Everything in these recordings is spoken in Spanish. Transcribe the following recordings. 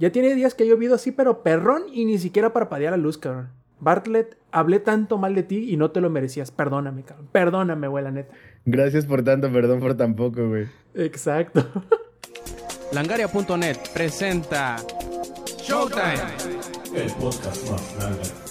Ya tiene días que ha llovido así, pero perrón y ni siquiera parpadea la luz, cabrón. Bartlett, hablé tanto mal de ti y no te lo merecías. Perdóname, cabrón. Perdóname, güey, la neta. Gracias por tanto, perdón por tan poco, güey. Exacto. Langaria.net presenta Showtime. El podcast más grande.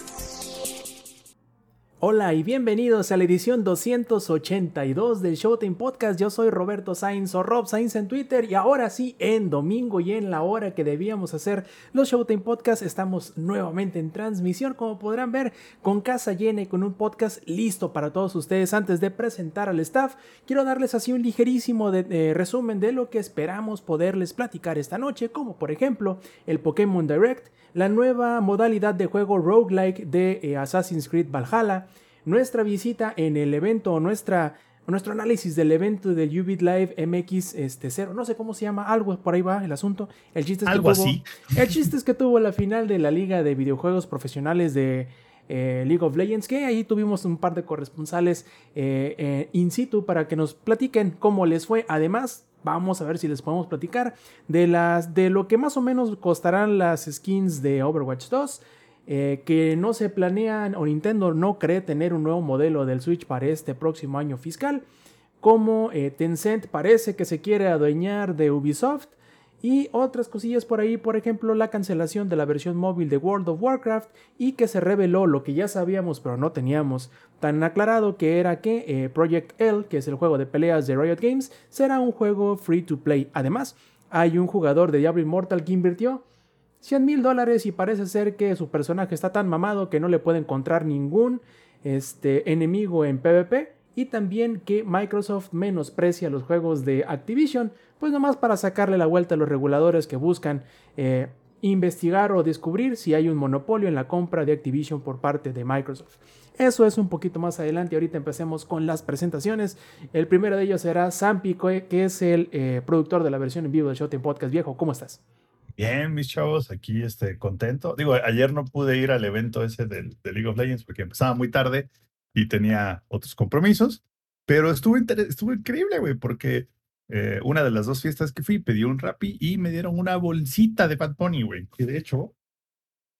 Hola y bienvenidos a la edición 282 del Showtime Podcast. Yo soy Roberto Sainz o Rob Sainz en Twitter y ahora sí, en domingo y en la hora que debíamos hacer los Showtime Podcast, estamos nuevamente en transmisión, como podrán ver, con casa llena y con un podcast listo para todos ustedes. Antes de presentar al staff, quiero darles así un ligerísimo de, resumen de lo que esperamos poderles platicar esta noche, como por ejemplo el Pokémon Direct, la nueva modalidad de juego roguelike de eh, Assassin's Creed Valhalla, nuestra visita en el evento, nuestra, nuestro análisis del evento de Ubit Live MX este, 0, no sé cómo se llama, algo por ahí va el asunto. El chiste es algo que tuvo, así. El chiste es que tuvo la final de la Liga de Videojuegos Profesionales de eh, League of Legends, que ahí tuvimos un par de corresponsales eh, in situ para que nos platiquen cómo les fue. Además, vamos a ver si les podemos platicar de, las, de lo que más o menos costarán las skins de Overwatch 2. que no se planean o Nintendo no cree tener un nuevo modelo del Switch para este próximo año fiscal. Como Tencent parece que se quiere adueñar de Ubisoft y otras cosillas por ahí, por ejemplo, la cancelación de la versión móvil de World of Warcraft y que se reveló lo que ya sabíamos pero no teníamos tan aclarado que era que eh, Project L, que es el juego de peleas de Riot Games, será un juego free to play. Además, hay un jugador de Diablo Immortal que invirtió 100 mil dólares y parece ser que su personaje está tan mamado que no le puede encontrar ningún este, enemigo en PvP y también que Microsoft menosprecia los juegos de Activision, pues nomás para sacarle la vuelta a los reguladores que buscan eh, investigar o descubrir si hay un monopolio en la compra de Activision por parte de Microsoft. Eso es un poquito más adelante. Ahorita empecemos con las presentaciones. El primero de ellos será Sampi, que es el eh, productor de la versión en vivo del Showtime Podcast Viejo. ¿Cómo estás? Bien, mis chavos, aquí este, contento. Digo, ayer no pude ir al evento ese del, de League of Legends porque empezaba muy tarde y tenía otros compromisos, pero estuvo, estuvo increíble, güey, porque eh, una de las dos fiestas que fui pedí un Rappi y me dieron una bolsita de Bad Bunny, güey, que de hecho,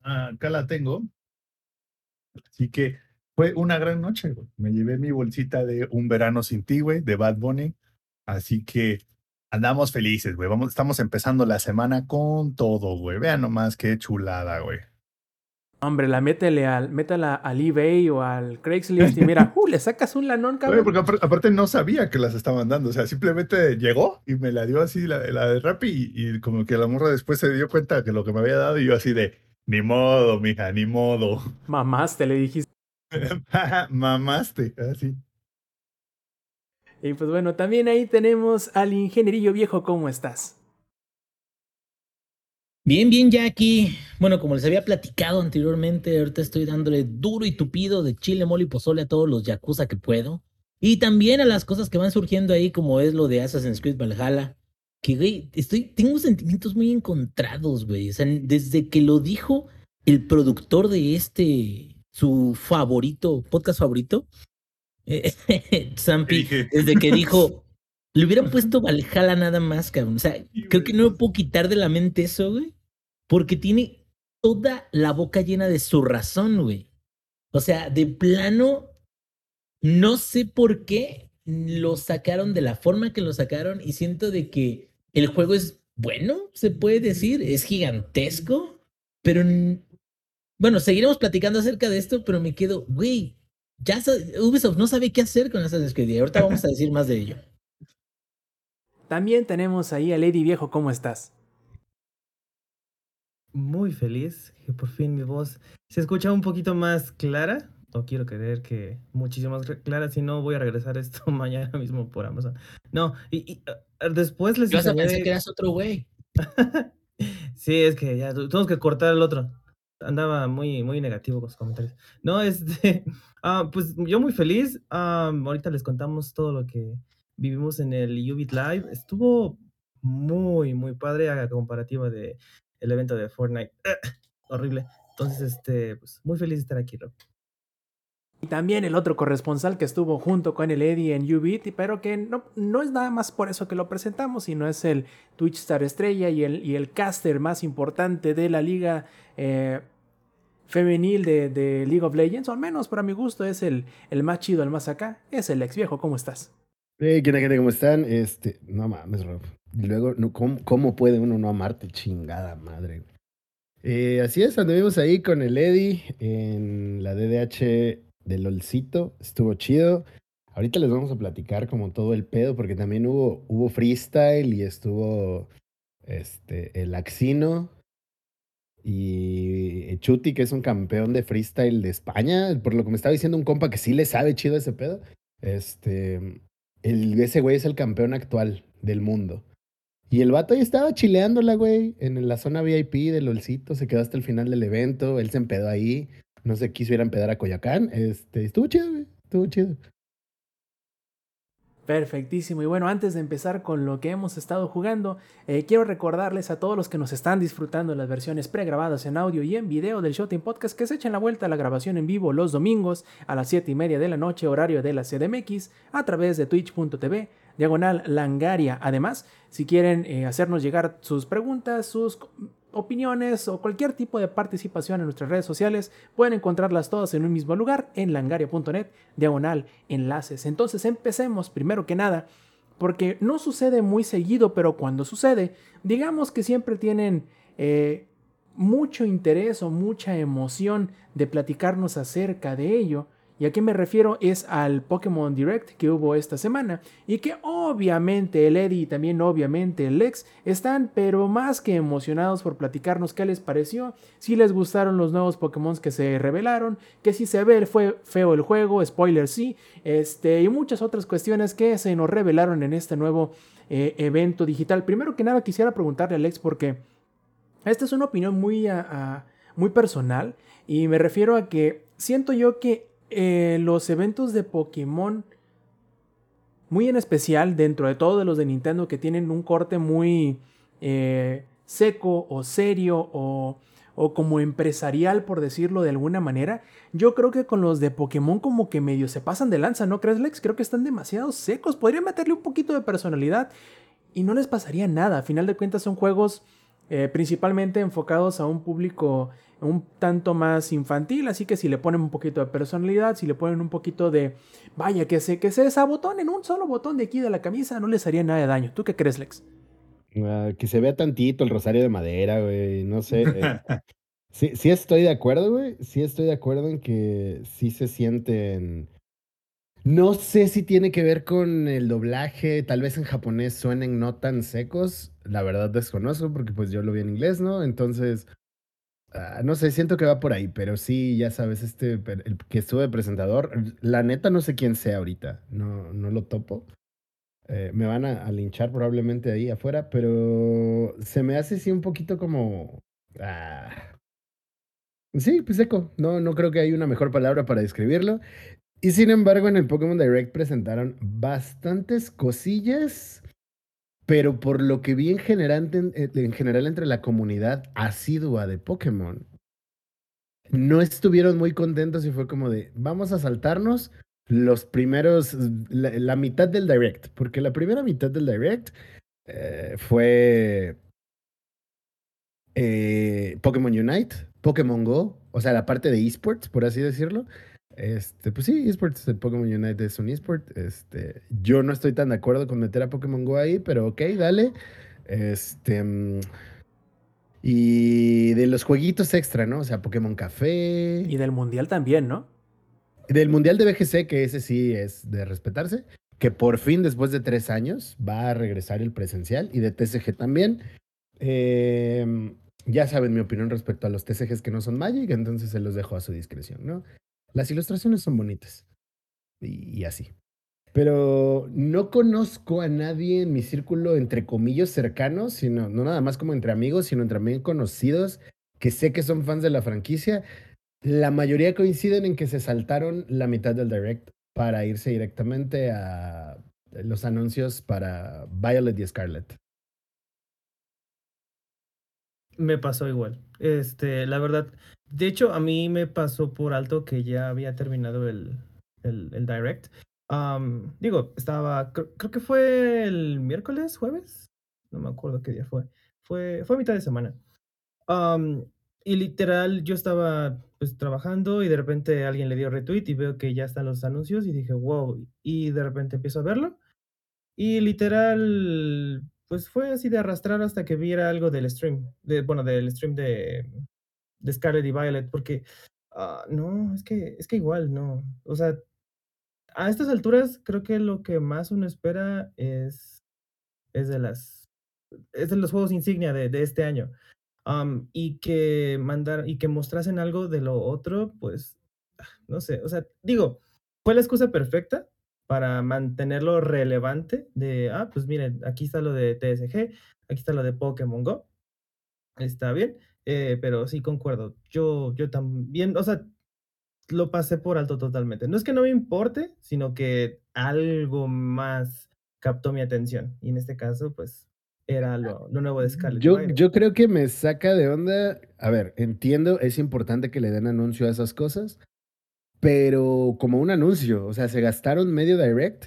acá la tengo. Así que fue una gran noche, güey. Me llevé mi bolsita de Un Verano Sin Ti, güey, de Bad Bunny. Así que andamos felices, güey. Vamos, estamos empezando la semana con todo, güey. Vean nomás qué chulada, güey. Hombre, la métele al, métela al eBay o al Craigslist y mira, uh, le sacas un lanón, cabrón. porque aparte, no sabía que las estaban dando, o sea, simplemente llegó y me la dio así la, la de Rappi y, como que la morra después se dio cuenta que lo que me había dado y yo así de, ni modo, mija, ni modo. Mamaste, le dijiste. Mamaste, así. Y pues bueno, también ahí tenemos al ingenierillo viejo, ¿cómo estás? Bien, bien, Jackie. Bueno, como les había platicado anteriormente, ahorita estoy dándole duro y tupido de chile, mole y pozole a todos los yakuza que puedo. Y también a las cosas que van surgiendo ahí, como es lo de Assassin's Creed Valhalla. Que, güey, estoy, tengo sentimientos muy encontrados, güey. O sea, desde que lo dijo el productor de este, su favorito, podcast favorito, Zampi, desde que dijo, le hubieran puesto Valhalla nada más, cabrón. O sea, creo que no me puedo quitar de la mente eso, güey. Porque tiene toda la boca llena de su razón, güey. O sea, de plano, no sé por qué lo sacaron de la forma que lo sacaron y siento de que el juego es bueno, se puede decir, es gigantesco, pero bueno, seguiremos platicando acerca de esto, pero me quedo, güey, ya Ubisoft no sabe qué hacer con Assassin's Creed ahorita vamos a decir más de ello. También tenemos ahí a Lady Viejo, ¿cómo estás? Muy feliz que por fin mi voz se escucha un poquito más clara. No quiero creer que muchísimo más clara, si no voy a regresar esto mañana mismo por Amazon. No, y, ah, después les Yo pensé que eras otro güey. sí, es que ya tenemos que cortar el otro. Andaba muy, muy negativo con los comentarios. No, este, ah, pues yo muy feliz. Ah, ahorita les contamos todo lo que vivimos en el Ubit Live. Estuvo muy, muy padre a comparativa de el evento de Fortnite. horrible. Entonces, este, pues muy feliz de estar aquí, Rob. Y también el otro corresponsal que estuvo junto con el Eddie en UBIT, pero que no, no es nada más por eso que lo presentamos, sino es el Twitch Star Estrella y el, y el caster más importante de la liga eh, femenil de, de, League of Legends, o al menos para mi gusto es el, el más chido, el más acá, es el ex viejo. ¿Cómo estás? Hey, ¿qué tal, ¿Cómo están? Este, no mames, Rob. Luego, no, ¿cómo, ¿cómo, puede uno no amarte? Chingada madre. Eh, así es, anduvimos ahí con el Eddie en la DDH del LOLcito. Estuvo chido. Ahorita les vamos a platicar como todo el pedo, porque también hubo, hubo freestyle y estuvo este, el Axino y Chuti, que es un campeón de freestyle de España. Por lo que me estaba diciendo un compa que sí le sabe chido ese pedo. Este, el, ese güey es el campeón actual del mundo. Y el vato ahí estaba chileándola, güey, en la zona VIP del LOLcito. Se quedó hasta el final del evento. Él se empedó ahí. No sé, quiso ir a empedar a Coyacán. Este, estuvo chido, güey. Estuvo chido. Perfectísimo. Y bueno, antes de empezar con lo que hemos estado jugando, eh, quiero recordarles a todos los que nos están disfrutando las versiones pregrabadas en audio y en video del Showtime Podcast que se echen la vuelta a la grabación en vivo los domingos a las 7 y media de la noche, horario de la CDMX, a través de twitch.tv, diagonal langaria. Además, si quieren eh, hacernos llegar sus preguntas, sus opiniones o cualquier tipo de participación en nuestras redes sociales, pueden encontrarlas todas en un mismo lugar en langaria.net, diagonal enlaces. Entonces empecemos primero que nada, porque no sucede muy seguido, pero cuando sucede, digamos que siempre tienen eh, mucho interés o mucha emoción de platicarnos acerca de ello. Y a qué me refiero es al Pokémon Direct que hubo esta semana y que obviamente el Eddie y también obviamente el Lex están pero más que emocionados por platicarnos qué les pareció, si les gustaron los nuevos Pokémon que se revelaron, que si se ve fue feo el juego, spoiler sí, este, y muchas otras cuestiones que se nos revelaron en este nuevo eh, evento digital. Primero que nada quisiera preguntarle a Lex porque esta es una opinión muy, muy personal y me refiero a que siento yo que eh, los eventos de Pokémon, muy en especial dentro de todos los de Nintendo que tienen un corte muy eh, seco o serio o, o, como empresarial, por decirlo de alguna manera, yo creo que con los de Pokémon como que medio se pasan de lanza, ¿no crees, Lex? Creo que están demasiado secos. Podrían meterle un poquito de personalidad y no les pasaría nada. A final de cuentas son juegos eh, principalmente enfocados a un público un tanto más infantil, así que si le ponen un poquito de personalidad, si le ponen un poquito de, vaya, que se, que se en un solo botón de aquí de la camisa, no les haría nada de daño. ¿Tú qué crees, Lex? Ah, que se vea tantito el rosario de madera, güey, no sé. Eh, sí, sí estoy de acuerdo, güey, sí estoy de acuerdo en que sí se sienten... No sé si tiene que ver con el doblaje, tal vez en japonés suenen no tan secos, la verdad desconozco porque pues yo lo vi en inglés, ¿no? Entonces, Ah, no sé, siento que va por ahí, pero sí, ya sabes, este, el que estuvo presentador, la neta no sé quién sea ahorita, no, no lo topo. Eh, me van a, linchar probablemente ahí afuera, pero se me hace sí un poquito como... Ah, sí, pues seco, no, no creo que hay una mejor palabra para describirlo. Y sin embargo, en el Pokémon Direct presentaron bastantes cosillas pero por lo que vi en general, eh, en, general entre la comunidad asidua de Pokémon, no estuvieron muy contentos y fue como de, vamos a saltarnos los primeros, la, mitad del direct, porque la primera mitad del direct eh, fue eh, Pokémon Unite, Pokémon Go, o sea, la parte de esports, por así decirlo, este, pues sí, esports, el Pokémon Unite es un esport. Este, yo no estoy tan de acuerdo con meter a Pokémon Go ahí, pero ok, dale. Este. Y de los jueguitos extra, ¿no? O sea, Pokémon Café. Y del Mundial también, ¿no? Del Mundial de BGC, que ese sí es de respetarse. Que por fin, después de tres años, va a regresar el presencial. Y de TCG también. Em, ya saben mi opinión respecto a los TCGs que no son Magic, entonces se los dejo a su discreción, ¿no? Las ilustraciones son bonitas. Y, así. Pero no conozco a nadie en mi círculo, entre comillas, cercanos, sino no nada más como entre amigos, sino entre también conocidos que sé que son fans de la franquicia. La mayoría coinciden en que se saltaron la mitad del direct para irse directamente a los anuncios para Violet y Scarlet. Me pasó igual. Este, la verdad, de hecho, a mí me pasó por alto que ya había terminado el, el, el direct. Digo, estaba, cre- creo que fue el miércoles, jueves, no me acuerdo qué día fue. Fue, fue a mitad de semana. Y literal, yo estaba pues trabajando y de repente alguien le dio retweet y veo que ya están los anuncios y dije, wow, y de repente empiezo a verlo. Y literal, pues fue así de arrastrar hasta que viera algo del stream, de, bueno, del stream de, de Scarlet y Violet, porque ah, no, es que, es que igual, no. O sea, a estas alturas creo que lo que más uno espera es, es de las, es de los juegos insignia de, de este año. Y que mandar, y que mostrasen algo de lo otro, pues, no sé, o sea, digo, fue la excusa perfecta para mantenerlo relevante de, ah, pues miren, aquí está lo de TSG, aquí está lo de Pokémon Go, está bien, eh, pero sí concuerdo, yo, yo también, o sea, lo pasé por alto totalmente. No es que no me importe, sino que algo más captó mi atención, y en este caso, pues, era lo, lo nuevo de Scarlet. y Yo, yo creo que me saca de onda. A ver, entiendo, es importante que le den anuncio a esas cosas, pero como un anuncio, o sea, se gastaron medio direct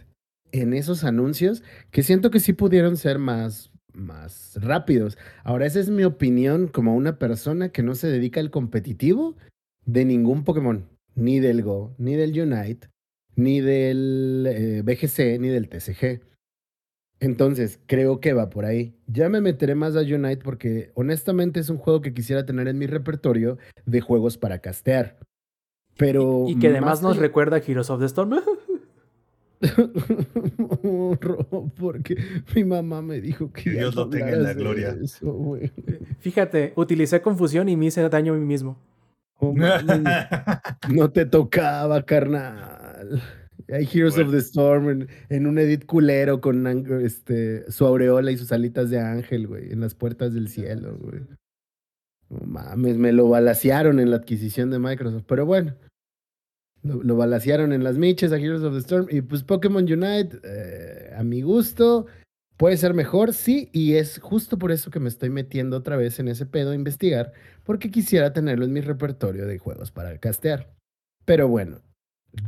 en esos anuncios que siento que sí pudieron ser más, más rápidos. Ahora, esa es mi opinión como una persona que no se dedica al competitivo de ningún Pokémon, ni del Go, ni del Unite, ni del eh, BGC, ni del TCG. Entonces, creo que va por ahí. Ya me meteré más a Unite porque honestamente es un juego que quisiera tener en mi repertorio de juegos para castear. Pero. Y que además más nos recuerda a Heroes of the Storm. Porque mi mamá me dijo que, Dios lo tenga en la gloria. eso. Fíjate, utilicé confusión y me hice daño a mí mismo. Oh, no te tocaba, carnal. Hay Heroes of the Storm en, en un edit culero con este, su aureola y sus alitas de ángel, güey, en las puertas del cielo, güey. Mames, me lo balacearon en la adquisición de Microsoft, pero bueno. Lo, lo en las miches a Heroes of the Storm. Y pues Pokémon Unite, eh, a mi gusto, puede ser mejor, sí, y es justo por eso que me estoy metiendo otra vez en ese pedo a investigar, porque quisiera tenerlo en mi repertorio de juegos para castear. Pero bueno,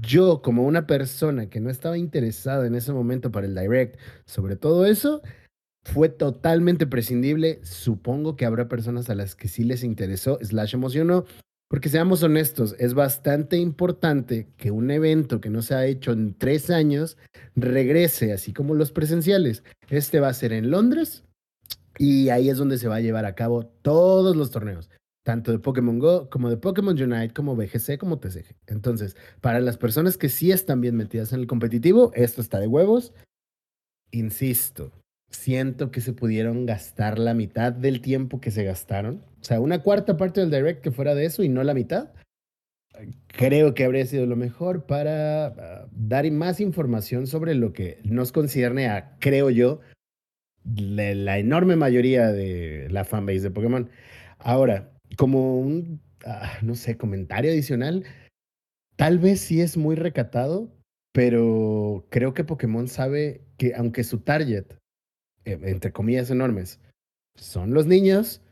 yo como una persona que no estaba interesada en ese momento para el direct sobre todo eso, fue totalmente prescindible. Supongo que habrá personas a las que sí les interesó, slash emocionó, porque seamos honestos, es bastante importante que un evento que no se ha hecho en tres años regrese, así como los presenciales. Este va a ser en Londres y ahí es donde se va a llevar a cabo todos los torneos, tanto de Pokémon Go como de Pokémon Unite, como BGC, como TCG. Entonces, para las personas que sí están bien metidas en el competitivo, esto está de huevos. Insisto, siento que se pudieron gastar la mitad del tiempo que se gastaron. O sea, una cuarta parte del direct que fuera de eso y no la mitad. Creo que habría sido lo mejor para ah, dar más información sobre lo que nos concierne a, creo yo, la, la enorme mayoría de la fanbase de Pokémon. Ahora, como un, ah, no sé, comentario adicional, tal vez sí es muy recatado, pero creo que Pokémon sabe que aunque su target, entre comillas enormes, son los niños,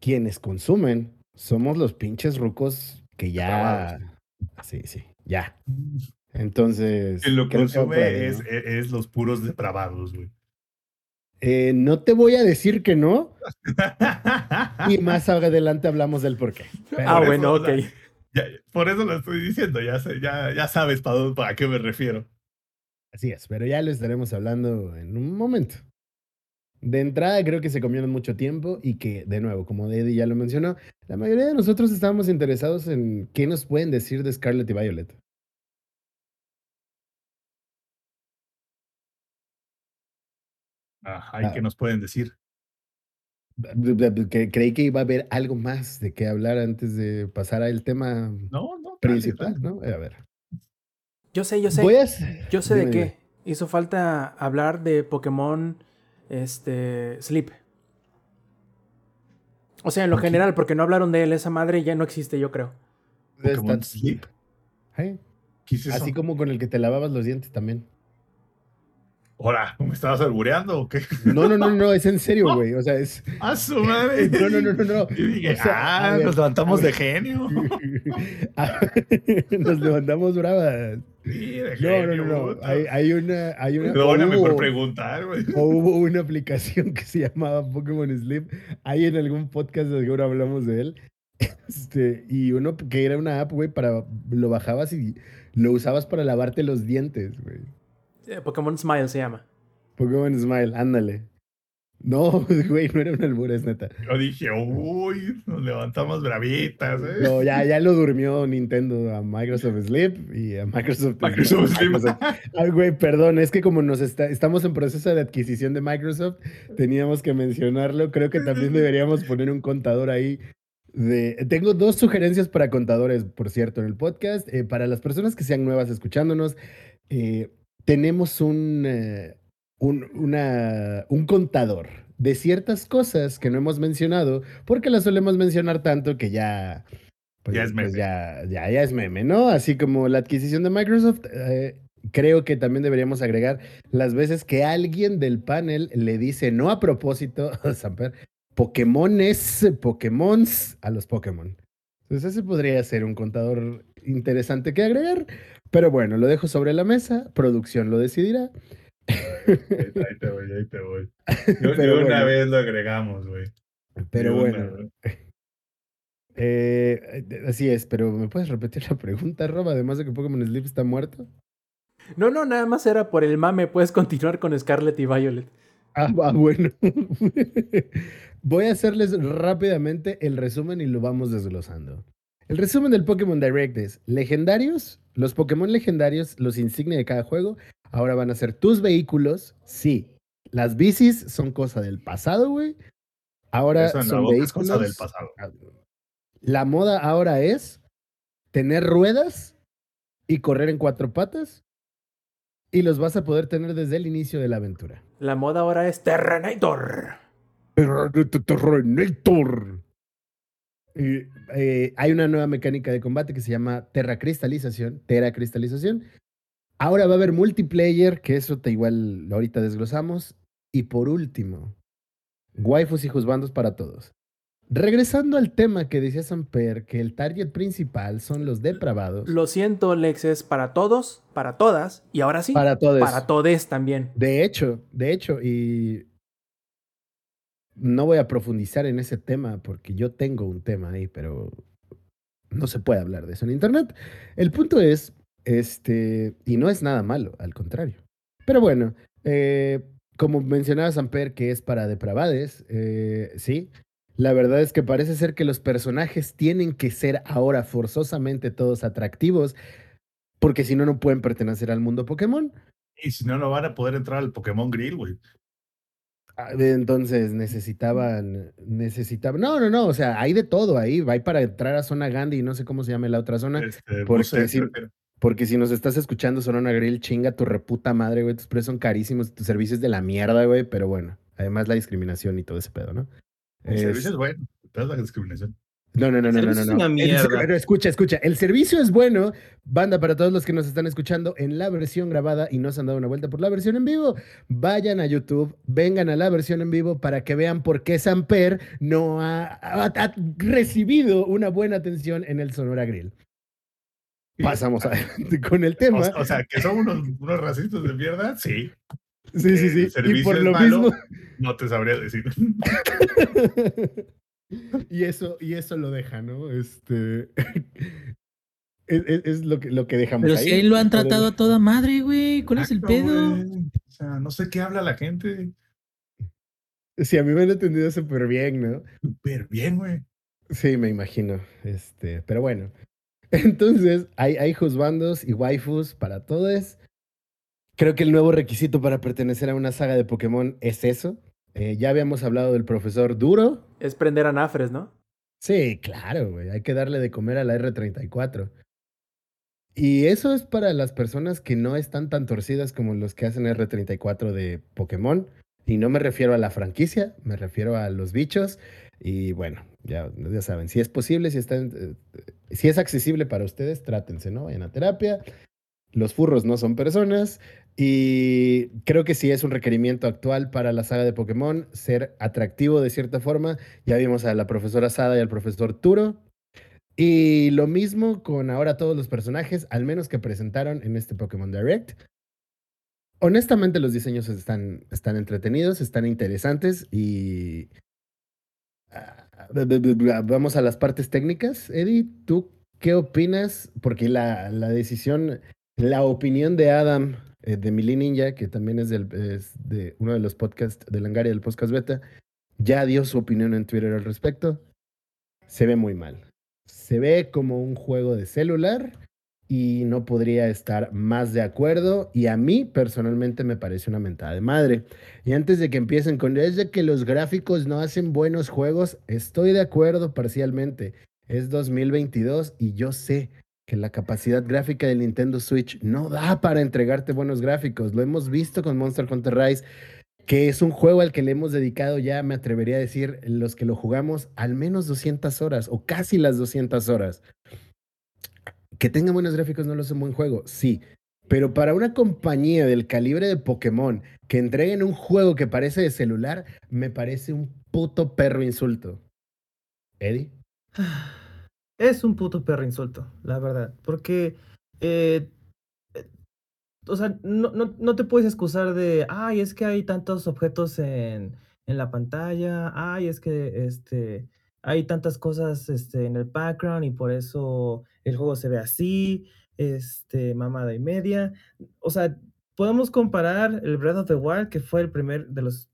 quienes consumen somos los pinches rucos que ya... Sí, sí, ya. Entonces... Quien lo que es, ¿no? es- es los puros depravados, güey. Eh, no te voy a decir que no, y más adelante hablamos del por qué. Pero- ah, por bueno, eso, ok. Ya- por eso lo estoy diciendo, ya, sé- ya, ya sabes para, dónde- para qué me refiero. Así es, pero ya lo estaremos hablando en un momento. De entrada creo que se comieron mucho tiempo y que, de nuevo, como Eddie ya lo mencionó, la mayoría de nosotros estábamos interesados en qué nos pueden decir de Scarlet y Violet. Ajá, ¿y Ah. qué nos pueden decir? Que creí que iba a haber algo más de qué hablar antes de pasar al tema No, no. dale, principal, dale. ¿no? A ver. Yo sé, yo sé. Voy a Yo sé de qué. Hizo falta hablar de Pokémon este, Sleep. O sea, en lo general, porque no hablaron de él, esa madre ya no existe, yo creo. Pokémon Sleep. ¿Eh? ¿Qué es eso? Así como con el que te lavabas los dientes también. Ahora, ¿me estabas albureando o qué? No, no, no, no, es en serio, güey. O sea, es. ¡A su madre! No, no, no, no, no. Y dije, O sea, ah, ver, nos levantamos de genio. Nos levantamos bravas. De No, no, no, no. Hay, hay una. Hay una Perdóname o por hubo- preguntar, güey. o hubo una aplicación que se llamaba Pokémon Sleep. Ahí en algún podcast seguro hablamos de él. Este, y uno que era una app, güey, para lo bajabas y lo usabas para lavarte los dientes, güey. Eh, Pokémon Smile se llama. Pokémon Smile, ándale. No, güey, no era un albur, es neta. Yo dije, uy, nos levantamos bravitas, ¿eh? No, ya, ya lo durmió Nintendo a Microsoft Sleep y a Microsoft. Microsoft Sleep. Ay, güey, perdón, es que como nos está, estamos en proceso de adquisición de Microsoft, teníamos que mencionarlo. Creo que también deberíamos poner un contador ahí. De... Tengo dos sugerencias para contadores, por cierto, en el podcast. Eh, para las personas que sean nuevas escuchándonos, eh, tenemos un, eh, un, una- un contador de ciertas cosas que no hemos mencionado, porque las solemos mencionar tanto que ya... pues, Ya es pues meme. ya, ya, ya es meme, ¿no? Así como la adquisición de Microsoft, eh, creo que también deberíamos agregar las veces que alguien del panel le dice, no a propósito, Samper, Pokémones, Pokémons a los Pokémon. Entonces ese podría ser un contador interesante que agregar, pero bueno, lo dejo sobre la mesa, producción lo decidirá. Ahí te voy, ahí te voy. Yo, Pero una bueno. vez lo agregamos, güey. Pero bueno, eh, así es, pero ¿me puedes repetir la pregunta, Rob? Además de que Pokémon Sleep está muerto. No, no, nada más era por el mame. Puedes continuar con Scarlet y Violet. Ah, va, bueno. Voy a hacerles rápidamente el resumen y lo vamos desglosando. El resumen del Pokémon Direct es legendarios, los Pokémon legendarios, los insignia de cada juego, ahora van a ser tus vehículos. Sí, las bicis son cosa del pasado, güey. Ahora Eso en la son vehículos. cosa del pasado. La moda ahora es tener ruedas y correr en cuatro patas. Y los vas a poder tener desde el inicio de la aventura. La moda ahora es Terrenator. Terrenator. Eh, hay una nueva mecánica de combate que se llama terracristalización, teracristalización. Ahora va a haber multiplayer, que eso te igual ahorita desglosamos. Y por último, waifus y juzbandos para todos. Regresando al tema que decía Samper, que el target principal son los depravados. Lo siento, Lex, es para todos, para todas, y ahora sí, para todos. para todes también. De hecho, de hecho, y no voy a profundizar en ese tema porque yo tengo un tema ahí, pero no se puede hablar de eso en internet. El punto es, este, y no es nada malo, al contrario. Pero bueno, eh, como mencionaba Samper, que es para depravades, eh, sí. La verdad es que parece ser que los personajes tienen que ser ahora forzosamente todos atractivos, porque si no, no pueden pertenecer al mundo Pokémon. Y si no, no van a poder entrar al Pokémon Grill, güey. Ah, Entonces necesitaban, necesitaban, no, no, no, o sea, hay de todo ahí, hay para entrar a zona Gandhi y no sé cómo se llama la otra zona, Este, porque no sé, sí- pero- porque si nos estás escuchando Sonora Grill, chinga tu reputa madre, güey, tus precios son carísimos, tus servicios de la mierda, güey, pero bueno, además la discriminación y todo ese pedo, ¿no? el Es- servicio es bueno, pero la discriminación. No, no, no, El no, no, no. es una El mierda. pero escucha, escucha. El servicio es bueno, banda, para todos los que nos están escuchando en la versión grabada y no se han dado una vuelta por la versión en vivo. Vayan a YouTube, vengan a la versión en vivo para que vean por qué Samper no ha, ha- ha recibido una buena atención en el Sonora Grill. Pasamos adelante con el tema. O, o sea, que son unos, unos racistas de mierda, sí. sí, sí, el sí. Y servicio por es lo malo. mismo. No te sabría decir. y eso, y eso lo deja, ¿no? Este. Es, es- es lo, que, lo que dejamos Pero ahí. si ahí lo han tratado a toda madre, güey. ¿Cuál es el pedo? güey. O sea, no sé qué habla la gente. Sí, a mí me han entendido súper bien, ¿no? Súper bien, güey. Sí, me imagino. Este, pero bueno. Entonces, hay, hay juzbandos y waifus para todos. Creo que el nuevo requisito para pertenecer a una saga de Pokémon es eso. Eh, ya habíamos hablado del profesor Duro. Es prender a Nafres, ¿no? Sí, claro, güey. Hay que darle de comer a la R34. Y eso es para las personas que no están tan torcidas como los que hacen R34 de Pokémon. Y no me refiero a la franquicia, me refiero a los bichos. Y bueno, ya, ya saben, si es posible, si, están, eh, si es accesible para ustedes, trátense, ¿no? Vayan a terapia. Los furros no son personas. Y creo que sí es un requerimiento actual para la saga de Pokémon ser atractivo de cierta forma. Ya vimos a la profesora Sada y al profesor Turo. Y lo mismo con ahora todos los personajes, al menos que presentaron en este Pokémon Direct. Honestamente los diseños están, están entretenidos, están interesantes y... ah, Vamos a las partes técnicas. Eddie, ¿tú qué opinas? Porque la, la decisión, la opinión de Adam, eh, de Mili Ninja, que también es, del, es de uno de los podcasts de Langaria del podcast beta, ya dio su opinión en Twitter al respecto. Se ve muy mal. Se ve como un juego de celular y no podría estar más de acuerdo. Y a mí personalmente me parece una mentada de madre. Y antes de que empiecen con es de que los gráficos no hacen buenos juegos, estoy de acuerdo parcialmente. Es 2022 y yo sé que la capacidad gráfica del Nintendo Switch no da para entregarte buenos gráficos. Lo hemos visto con Monster Hunter Rise, que es un juego al que le hemos dedicado ya, me atrevería a decir, los que lo jugamos, al menos 200 horas o casi las 200 horas. Que tenga buenos gráficos no lo es un buen juego, sí. Pero para una compañía del calibre de Pokémon que entreguen un juego que parece de celular, me parece un puto perro insulto. Eddie. Es un puto perro insulto, la verdad. Porque, eh, o sea, no, no, no te puedes excusar de, ay, es que hay tantos objetos en, en la pantalla, ay, es que este, hay tantas cosas este, en el background y por eso el juego se ve así, este, mamada y media. O sea, podemos comparar el Breath of the Wild, que fue el primer de los,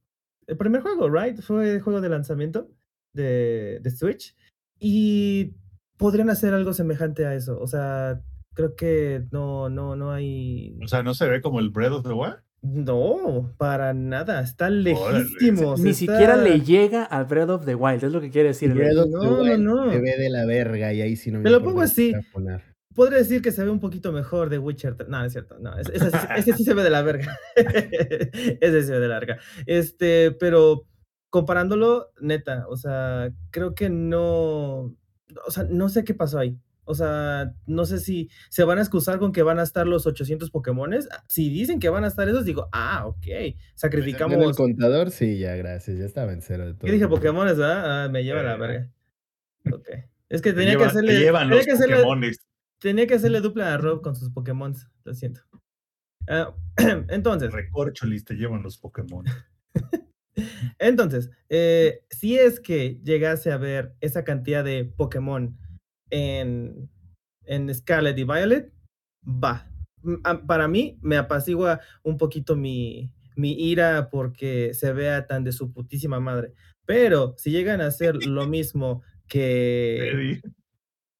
el primer juego, right? Fue el juego de lanzamiento de, de Switch. Y podrían hacer algo semejante a eso. O sea, creo que no, no, no hay. O sea, ¿no se ve como el Breath of the Wild? No, para nada. Está lejísimo. Ni siquiera le llega al Breath of the Wild, es lo que quiere decir. Breath of the no, Wild no. Se ve de la verga y ahí sí no me Te lo pongo así. Podría decir que se ve un poquito mejor de Witcher. No, no es cierto. No, es- ese, sí- ese sí se ve de la verga. ese sí se ve de la verga. Este, pero comparándolo, neta, o sea, creo que no. O sea, no sé qué pasó ahí. O sea, no sé si se van a excusar con que van a estar los 800 Pokémones. Si dicen que van a estar esos, digo, ah, ok. ¿En el Sacrificamos. contador? Sí, ya, gracias. Ya estaba en cero de todo. ¿Qué dije Pokémones, verdad? Ah, me lleva la Eh. verga. Ok. Es que Te tenía que te hacerle. llevan tenía los que hacerle- Pokémones. Tenía que hacerle dupla a Rob con sus Pokémon, lo siento. Ah, entonces, Recorcholis te llevan los Pokémon. Entonces, eh, si es que llegase a ver esa cantidad de Pokémon en, en Scarlet y Violet, va. M- a- Para mí, me apacigua un poquito mi, mi ira porque se vea tan de su putísima madre. Pero si llegan a hacer lo mismo que...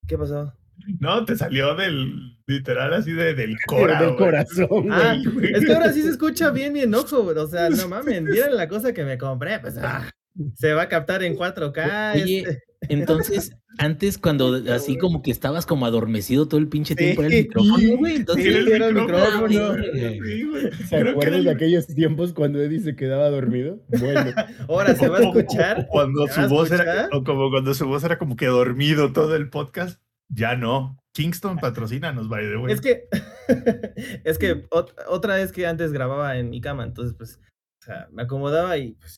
¿Qué pasó? No, te salió del literal así de, del cora, del corazón, güey. Ah, güey. es que ahora sí se escucha bien mi enojo, güey. O sea, no mames, miren la cosa que me compré, pues ah, se va a captar en 4K. Oye, este. Entonces, antes cuando así como que estabas como adormecido todo el pinche tiempo era el Sí. micrófono, güey. Entonces, Sí, Sí, era el micrófono. güey. Sí, güey. ¿Se acuerdan de el- aquellos tiempos cuando Eddie se quedaba dormido? Bueno, Ahora se va a o- o- escuchar. o Cuando ¿Se su voz era, escuchar? o como cuando su voz era como que dormido todo el podcast, ya no. Kingston patrocínanos, by the way. Es que, es que ot- otra vez que antes grababa en mi cama, entonces pues, o sea, me acomodaba y pues,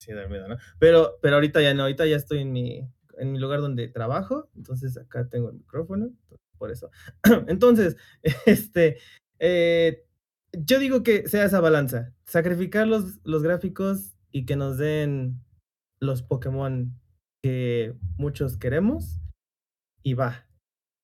sí, dormido, ¿no? Pero, pero ahorita ya no, ahorita ya estoy en mi, en mi lugar donde trabajo, entonces acá tengo el micrófono, por eso. Entonces, este, eh, yo digo que sea esa balanza, sacrificar los, los gráficos y que nos den los Pokémon que muchos queremos y va.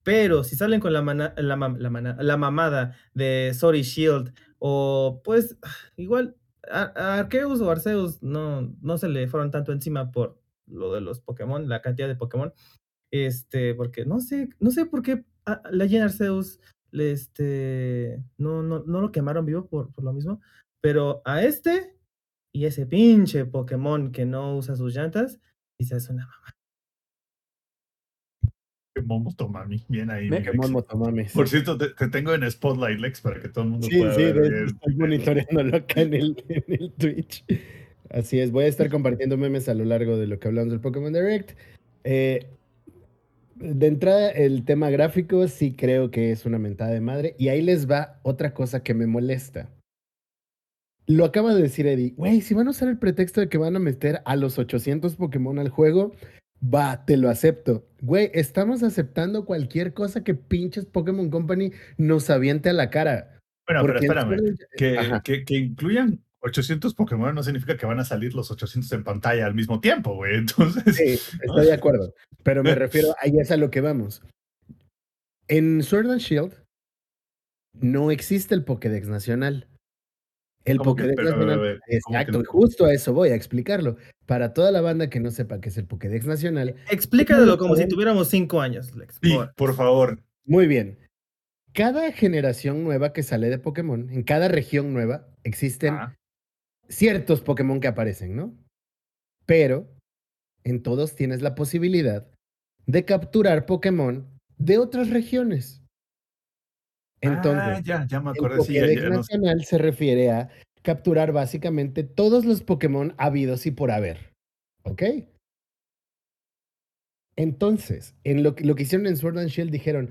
Pero si salen con la, mana- la, la la mamada de Sorry Shield o pues igual a, a Arceus o Arceus no, no se le fueron tanto encima por lo de los Pokémon, la cantidad de Pokémon. Este, porque no sé, no sé por qué a Legend Arceus este, no, no, no lo quemaron vivo por, por lo mismo. Pero a este y ese pinche Pokémon que no usa sus llantas, quizás es una mamada. Momo Tomami, bien ahí. Pokémon Motomami. Por cierto, te, te tengo en Spotlight, Lex, para que todo el mundo Sí, pueda sí, ver hecho bien. estoy monitoreándolo acá en el, en el Twitch. Así es, voy a estar compartiendo memes a lo largo de lo que hablamos del Pokémon Direct. Eh, de entrada, el tema gráfico sí creo que es una mentada de madre. Y ahí les va otra cosa que me molesta. Lo acaba de decir Eddie. Güey, si van a usar el pretexto de que van a meter a los 800 Pokémon al juego, va, te lo acepto. Güey, estamos aceptando cualquier cosa que pinches Pokémon Company nos aviente a la cara. Bueno, pero espérame, que, que incluyan 800 Pokémon no significa que van a salir los 800 en pantalla al mismo tiempo, güey. Entonces, Sí, estoy de acuerdo. Pero me refiero, ahí es a lo que vamos. En Sword and Shield no existe el Pokédex nacional. El ¿Cómo que? Pokédex Pero, nacional. ver, ¿cómo que Exacto, y justo a eso voy a explicarlo. Para toda la banda que no sepa qué es el Pokédex nacional, Explícalo como si tuviéramos cinco años, Lex. sí, por- por favor. muy bien. Cada generación nueva que sale de Pokémon, en cada región nueva, existen Ah, ciertos Pokémon que aparecen, ¿no? Pero en todos tienes la posibilidad de capturar Pokémon de otras regiones. Entonces, ah, ya, ya me el. Sí, ya, ya no- nacional se refiere a capturar básicamente todos los Pokémon habidos y por haber. ¿Ok? Entonces, en lo que, lo que hicieron en Sword and Shield dijeron,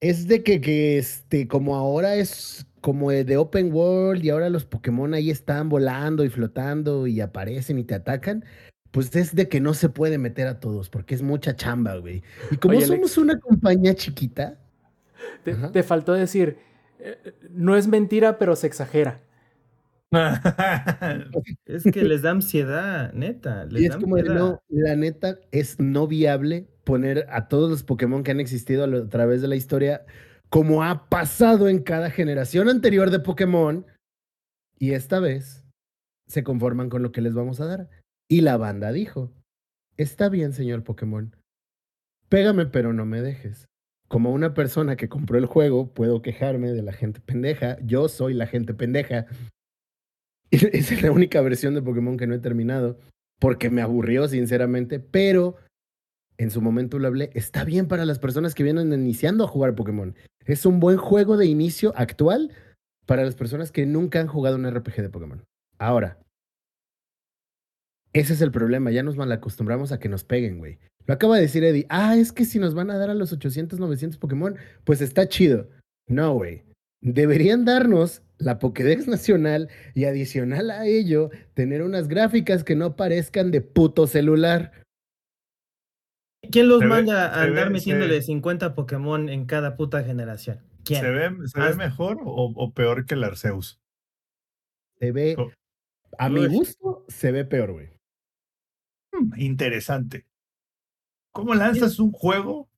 es de que, que este, como ahora es como de Open World y ahora los Pokémon ahí están volando y flotando y aparecen y te atacan, pues es de que no se puede meter a todos porque es mucha chamba, güey. Y como Oye, Alex. somos una compañía chiquita, Te, faltó decir, eh, no es mentira, pero se exagera. Es que les da ansiedad, neta. Les Y da es como ansiedad. no, la neta es no viable poner a todos los Pokémon que han existido a, lo- a través de la historia, como ha pasado en cada generación anterior de Pokémon, y esta vez se conforman con lo que les vamos a dar. Y la banda dijo, está bien, señor Pokémon, pégame pero no me dejes. Como una persona que compró el juego, puedo quejarme de la gente pendeja. Yo soy la gente pendeja. Esa es la única versión de Pokémon que no he terminado porque me aburrió, sinceramente, pero en su momento lo hablé. Está bien para las personas que vienen iniciando a jugar Pokémon. Es un buen juego de inicio actual para las personas que nunca han jugado un RPG de Pokémon. Ahora, ese es el problema. Ya nos malacostumbramos a que nos peguen, güey. Lo acaba de decir Eddie. Ah, es que si nos van a dar a los 800, 900 Pokémon, pues está chido. No, güey. Deberían darnos la Pokédex nacional y adicional a ello, tener unas gráficas que no parezcan de puto celular. ¿Quién los Se ve- manda a andar ve- metiéndole se- 50 Pokémon en cada puta generación? ¿Quién? ¿Se ve, se ve mejor o, o peor que el Arceus? Se ve, a mi gusto, se ve peor, güey. Hmm, interesante. ¿Cómo lanzas un juego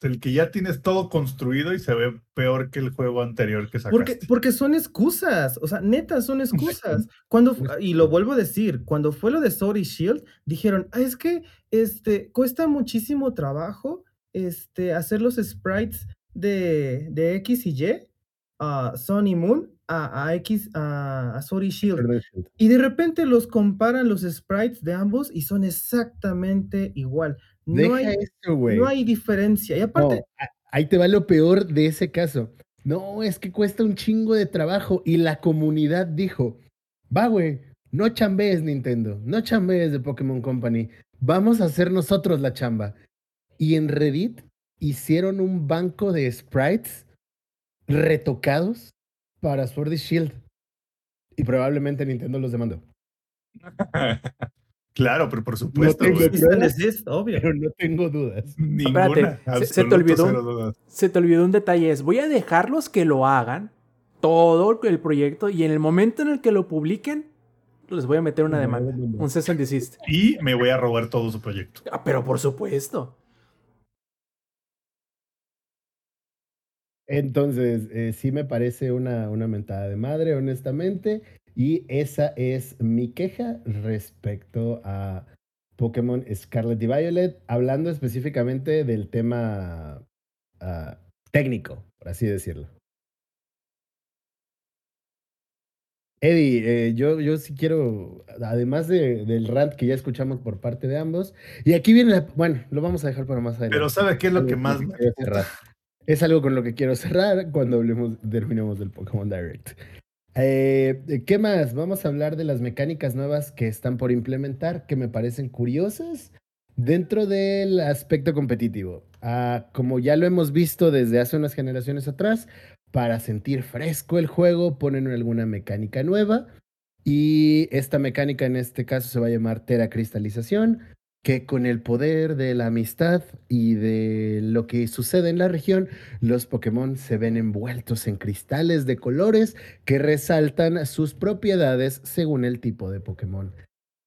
del que ya tienes todo construido y se ve peor que el juego anterior que sacaste? Porque, porque son excusas, o sea, neta, son excusas. Cuando, y lo vuelvo a decir, cuando fue lo de Sword y Shield, dijeron, "Ah, es que este, cuesta muchísimo trabajo este, hacer los sprites de, de X y Y, a Sun y Moon, a, a X, a, a Sword y Shield. Y de repente los comparan los sprites de ambos y son exactamente igual. No Deja hay, eso, no hay diferencia. Y aparte, No, ahí te va lo peor de ese caso. No, es que cuesta un chingo de trabajo y la comunidad dijo, va, güey, no chambees Nintendo, no chambees de Pokémon Company, vamos a hacer nosotros la chamba. Y en Reddit hicieron un banco de sprites retocados para Sword y Shield. Y probablemente Nintendo los demandó. claro, pero por supuesto. tengo güey. cease and desist, obvio. Pero no tengo dudas. Ninguna. Espérate, se- se te olvidó. cero dudas. Se te olvidó un detalle, es voy a dejarlos que lo hagan, todo el proyecto, y en el momento en el que lo publiquen, les voy a meter una No, demanda, no, no. un cease and desist. Y me voy a robar todo su proyecto. Ah, pero por supuesto. Entonces, eh, sí me parece una, una mentada de madre, honestamente. Y esa es mi queja respecto a Pokémon Scarlet y Violet, hablando específicamente del tema ah, técnico, por así decirlo. Eddie, eh, yo, yo sí quiero, además de- del rant que ya escuchamos por parte de ambos, y aquí viene, la- bueno, lo vamos a dejar para más adelante. Pero ¿sabe qué es lo que más me. Es algo con lo que quiero cerrar cuando hablemos, terminemos del Pokémon Direct. Eh, ¿Qué más? Vamos a hablar de las mecánicas nuevas que están por implementar, que me parecen curiosas, Dentro del aspecto competitivo, ah, como ya lo hemos visto desde hace unas generaciones atrás, para sentir fresco el juego ponen alguna mecánica nueva y esta mecánica en este caso se va a llamar teracristalización, que con el poder de la amistad y de lo que sucede en la región, los Pokémon se ven envueltos en cristales de colores que resaltan sus propiedades según el tipo de Pokémon.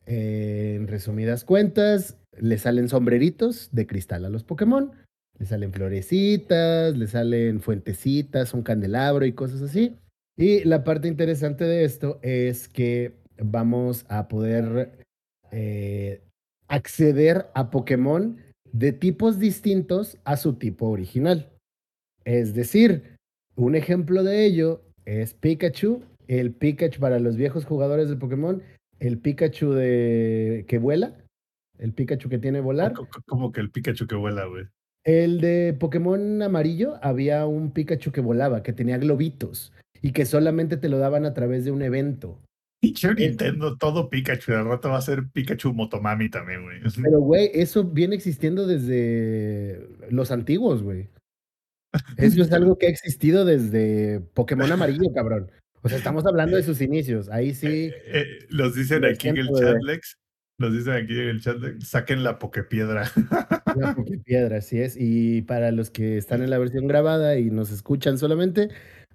En resumidas cuentas, le salen sombreritos de cristal a los Pokémon, le salen florecitas, le salen fuentecitas, un candelabro y cosas así. Y la parte interesante de esto es que vamos a poder eh, acceder a Pokémon de tipos distintos a su tipo original. Es decir, un ejemplo de ello es Pikachu, el Pikachu para los viejos jugadores de Pokémon, el Pikachu de que vuela, el Pikachu que tiene volar. Como que el Pikachu que vuela, güey. El de Pokémon amarillo había un Pikachu que volaba, que tenía globitos y que solamente te lo daban a través de un evento. Pinche Nintendo, todo Pikachu. De rato va a ser Pikachu Motomami también, güey. Pero, güey, eso viene existiendo desde los antiguos, güey. Eso es algo que ha existido desde Pokémon amarillo, cabrón. O sea, estamos hablando de sus inicios. Ahí sí. Eh, eh, los dicen aquí en el chat, Lex. Los dicen aquí en el chat, saquen la Pokepiedra. La Pokepiedra, así es. Y para los que están en la versión grabada y nos escuchan solamente,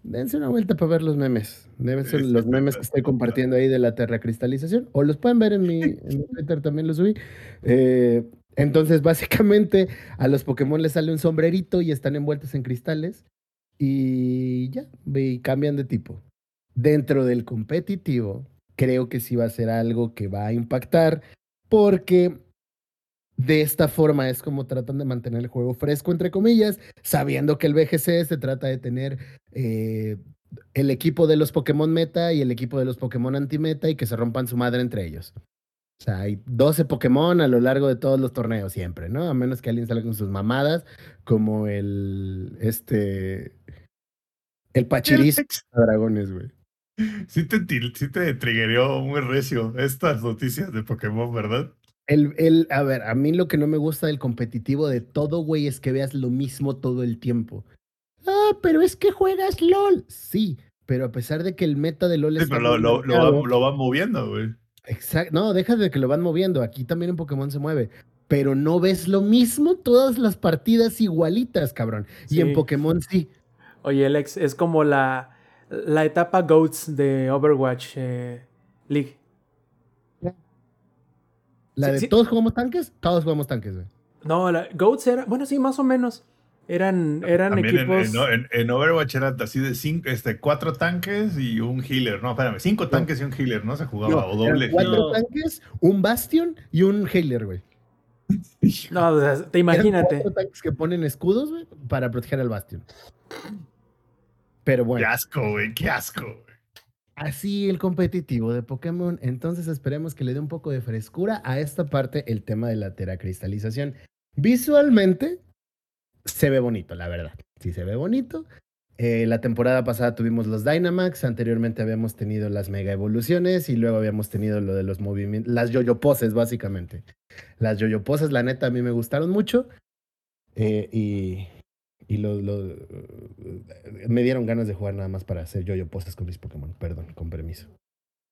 dense una vuelta para ver los memes. Deben ser los memes que estoy compartiendo ahí de la terracristalización. O los pueden ver en mi, en Twitter, también los subí. Eh, entonces, básicamente, a los Pokémon les sale un sombrerito y están envueltos en cristales. Y ya, y cambian de tipo. Dentro del competitivo, creo que sí va a ser algo que va a impactar porque de esta forma es como tratan de mantener el juego fresco, entre comillas, sabiendo que el BGC se trata de tener eh, el equipo de los Pokémon meta y el equipo de los Pokémon anti-meta y que se rompan su madre entre ellos. O sea, hay 12 Pokémon a lo largo de todos los torneos siempre, ¿no? A menos que alguien salga con sus mamadas, como el, este, el Pachiriz de dragones, güey. Sí te, sí te muy recio estas noticias de Pokémon, ¿verdad? El, el, a ver, a mí lo que no me gusta del competitivo de todo, güey, es que veas lo mismo todo el tiempo. Ah, pero es que juegas LOL. Sí, pero a pesar de que el meta de LOL sí, pero lo, lo, lo, lo, van moviendo, güey. Exacto. No, deja de que lo van moviendo. Aquí también en Pokémon se mueve. Pero no ves lo mismo todas las partidas igualitas, cabrón. Y en Pokémon sí. Oye, Alex, es como la la etapa GOATS de Overwatch eh, League. ¿La de todos jugamos tanques? Todos jugamos tanques, güey. No, la GOATS era, bueno, sí, más o menos. Eran, eran equipos. En, Overwatch era así de cinco, este, cuatro tanques y un healer. No, espérame, cinco tanques y un healer, ¿no? Se jugaba o doble. Cuatro tanques, un bastion y un healer, güey. No, te imagínate. cuatro tanques que ponen escudos, güey, para proteger al bastion. Pero bueno. Qué asco, güey, qué asco. Así el competitivo de Pokémon. Entonces esperemos que le dé un poco de frescura a esta parte, el tema de la teracristalización. Visualmente se ve bonito, la verdad. Sí se ve bonito. Eh, la temporada pasada tuvimos los Dynamax, anteriormente habíamos tenido las mega evoluciones y luego habíamos tenido lo de los movimientos, las yoyo poses básicamente. Las yoyo poses, la neta, a mí me gustaron mucho. Eh, y y lo, me dieron ganas de jugar nada más para hacer yo-yo poses con mis Pokémon. Perdón, con permiso.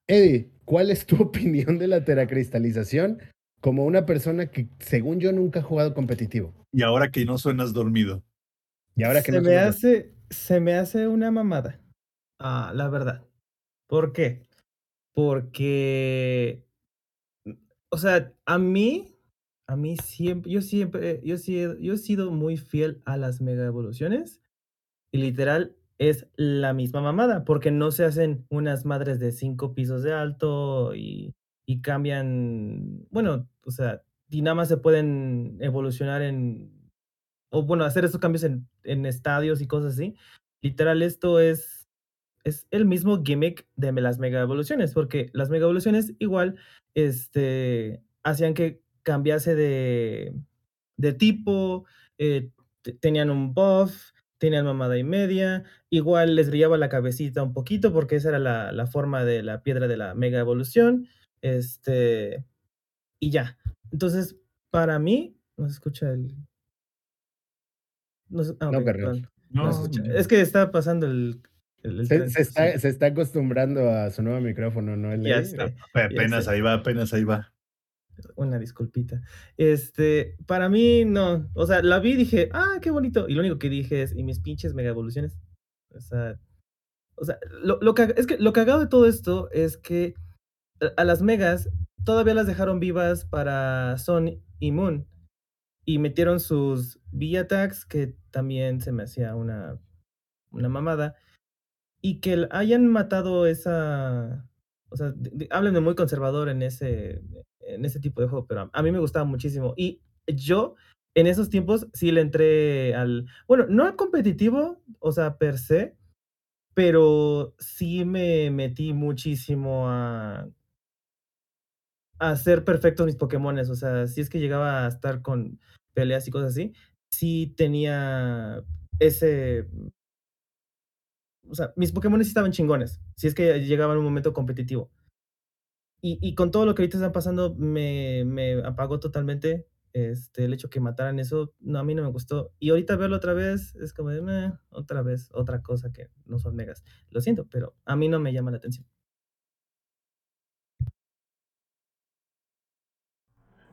Eddie, ¿cuál es tu opinión de la teracristalización como una persona que, según yo, nunca ha jugado competitivo? Y ahora que no suenas dormido. Y ahora que se me hace, se me hace una mamada. Ah, la verdad. ¿Por qué? Porque, o sea, a mí a mí siempre, yo siempre, yo, yo he sido muy fiel a las mega evoluciones y literal es la misma mamada, porque no se hacen unas madres de cinco pisos de alto y, y cambian, bueno, o sea, y nada más se pueden evolucionar en, o bueno, hacer esos cambios en, en estadios y cosas así. Literal, esto es, es el mismo gimmick de las mega evoluciones, porque las mega evoluciones igual, este, hacían que cambiase de, de tipo, eh, tenían un buff, tenían mamada y media, igual les brillaba la cabecita un poquito porque esa era la, la forma de la piedra de la mega evolución, este, y ya. Entonces, para mí, no se escucha el. No, se- ah, No, ok, carnal. perdón. No, No se escucha. Es que está pasando el. Se, está, se está acostumbrando a su nuevo micrófono, ¿no? El Ya Eddie? está. apenas ahí va, apenas ahí va. Una disculpita. Este, para mí, no. O sea, la vi y dije, ah, qué bonito. Y lo único que dije es, y mis pinches mega evoluciones. O sea, o sea, lo, lo es que lo cagado de todo esto es que a- las megas todavía las dejaron vivas para Sun y Moon. Y metieron sus V-Attacks, que también se me hacía una, una mamada. Y que hayan matado esa. O sea, hablan de muy conservador en ese, en ese tipo de juego, pero a, mí me gustaba muchísimo. Y yo, en esos tiempos, sí le entré al. Bueno, no al competitivo, o sea, per se, pero sí me metí muchísimo a. a hacer perfectos mis Pokémones. O sea, si es que llegaba a estar con peleas y cosas así, sí tenía ese o sea, mis Pokémon sí estaban chingones, si es que llegaban a un momento competitivo. Y, con todo lo que ahorita está pasando, me, me apagó totalmente este, el hecho que mataran eso. No, a mí no me gustó. Y ahorita verlo otra vez es como de, "Meh, otra vez, otra cosa que no son megas. Lo siento, pero a mí no me llama la atención.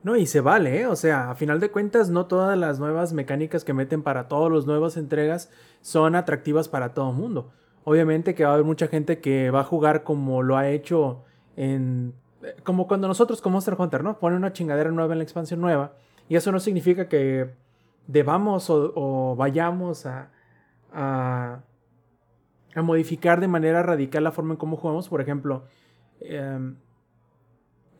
No, y se vale, ¿eh? O sea, a final de cuentas, no todas las nuevas mecánicas que meten para todas las nuevas entregas son atractivas para todo el mundo. Obviamente que va a haber mucha gente que va a jugar como lo ha hecho en... Como cuando nosotros con Monster Hunter, ¿no? Ponen una chingadera nueva en la expansión nueva. Y eso no significa que debamos o, vayamos a, a, a modificar de manera radical la forma en cómo jugamos. Por ejemplo, em,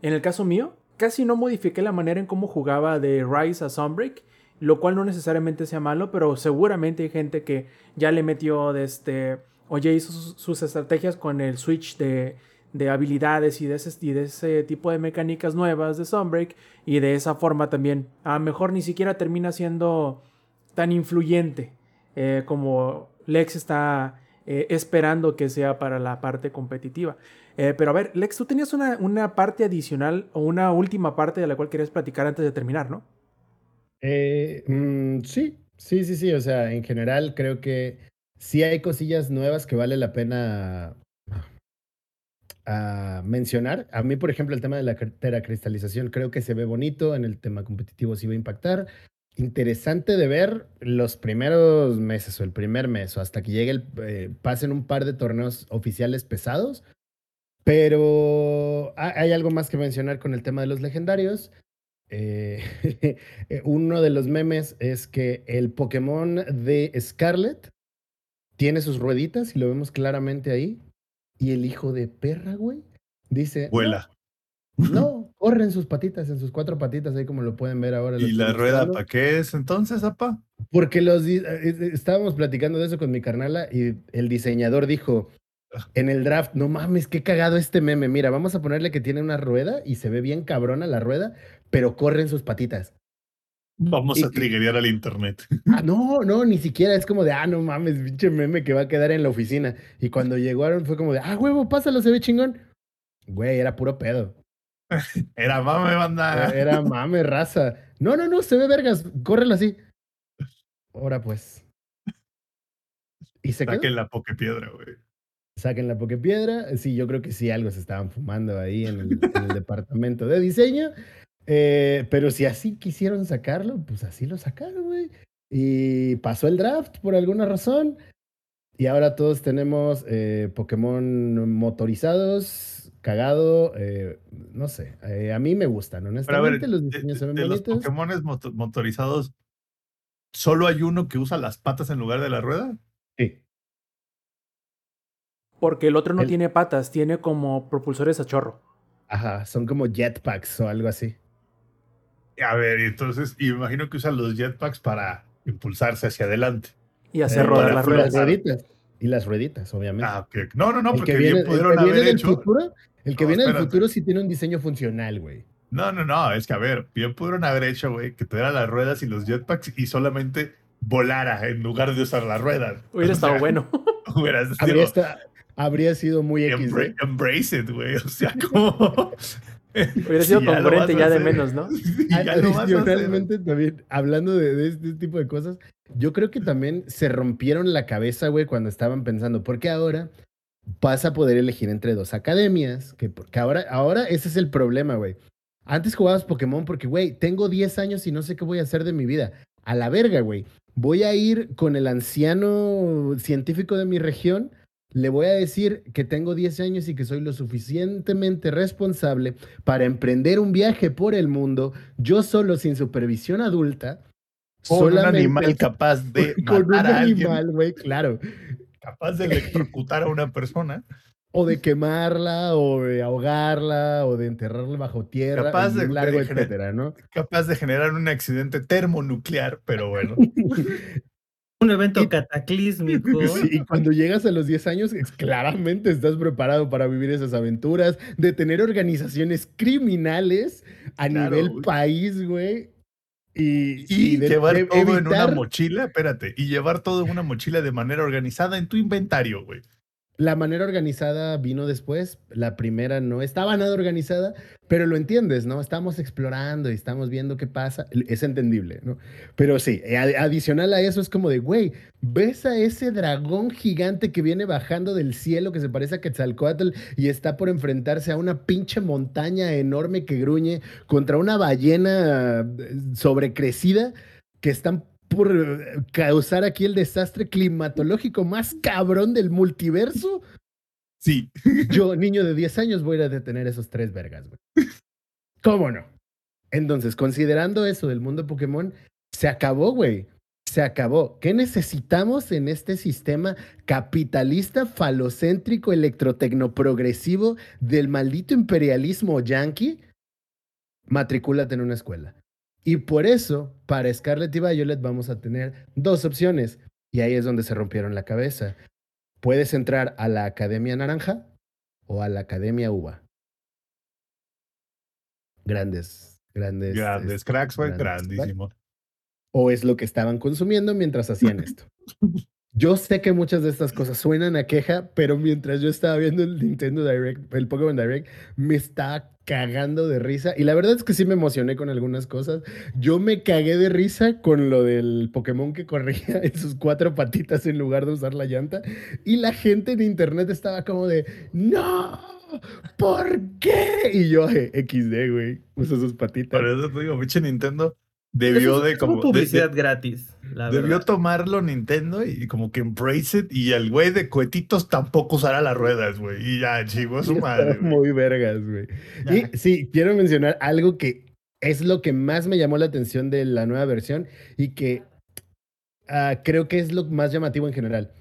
en el caso mío, casi no modifiqué la manera en cómo jugaba de Rise a Sunbreak, lo cual no necesariamente sea malo, pero seguramente hay gente que ya le metió de este, o ya hizo sus estrategias con el switch de, de habilidades y de, ese, tipo de mecánicas nuevas de Sunbreak, y de esa forma también, a lo mejor ni siquiera termina siendo tan influyente eh, como Lex está eh, esperando que sea para la parte competitiva. Eh, pero a ver, Lex, tú tenías una, una, parte adicional o una última parte de la cual querías platicar antes de terminar, ¿no? Mmm, sí, sí, sí, sí. O sea, en general creo que sí hay cosillas nuevas que vale la pena uh, mencionar. A mí, por ejemplo, el tema de la teracristalización creo que se ve bonito. En el tema competitivo sí va a impactar. Interesante de ver los primeros meses o el primer mes o hasta que llegue el, eh, pasen un par de torneos oficiales pesados. Pero hay algo más que mencionar con el tema de los legendarios. Eh, uno de los memes es que el Pokémon de Scarlet tiene sus rueditas y lo vemos claramente ahí. Y el hijo de perra, güey, dice: Vuela. No, no, corre en sus patitas, en sus cuatro patitas, ahí como lo pueden ver ahora. ¿Y la rueda para qué es entonces, apa? Porque los eh, estábamos platicando de eso con mi carnala y el diseñador dijo: en el draft, no mames, qué cagado este meme. Mira, vamos a ponerle que tiene una rueda y se ve bien cabrona la rueda, pero corre en sus patitas. Vamos y, a triggerear al internet. Ah, no, no, ni siquiera es como de, ah, no mames, pinche meme que va a quedar en la oficina. Y cuando llegaron fue como de, ah, huevo, pásalo, se ve chingón. Güey, era puro pedo. Era mame, banda. Era, era mame, raza. No, no, no, se ve vergas, córrelo así. Ahora pues. Y se Saquen quedó? la pokepiedra, güey saquen la pokepiedra. Sí, yo creo que sí, algo se estaban fumando ahí en el, en el departamento de diseño. Eh, pero si así quisieron sacarlo, pues así lo sacaron, güey. Y pasó el draft por alguna razón. Y ahora todos tenemos eh, Pokémon motorizados, cagado, eh, no sé. a mí me gustan, honestamente. Ver, los diseños de, se ven de bonitos. los Pokémon moto motorizados, ¿solo hay uno que usa las patas en lugar de la rueda? Sí. Porque el otro no el... tiene patas, tiene como propulsores a chorro. Ajá, son como jetpacks o algo así. A ver, entonces, imagino que usan los jetpacks para impulsarse hacia adelante. Y hacer eh, rodar las ruedas. Las rueditas. Y las rueditas, obviamente. Ah, okay. No, no, no, el porque viene, bien pudieron el que haber viene hecho. Futuro, el que No, viene del futuro sí tiene un diseño funcional, güey. No, no, no, es que a ver, bien pudieron haber hecho, güey, que tuvieran las ruedas y los jetpacks y solamente volara en lugar de usar las ruedas. Hubiera O estado sea, bueno. Hubiera sido Habría, esta- habría sido muy X, embra- ¿eh? embrace it, güey. O sea, como Hubiera sido Sí, ya lo congruente vas a ya de hacer. menos, ¿no? Ya. Adicionalmente, también, hablando de, de este tipo de cosas, yo creo que también se rompieron la cabeza, güey, cuando estaban pensando, porque ahora vas a poder elegir entre dos academias, que, porque ahora, ahora ese es el problema, güey. Antes jugabas Pokémon porque, güey, tengo 10 años y no sé qué voy a hacer de mi vida. A la verga, güey. Voy a ir con el anciano científico de mi región. Le voy a decir que tengo 10 años y que soy lo suficientemente responsable para emprender un viaje por el mundo, yo solo sin supervisión adulta. Con un animal capaz de con un matar a alguien, animal, güey, claro. capaz de electrocutar a una persona, O de quemarla, o de ahogarla, o de enterrarla bajo tierra, Capaz de- un largo de gener- etcétera, ¿no? capaz de generar un accidente termonuclear, pero bueno. Un evento Y- cataclísmico. Sí, y cuando llegas a los 10 años, es- claramente estás preparado para vivir esas aventuras, de tener organizaciones criminales a Claro, nivel güey. país, güey. Y, Y, de- llevar de todo en una mochila, espérate, y llevar todo en una mochila de manera organizada en tu inventario, güey. La manera organizada vino después. La primera no estaba nada organizada, pero lo entiendes, ¿no? Estamos explorando y estamos viendo qué pasa. Es entendible, ¿no? Pero sí, eh, adi- adicional a eso es como de, güey, ¿ves a ese dragón gigante que viene bajando del cielo que se parece a Quetzalcoatl y está por enfrentarse a una pinche montaña enorme que gruñe contra una ballena eh, sobrecrecida que están por eh, causar aquí el desastre climatológico más cabrón del multiverso? Sí, Yo, niño de 10 años, voy a ir a detener esos tres vergas, güey. ¿Cómo no? Entonces, considerando eso del mundo Pokémon, se acabó, güey. Se acabó. ¿Qué necesitamos en este sistema capitalista, falocéntrico, electrotecnoprogresivo del maldito imperialismo yanqui? Matricúlate en una escuela. Y por eso, para Scarlet y Violet vamos a tener dos opciones. Y ahí es donde se rompieron la cabeza. Puedes entrar a la Academia Naranja o a la Academia Uva. Grandes, grandes. grandes este, cracks, grandes grandísimo. O es lo que estaban consumiendo mientras hacían esto. Yo sé que muchas de estas cosas suenan a queja, pero mientras yo estaba viendo el Nintendo Direct, el Pokémon Direct, me estaba cagando de risa. Y la verdad es que sí me emocioné con algunas cosas. Yo me cagué de risa con lo del Pokémon que corría en sus cuatro patitas en lugar de usar la llanta. Y la gente en internet estaba como de, no, ¿por qué? Y yo, "Eh, XD, güey, usa sus patitas. Por eso te digo, pinche Nintendo debió Eso de es como. publicidad de- gratis. La debió verdad. tomarlo Nintendo y como que embrace it. Y el güey de cohetitos tampoco usará las ruedas, güey. Y ya, chivo, su madre, muy vergas, güey. Y sí, quiero mencionar algo que es lo que más me llamó la atención de la nueva versión y que ah, creo que es lo más llamativo en general.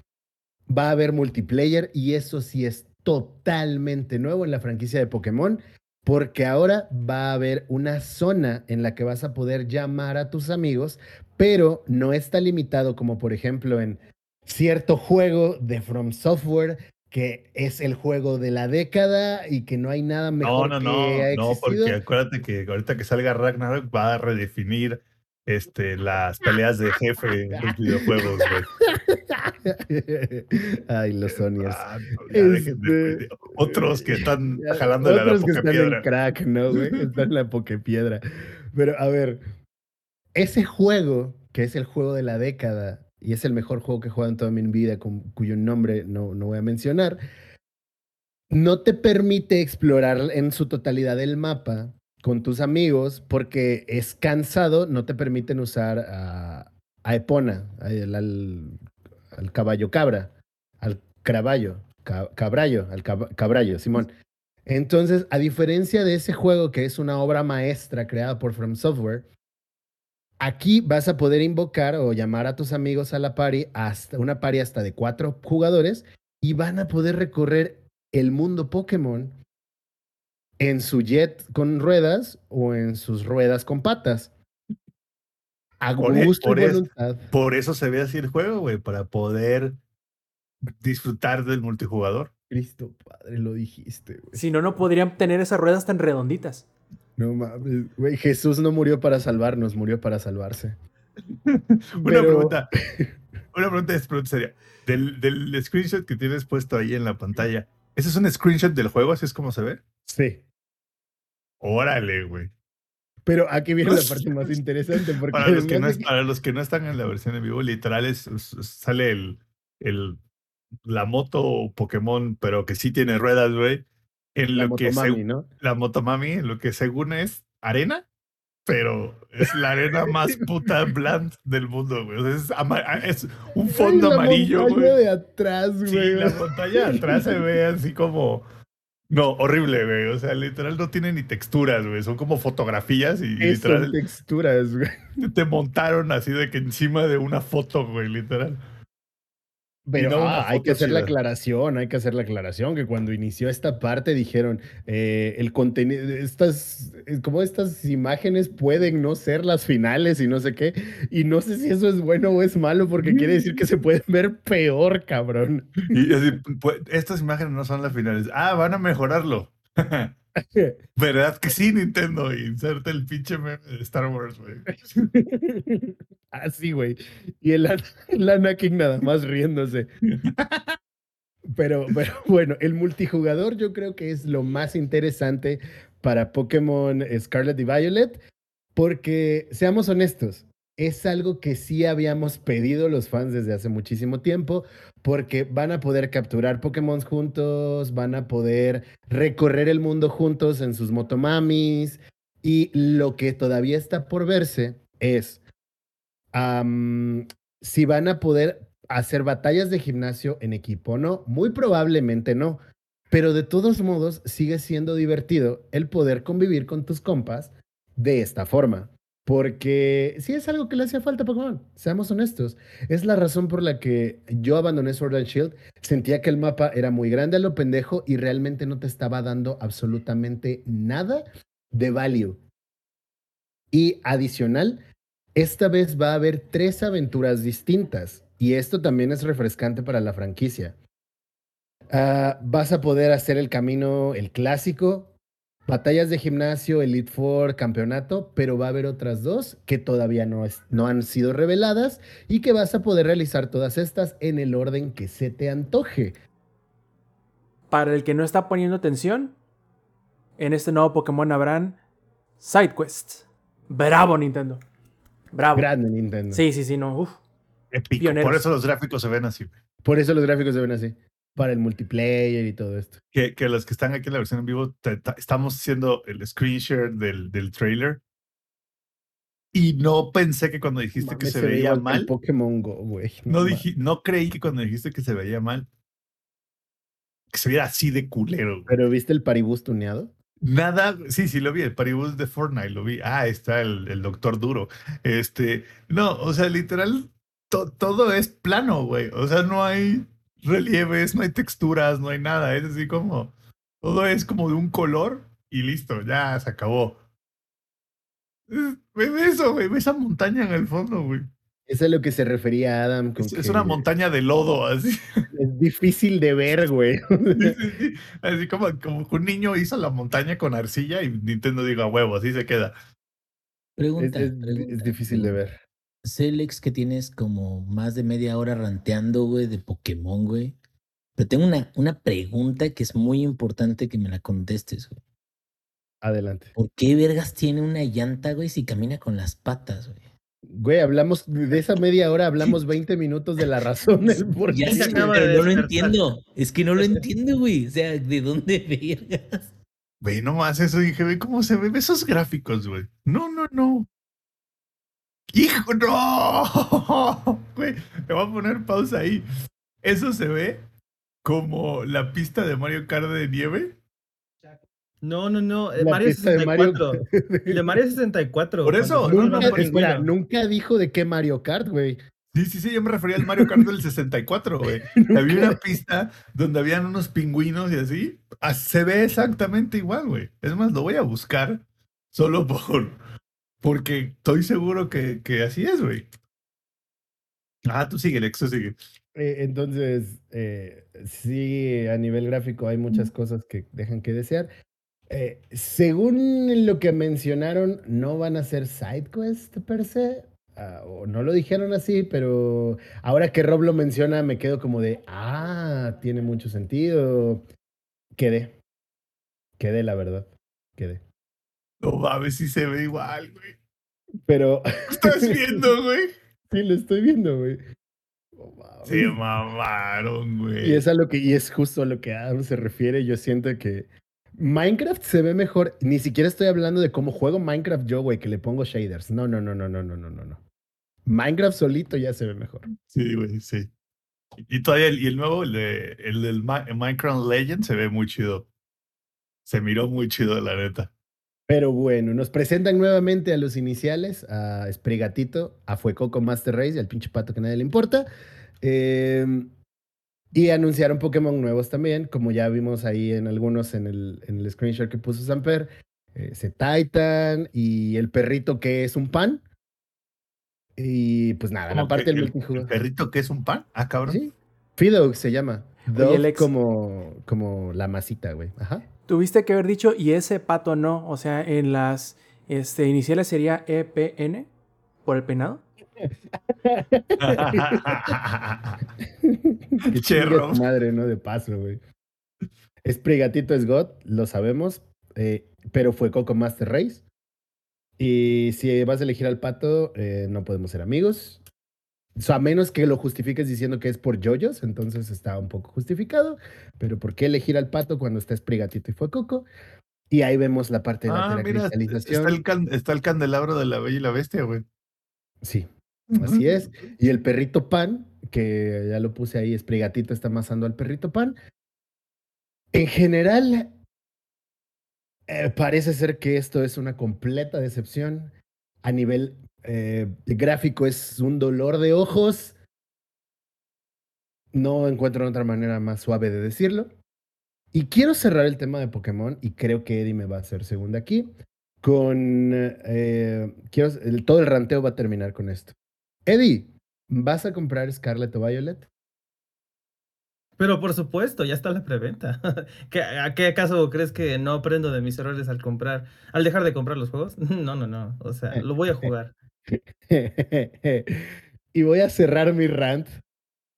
Va a haber multiplayer y eso sí es totalmente nuevo en la franquicia de Pokémon. Porque ahora va a haber una zona en la que vas a poder llamar a tus amigos, pero no está limitado como por ejemplo en cierto juego de From Software que es el juego de la década y que no hay nada No, mejor no, que no, ha no, porque existido. acuérdate que ahorita que salga Ragnarok va a redefinir este, las peleas de jefe en los videojuegos, güey. Ay, los Sonyers. Ah, no, Este, Otros que están jalándole a la Otros que están en crack, ¿no, güey? Están en la Pokepiedra. Pero, a ver, ese juego, que es el juego de la década, y es el mejor juego que he jugado en toda mi vida, con- cuyo nombre no, no voy a mencionar, no te permite explorar en su totalidad el mapa con tus amigos porque es cansado, no te permiten usar a, Epona, al, al- al caballo cabra, al craballo, ca- cabrallo, al cab- cabrallo, Simón. Entonces, a diferencia de ese juego que es una obra maestra creada por From Software, aquí vas a poder invocar o llamar a tus amigos a la party, hasta una party hasta de cuatro jugadores, y van a poder recorrer el mundo Pokémon en su jet con ruedas o en sus ruedas con patas. A Por e- gusto por y es- voluntad. Por eso se ve así el juego, güey, para poder disfrutar del multijugador. Cristo Padre, lo dijiste, güey. Si no, no podrían tener esas ruedas tan redonditas. No mames, güey. Jesús no murió para salvarnos, murió para salvarse. Una Pero- pregunta. Una pregunta, es pregunta seria. Del, del screenshot que tienes puesto ahí en la pantalla, ¿ese es un screenshot del juego? ¿Así es como se ve? Sí. Órale, güey. Pero aquí viene la parte más interesante. Porque Para los, que no, además es- de que- para los que no están en la versión en vivo, literal es, sale el, el, la moto Pokémon, pero que sí tiene ruedas, güey. En la lo que ¿no? la motomami, en lo que según es arena, pero es la arena más puta bland del mundo, güey. Es, es un fondo Ay, la amarillo, güey. de atrás, Sí, güey. la montaña de atrás se ve así como. No, horrible, güey. O sea, literal no tiene ni texturas, güey. Son como fotografías y literal texturas, güey. te montaron así de que encima de una foto, güey, literal. Pero no ah, hay que hacer la chida. aclaración, hay que hacer la aclaración que cuando inició esta parte dijeron eh, el contenido, estas, eh, como estas imágenes pueden no ser las finales y no sé qué, y no sé si eso es bueno o es malo porque quiere decir que se pueden ver peor, cabrón. Y así, pues, estas imágenes no son las finales. Ah, van a mejorarlo. ¿Verdad que sí, Nintendo? Inserta el pinche meme de Star Wars, güey. Así, güey. Y el, el Anakin nada más riéndose. Pero, pero bueno, el multijugador yo creo que es lo más interesante para Pokémon Scarlet y Violet, porque seamos honestos, es algo que sí habíamos pedido los fans desde hace muchísimo tiempo, porque van a poder capturar Pokémon juntos, van a poder recorrer el mundo juntos en sus motomamis, y lo que todavía está por verse es si van a poder hacer batallas de gimnasio en equipo o no. Muy probablemente no. Pero de todos modos, sigue siendo divertido el poder convivir con tus compas de esta forma. Porque sí es algo que le hacía falta a Pokémon, seamos honestos. Es la razón por la que yo abandoné Sword and Shield. Sentía que el mapa era muy grande a lo pendejo y realmente no te estaba dando absolutamente nada de value. Y adicional, esta vez va a haber tres aventuras distintas y esto también es refrescante para la franquicia. Ah, vas a poder hacer el camino, el clásico, batallas de gimnasio, Elite Four, campeonato, pero va a haber otras dos que todavía no, es- no han sido reveladas y que vas a poder realizar todas estas en el orden que se te antoje. Para el que no está poniendo atención, en este nuevo Pokémon habrán side quests. Bravo, Nintendo. Bravo. Grande Nintendo. Sí, sí, sí, no. uf. Épico. Pioneros. Por eso los gráficos se ven así. Por eso los gráficos se ven así. Para el multiplayer y todo esto. Que, que los que están aquí en la versión en vivo, te- ta- estamos haciendo el screen share del, del trailer. Y no pensé que cuando dijiste que Mames, se ve veía que mal, Pokémon Go, güey. no, dije, no creí que cuando dijiste que se veía mal, que se viera así de culero. güey. Pero ¿viste el paribus tuneado? Nada, sí, sí lo vi, el paribus de Fortnite, lo vi. Ah, está el, el doctor duro. Este, no, o sea, literal, to- todo es plano, güey. O sea, no hay relieves, no hay texturas, no hay nada. Es así como, todo es como de un color y listo, ya se acabó. Es- Ve eso, güey, ve esa montaña en el fondo, güey. Eso es a lo que se refería Adam. con Es, una montaña de lodo, así. Es difícil de ver, güey. Sí, sí, sí. Así como, como que un niño hizo la montaña con arcilla y Nintendo diga huevo, así se queda. Es, Pregunta, es- pregunta, es difícil de ver. Celex que tienes como más de media hora ranteando, güey, de Pokémon, güey. Pero tengo una, una pregunta que es muy importante que me la contestes, güey. Adelante. ¿Por qué vergas tiene una llanta, güey, si camina con las patas, güey? Güey, hablamos de esa media hora, hablamos 20 minutos de la razón del por Ya qué. se sé, acaba pero de no lo entiendo. Es que no lo entiendo, güey. O sea, ¿de dónde vergas? Ve nomás eso, dije, ve cómo se ven esos gráficos, güey. No, no, no. ¡Hijo, no! Güey, le voy a poner pausa ahí. Eso se ve como la pista de Mario Kart de nieve. No, no, no. eh, La Mario pista de Mario 64. El de Mario 64. Por eso, cuando- no, no, Nunca, por espera, nunca dijo de qué Mario Kart, güey. Sí, sí, sí, yo me refería al Mario Kart del 64, güey. Había una pista donde habían unos pingüinos y así. Ah, Se ve exactamente igual, güey. Es más, lo voy a buscar solo por. Porque estoy seguro que, que así es, güey. Ah, tú sigue, Lex, tú sigue. Eh, entonces, eh, sí, a nivel gráfico hay muchas cosas que dejan que desear. Eh, según lo que mencionaron, no van a ser side quest per se. ah, o no lo dijeron así, pero ahora que Rob lo menciona, me quedo como de, ah, tiene mucho sentido. Quedé. Quedé, la verdad. Quedé. No mames, sí se ve igual, güey. Pero ¿Estás viendo, güey? sí, lo estoy viendo, güey. Se mamaron, güey. Y es a lo que, y es justo a lo que Adam se refiere. Yo siento que Minecraft se ve mejor. Ni siquiera estoy hablando de cómo juego Minecraft yo, güey, que le pongo shaders. No, no, no, no, no, no, no, no, no. Minecraft solito ya se ve mejor. Sí, güey, sí. Y todavía el, y el nuevo, el, de, el del Mi- Minecraft Legend, se ve muy chido. Se miró muy chido, la neta. Pero bueno, nos presentan nuevamente a los iniciales, a Sprigatito, a Fuecoco Master Race y al pinche pato que nadie le importa. Eh, y anunciaron Pokémon nuevos también, como ya vimos ahí en algunos en el, en el screenshot que puso Samper. Eh, Titan y el perrito que es un pan. Y pues nada, la Como parte que del el, el multijugador. perrito que es un pan. Ah, cabrón. Sí, Fido se llama. Oye, Alex. como, como la masita, güey. Ajá. Tuviste que haber dicho y ese pato no. O sea, en las este, iniciales sería EPN por el penado. Cherro. madre, ¿no? De paso, güey. Es Prigatito es God, lo sabemos, eh, pero fue Coco Master Race. Y si vas a elegir al pato, eh, no podemos ser amigos. O sea, a menos que lo justifiques diciendo que es por yoyos, entonces está un poco justificado. Pero ¿por qué elegir al pato cuando está Sprigatito y fue Coco? Y ahí vemos la parte de la Ah, mira, cristalización. está el, can- está el candelabro de la Bella y la Bestia, güey. Sí, Así es. Y el perrito pan, que ya lo puse ahí, Sprigatito está amasando al perrito pan. En general, eh, parece ser que esto es una completa decepción. A nivel eh, gráfico es un dolor de ojos. No encuentro otra manera más suave de decirlo. Y quiero cerrar el tema de Pokémon, y creo que Eddie me va a hacer segunda aquí, con... eh, quiero, el- todo el ranteo va a terminar con esto. Eddie, ¿vas a comprar Scarlet o Violet? Pero por supuesto, ya está la preventa. ¿Qué, ¿A qué acaso crees que no aprendo de mis errores al comprar, al dejar de comprar los juegos? No, no, no. O sea, lo voy a jugar. y voy a cerrar mi rant.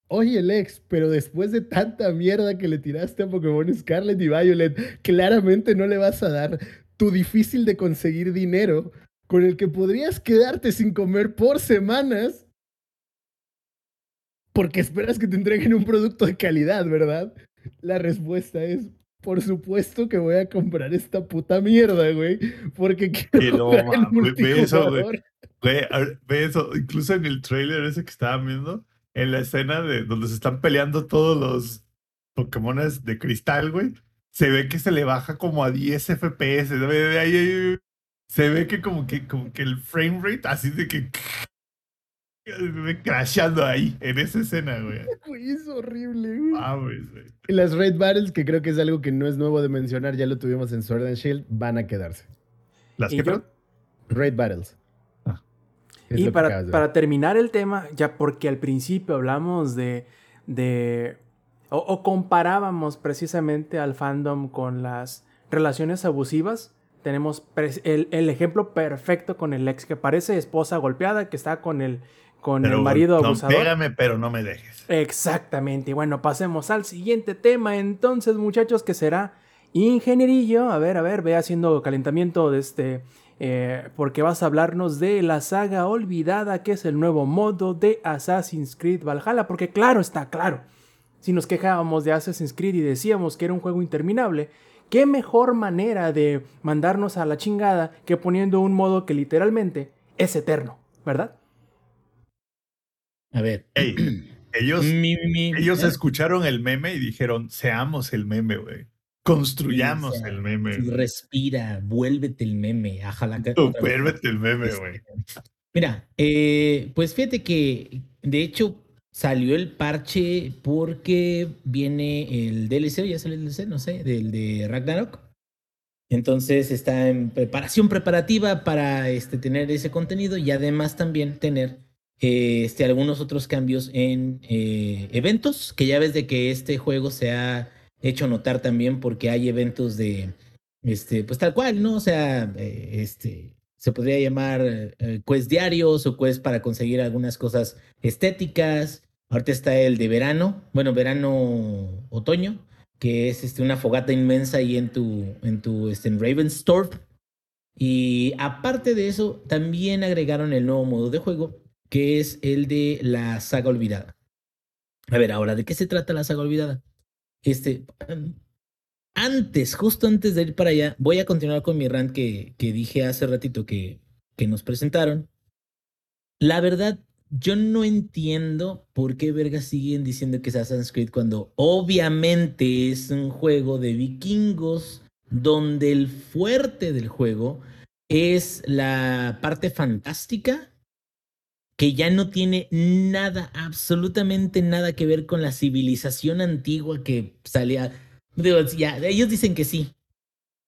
Oye, Lex, pero después de tanta mierda que le tiraste a Pokémon Scarlet y Violet, claramente no le vas a dar tu difícil de conseguir dinero con el que podrías quedarte sin comer por semanas porque esperas que te entreguen un producto de calidad, ¿verdad? La respuesta es, por supuesto que voy a comprar esta puta mierda, güey, porque quiero Que no, jugar el ve eso, güey. ve eso, incluso en el trailer ese que estaban viendo, en la escena de donde se están peleando todos los Pokémones de cristal, güey, se ve que se le baja como a 10 FPS. Se ve que como que como que el frame rate así de que crashando ahí en esa escena, güey. Es horrible, güey. Mames, güey. Y las Raid Battles, que creo que es algo que no es nuevo de mencionar, ya lo tuvimos en Sword and Shield, van a quedarse. Las Y que yo-? Raid Battles. Ah. Y para, terminar el tema, ya porque al principio hablamos de. de o, o comparábamos precisamente al fandom con las relaciones abusivas. Tenemos el ejemplo perfecto con el ex que parece esposa golpeada, que está con el, con el marido no, abusador. Pégame, pero no me dejes. Exactamente. Y bueno, pasemos al siguiente tema entonces, muchachos, que será ingenierillo. A ver, a ver, ve haciendo calentamiento de este... eh, porque vas a hablarnos de la saga olvidada, que es el nuevo modo de Assassin's Creed Valhalla. Porque claro, está claro. Si nos quejábamos de Assassin's Creed y decíamos que era un juego interminable, ¿qué mejor manera de mandarnos a la chingada que poniendo un modo que literalmente es eterno, ¿verdad? A ver. Ey, ellos, Mi- mi- ellos ¿eh? escucharon el meme y dijeron, seamos el meme, güey. Construyamos el meme. Respira, vuélvete el meme. Ajala. Vuélvete el meme, güey. Mira, eh, pues fíjate que de hecho salió el parche porque viene el DLC, ya salió el DLC, no sé, del de Ragnarok. Entonces está en preparación preparativa para este, tener ese contenido y además también tener eh, este, algunos otros cambios en eh, eventos, que ya ves de que este juego se ha hecho notar también porque hay eventos de, este, pues tal cual, ¿no? O sea, eh, este, se podría llamar quest diarios o quest para conseguir algunas cosas estéticas. Ahorita está el de verano, bueno, verano, otoño, que es este, una fogata inmensa ahí en tu, en tu, este, en. Y aparte de eso, también agregaron el nuevo modo de juego, que es el de la saga olvidada. A ver, ahora, ¿de qué se trata la saga olvidada? Este, antes, justo antes de ir para allá, voy a continuar con mi rant que, que dije hace ratito que, que nos presentaron. La verdad, yo no entiendo por qué vergas siguen diciendo que es Assassin's Creed cuando obviamente es un juego de vikingos donde el fuerte del juego es la parte fantástica que ya no tiene nada, absolutamente nada que ver con la civilización antigua que salía. Digo, ya, ellos dicen que sí,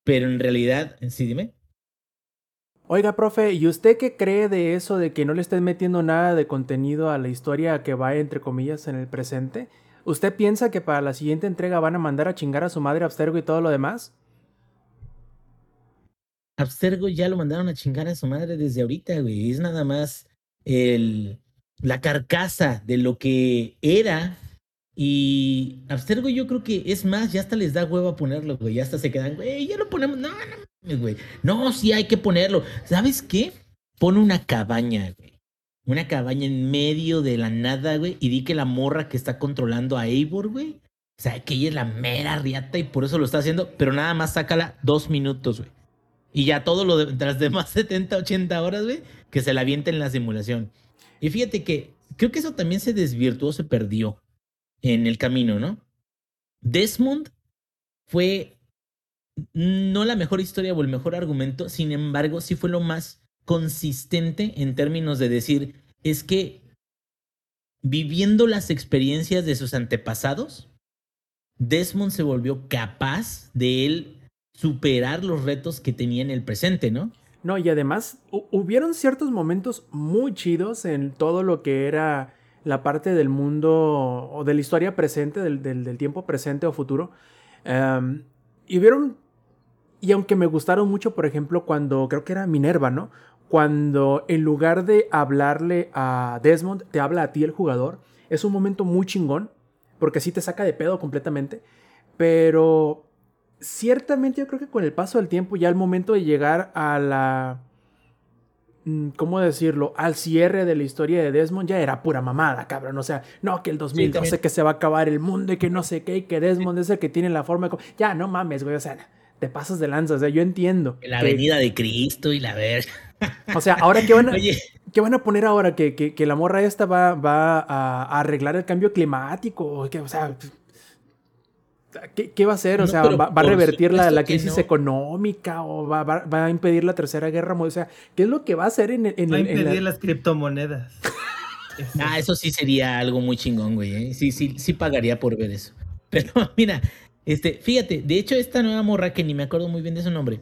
pero en realidad, sí, dime. Oiga, profe, ¿y usted qué cree de eso de que no le estén metiendo nada de contenido a la historia que va entre comillas en el presente? ¿Usted piensa que para la siguiente entrega van a mandar a chingar a su madre Abstergo y todo lo demás? Abstergo ya lo mandaron a chingar a su madre desde ahorita, güey. Es nada más el, la carcasa de lo que era. Y Abstergo yo creo que es más, ya hasta les da huevo a ponerlo, güey. Ya hasta se quedan, güey, ya lo ponemos. No, no, güey. No, sí hay que ponerlo. ¿Sabes qué? Pone una cabaña, güey. Una cabaña en medio de la nada, güey. Y di que la morra que está controlando a Eivor, güey. O sea, que ella es la mera riata y por eso lo está haciendo. Pero nada más sácala dos minutos, güey. Y ya todo lo de las demás 70, 80 horas, güey, que se la avienta en la simulación. Y fíjate que creo que eso también se desvirtuó, se perdió en el camino, ¿no? Desmond fue no la mejor historia o el mejor argumento, sin embargo, sí fue lo más consistente en términos de decir, es que viviendo las experiencias de sus antepasados, Desmond se volvió capaz de él superar los retos que tenía en el presente, ¿no? No, y además hubieron ciertos momentos muy chidos en todo lo que era la parte del mundo o de la historia presente, del, del, tiempo presente o futuro. Em, y hubieron, y aunque me gustaron mucho, por ejemplo, cuando creo que era Minerva, ¿no? Cuando en lugar de hablarle a Desmond, te habla a ti el jugador, es un momento muy chingón, porque así te saca de pedo completamente. Pero ciertamente yo creo que con el paso del tiempo, ya al momento de llegar a la... Mm, ¿Cómo decirlo? Al cierre de la historia de Desmond ya era pura mamada, cabrón. O sea, no, que el 2012 que se va a acabar el mundo y que no sé qué, y que Desmond es el que tiene la forma de... Ya, no mames, güey. O sea, te pasas de lanza. O sea, yo entiendo. La venida de Cristo y la ver. O sea, ahora qué van a... ¿Qué van a poner ahora? ¿Que, que, la morra esta va, va a, arreglar el cambio climático? O sea, ¿Qué, va a hacer? O sea, va, a revertir la, crisis económica o va, a impedir la tercera guerra mundial. O sea, ¿qué es lo que va a hacer en, en, Va a impedir las criptomonedas. ah, eso sí sería algo muy chingón, güey. ¿eh? Sí, sí, sí pagaría por ver eso. Pero mira, este, fíjate, de hecho, esta nueva morra que ni me acuerdo muy bien de su nombre.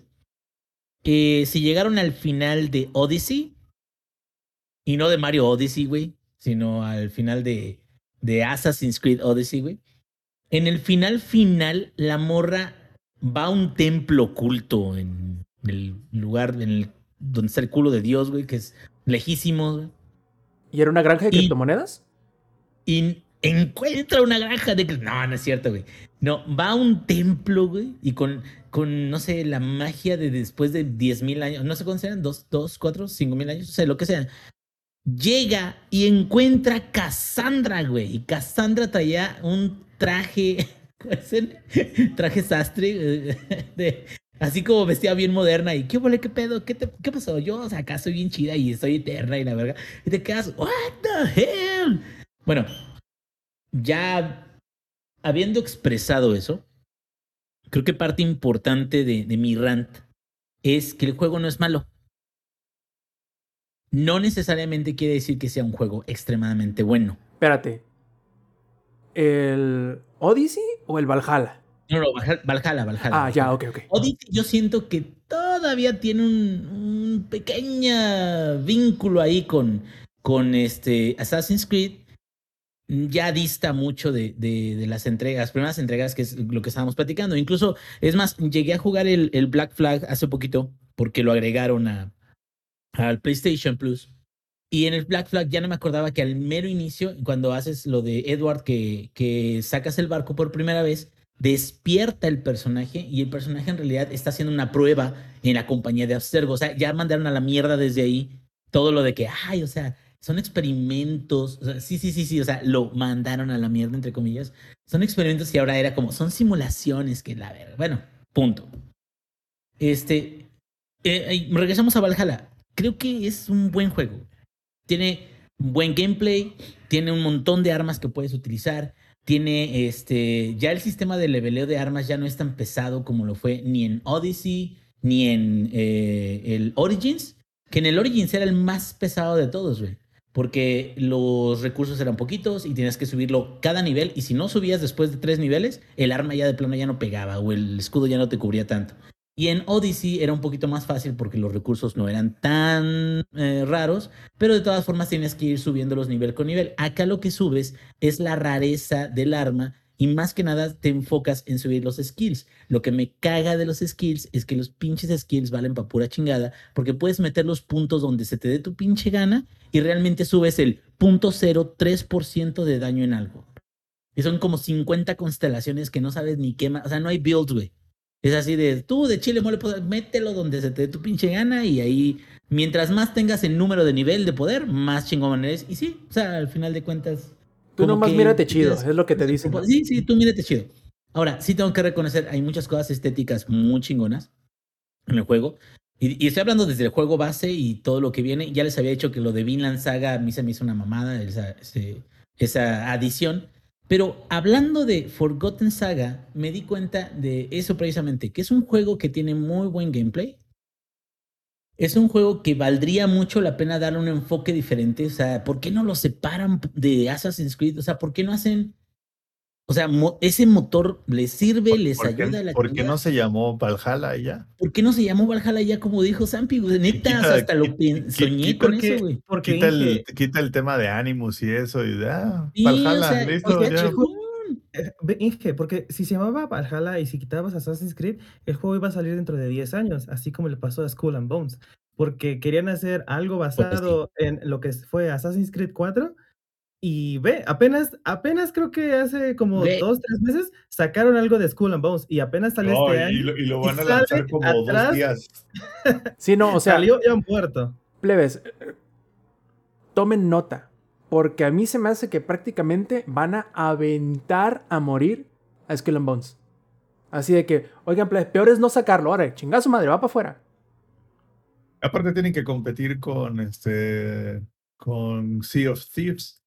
Eh, si llegaron al final de Odyssey, y no de Mario Odyssey, güey, sino al final de, de Assassin's Creed Odyssey, güey en el final final, la morra va a un templo oculto en el lugar en el, donde está el culo de Dios, güey, que es lejísimo. Güey. ¿Y era una granja de criptomonedas? Y encuentra una granja de... No, no es cierto, güey. No, va a un templo, güey, y con, con, no sé, la magia de después de 10.000 años, no sé cuántos eran, dos, dos, cuatro, cinco mil años, o sea, lo que sea. Llega y encuentra a Cassandra, güey. Y Cassandra traía un traje, traje sastre, así como vestida bien moderna y qué huele, qué pedo, ¿Qué, qué pasó, yo o sea, acá soy bien chida y estoy eterna y la verga, y te quedas, what the hell. Bueno, ya habiendo expresado eso, creo que parte importante de mi rant es que el juego no es malo. No necesariamente quiere decir que sea un juego extremadamente bueno. Espérate, ¿El Odyssey o el Valhalla? No, no, Valhalla, Valhalla. Ah, ya, ok, ok. Odyssey yo siento que todavía tiene un, pequeño vínculo ahí con, con este Assassin's Creed. Ya dista mucho de, de, las entregas, primeras entregas, que es lo que estábamos platicando. Incluso, es más, llegué a jugar el, el Black Flag hace poquito porque lo agregaron a, al PlayStation Plus. Y en el Black Flag ya no me acordaba que al mero inicio, cuando haces lo de Edward, que, que sacas el barco por primera vez, despierta el personaje y el personaje en realidad está haciendo una prueba en la compañía de Abstergo. O sea, ya mandaron a la mierda desde ahí todo lo de que, ay, o sea, son experimentos. O sea, sí, sí, sí, sí, o sea, lo mandaron a la mierda, entre comillas. Son experimentos y ahora era como, son simulaciones que la verga. Bueno, punto. Este, eh, regresamos a Valhalla. Creo que es un buen juego. Tiene buen gameplay, tiene un montón de armas que puedes utilizar. Tiene este. Ya el sistema de leveleo de armas ya no es tan pesado como lo fue ni en Odyssey ni en eh, el Origins. Que en el Origins era el más pesado de todos, güey. Porque los recursos eran poquitos y tenías que subirlo cada nivel. Y si no subías después de tres niveles, el arma ya de plano ya no pegaba o el escudo ya no te cubría tanto. Y en Odyssey era un poquito más fácil porque los recursos no eran tan eh, raros, pero de todas formas tienes que ir subiéndolos nivel con nivel. Acá lo que subes es la rareza del arma y más que nada te enfocas en subir los skills. Lo que me caga de los skills es que los pinches skills valen para pura chingada porque puedes meter los puntos donde se te dé tu pinche gana y realmente subes el .03% de daño en algo. Y son como 50 constelaciones que no sabes ni qué más. O sea, no hay builds, güey. Es así de, tú de chile mole, pues, mételo donde se te dé tu pinche gana y ahí, mientras más tengas el número de nivel de poder, más chingón eres. Y sí, o sea, al final de cuentas... Tú nomás mírate chido, es lo que te dicen. Sí, sí, tú mírate chido. Ahora, sí tengo que reconocer, hay muchas cosas estéticas muy chingonas en el juego. Y, estoy hablando desde el juego base y todo lo que viene. Ya les había dicho que lo de Vinland Saga a mí se me hizo una mamada, esa, esa adición. Pero hablando de Forgotten Saga, me di cuenta de eso precisamente, que es un juego que tiene muy buen gameplay. Es un juego que valdría mucho la pena darle un enfoque diferente. O sea, ¿por qué no lo separan de Assassin's Creed? O sea, ¿por qué no hacen o sea, ese motor les sirve, les ayuda a la ¿Por qué no se llamó Valhalla ya? ¿Por qué no se llamó Valhalla ya como dijo Zampi? Neta, hasta lo soñé con eso, güey. Porque quita el, quita el, tema de Animus y eso y de, ah, Valhalla, listo. ya. Inge, porque si se llamaba Valhalla y si quitabas Assassin's Creed, el juego iba a salir dentro de 10 años, así como le pasó a Skull and Bones, porque querían hacer algo pues basado en lo que fue Assassin's Creed 4 y ve, apenas, apenas creo que hace como dos, tres meses sacaron algo de School and Bones y apenas salió este año. Y lo, van a lanzar como dos días. Sí, no, o sea. Salió ya muerto. Plebes, tomen nota. Porque a mí se me hace que prácticamente van a aventar a morir a Skull and Bones. Así de que, oigan, plebes, peor es no sacarlo. Ahora, chingazo madre, va para afuera. Aparte tienen que competir con este con Sea of Thieves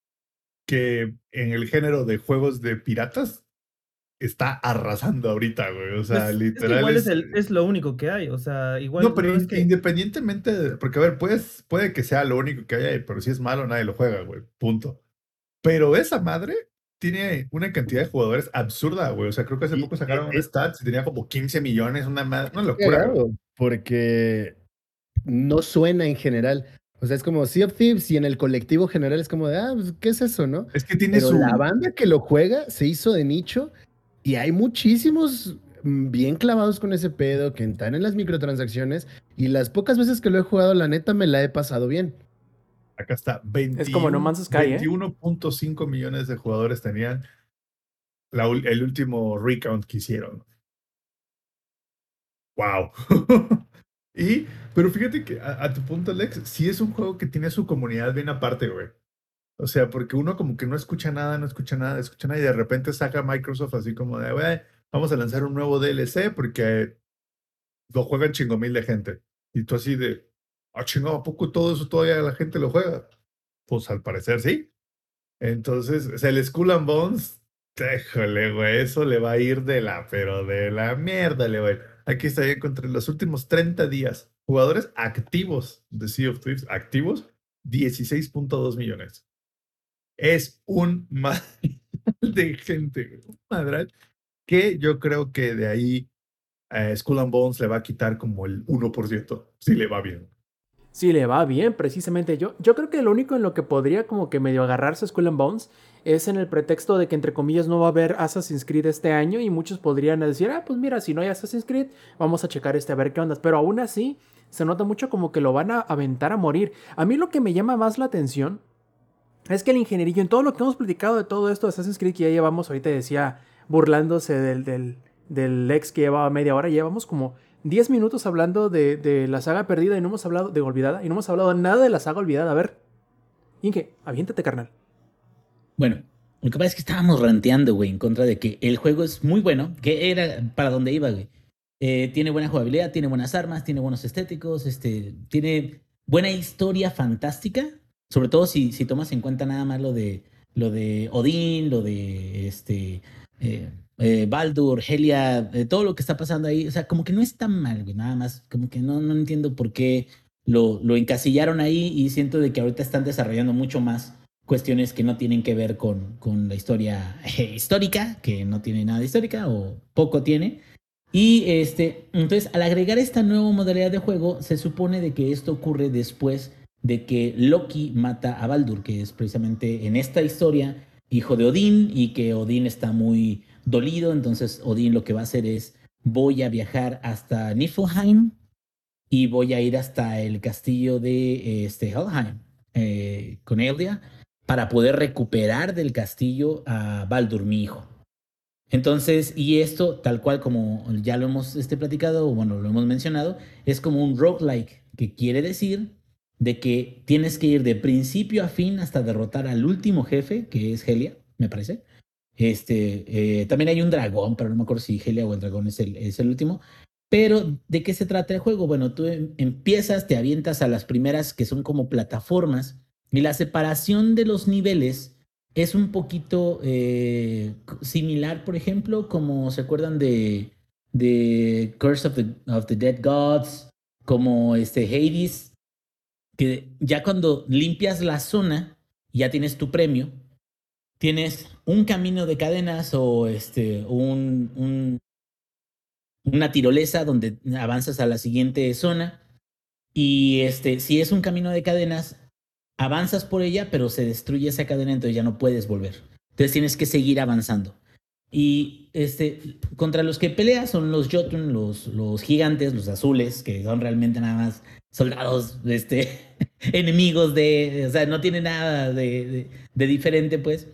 que en el género de juegos de piratas está arrasando ahorita, güey. O sea, literal. igual es, es, lo único que hay. O sea, igual. No, pero independientemente, de, porque a ver, pues, puede que sea lo único que haya, pero si es malo, nadie lo juega, güey. Punto. Pero esa madre tiene una cantidad de jugadores absurda, güey. O sea, creo que hace poco sacaron un stats y tenía como 15 millones, una, una locura. porque no suena en general. O sea, es como Sea of Thieves y en el colectivo general es como de, ah, pues, ¿qué es eso, no? Es que tiene Pero la banda que lo juega se hizo de nicho y hay muchísimos mm, bien clavados con ese pedo que están en las microtransacciones y las pocas veces que lo he jugado, la neta, me la he pasado bien. Acá está, 21, es como No Man's Sky, 21.5 ¿eh? millones de jugadores tenían el último recount que hicieron. ¡Wow! Y, pero fíjate que a, tu punto, Alex, sí es un juego que tiene su comunidad bien aparte, güey. O sea, porque uno como que no escucha nada, no escucha nada, escucha nada y de repente saca Microsoft así como de, güey, vamos a lanzar un nuevo DLC porque lo juegan chingo mil de gente. Y tú así de, ah, chingo, ¿a poco todo eso todavía la gente lo juega? Pues al parecer sí. Entonces, o sea, el Skull and Bones, déjole, güey, eso le va a ir de la, pero de la mierda le va a ir. Aquí está, encontré los últimos 30 días. Jugadores activos de Sea of Thieves, activos, 16.2 millones. Es un mal de gente, un madral, que yo creo que de ahí a Skull and Bones le va a quitar como el 1%, si le va bien. Si le va bien, precisamente. Yo, yo creo que lo único en lo que podría como que medio agarrarse Skull and Bones es en el pretexto de que entre comillas no va a haber Assassin's Creed este año y muchos podrían decir, ah, pues mira, si no hay Assassin's Creed, vamos a checar este a ver qué onda. Pero aún así, se nota mucho como que lo van a aventar a morir. A mí lo que me llama más la atención es que el ingenierillo, en todo lo que hemos platicado de todo esto de Assassin's Creed que ya llevamos, ahorita decía burlándose del, del, del ex que llevaba media hora. Llevamos como 10 minutos hablando de, de la saga perdida y no hemos hablado de olvidada y no hemos hablado nada de la saga olvidada. A ver, Inge, aviéntate, carnal. Bueno, lo que pasa es que estábamos ranteando, güey, en contra de que el juego es muy bueno, que era para donde iba, güey. Eh, tiene buena jugabilidad, tiene buenas armas, tiene buenos estéticos, este, tiene buena historia fantástica, sobre todo si, si tomas en cuenta nada más lo de lo de Odín, lo de este eh, eh, Baldur, Helia, eh, todo lo que está pasando ahí, o sea, como que no está mal, güey, nada más, como que no, no entiendo por qué lo, lo encasillaron ahí y siento de que ahorita están desarrollando mucho más cuestiones que no tienen que ver con, con la historia histórica, que no tiene nada de histórica o poco tiene. Y este, entonces, al agregar esta nueva modalidad de juego, se supone de que esto ocurre después de que Loki mata a Baldur, que es precisamente en esta historia hijo de Odín y que Odín está muy dolido, entonces Odín lo que va a hacer es voy a viajar hasta Niflheim y voy a ir hasta el castillo de este, Helheim eh, con Eldia para poder recuperar del castillo a Baldur, mi hijo. Entonces, y esto, tal cual como ya lo hemos este, platicado, o bueno, lo hemos mencionado, es como un roguelike, que quiere decir de que tienes que ir de principio a fin hasta derrotar al último jefe, que es Helia, me parece. Este, eh, también hay un dragón, pero no me acuerdo si Helia o el dragón es el, es el último. Pero, ¿de qué se trata el juego? Bueno, tú em, empiezas, te avientas a las primeras que son como plataformas y la separación de los niveles es un poquito eh, similar, por ejemplo, como se acuerdan de, Curse of the, Dead Gods, como este Hades, que ya cuando limpias la zona, ya tienes tu premio, tienes un camino de cadenas o este, un, un, una tirolesa donde avanzas a la siguiente zona. Y este, si es un camino de cadenas, avanzas por ella, pero se destruye esa cadena, entonces ya no puedes volver. Entonces tienes que seguir avanzando. Y este, contra los que peleas son los Jotun, los, los gigantes, los azules, que son realmente nada más soldados, este, enemigos de, o sea, no tiene nada de, de, diferente, pues.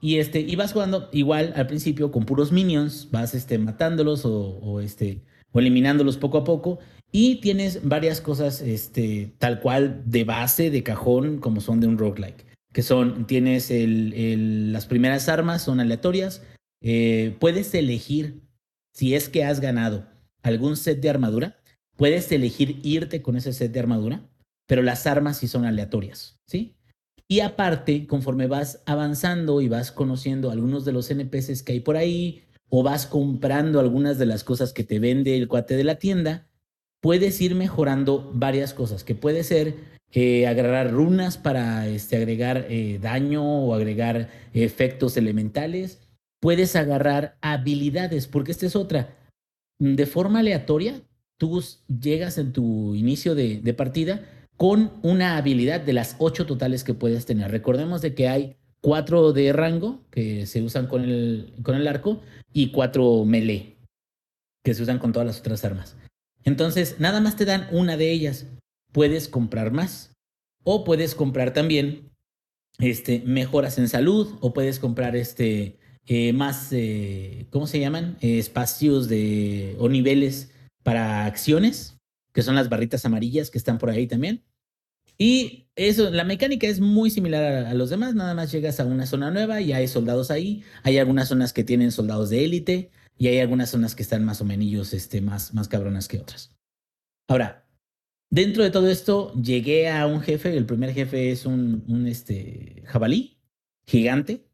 Y este, y vas jugando igual al principio con puros minions, vas este, matándolos o, este, o eliminándolos poco a poco. Y tienes varias cosas este, tal cual de base, de cajón, como son de un roguelike. Que son, tienes el, las primeras armas, son aleatorias, eh, puedes elegir, si es que has ganado algún set de armadura, puedes elegir irte con ese set de armadura, pero las armas sí son aleatorias, ¿sí? Y aparte, conforme vas avanzando y vas conociendo algunos de los NPCs que hay por ahí, o vas comprando algunas de las cosas que te vende el cuate de la tienda, puedes ir mejorando varias cosas, que puede ser eh, agregar runas para este, agregar eh, daño o agregar efectos elementales, puedes agarrar habilidades, porque esta es otra. De forma aleatoria, tú llegas en tu inicio de, de partida con una habilidad de las ocho totales que puedes tener. Recordemos de que hay cuatro de rango que se usan con el, con el arco y cuatro melee que se usan con todas las otras armas. Entonces, nada más te dan una de ellas. Puedes comprar más o puedes comprar también este, mejoras en salud o puedes comprar este, eh, más, eh, ¿cómo se llaman? Eh, espacios de, o niveles para acciones, que son las barritas amarillas que están por ahí también. Y eso, la mecánica es muy similar a, a, los demás, nada más llegas a una zona nueva y hay soldados ahí, hay algunas zonas que tienen soldados de élite y hay algunas zonas que están más o menos este, más, más cabronas que otras. Ahora, dentro de todo esto llegué a un jefe, el primer jefe es un, un este, jabalí gigante,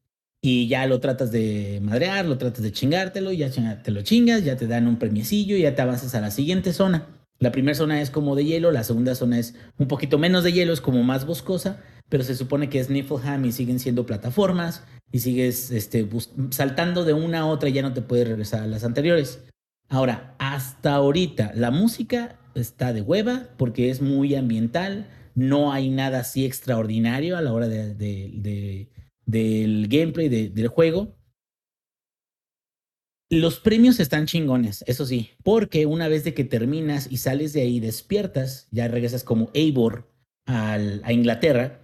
y ya lo tratas de madrear, lo tratas de chingártelo, ya te lo chingas, ya te dan un premiecillo y ya te avanzas a la siguiente zona. La primera zona es como de hielo, la segunda zona es un poquito menos de hielo, es como más boscosa, pero se supone que es Niflheim y siguen siendo plataformas y sigues este, saltando de una a otra y ya no te puedes regresar a las anteriores. Ahora, hasta ahorita la música está de hueva porque es muy ambiental, no hay nada así extraordinario a la hora de, de, de del gameplay de, del juego. Los premios están chingones, eso sí, porque una vez de que terminas y sales de ahí, despiertas, ya regresas como Eivor a Inglaterra,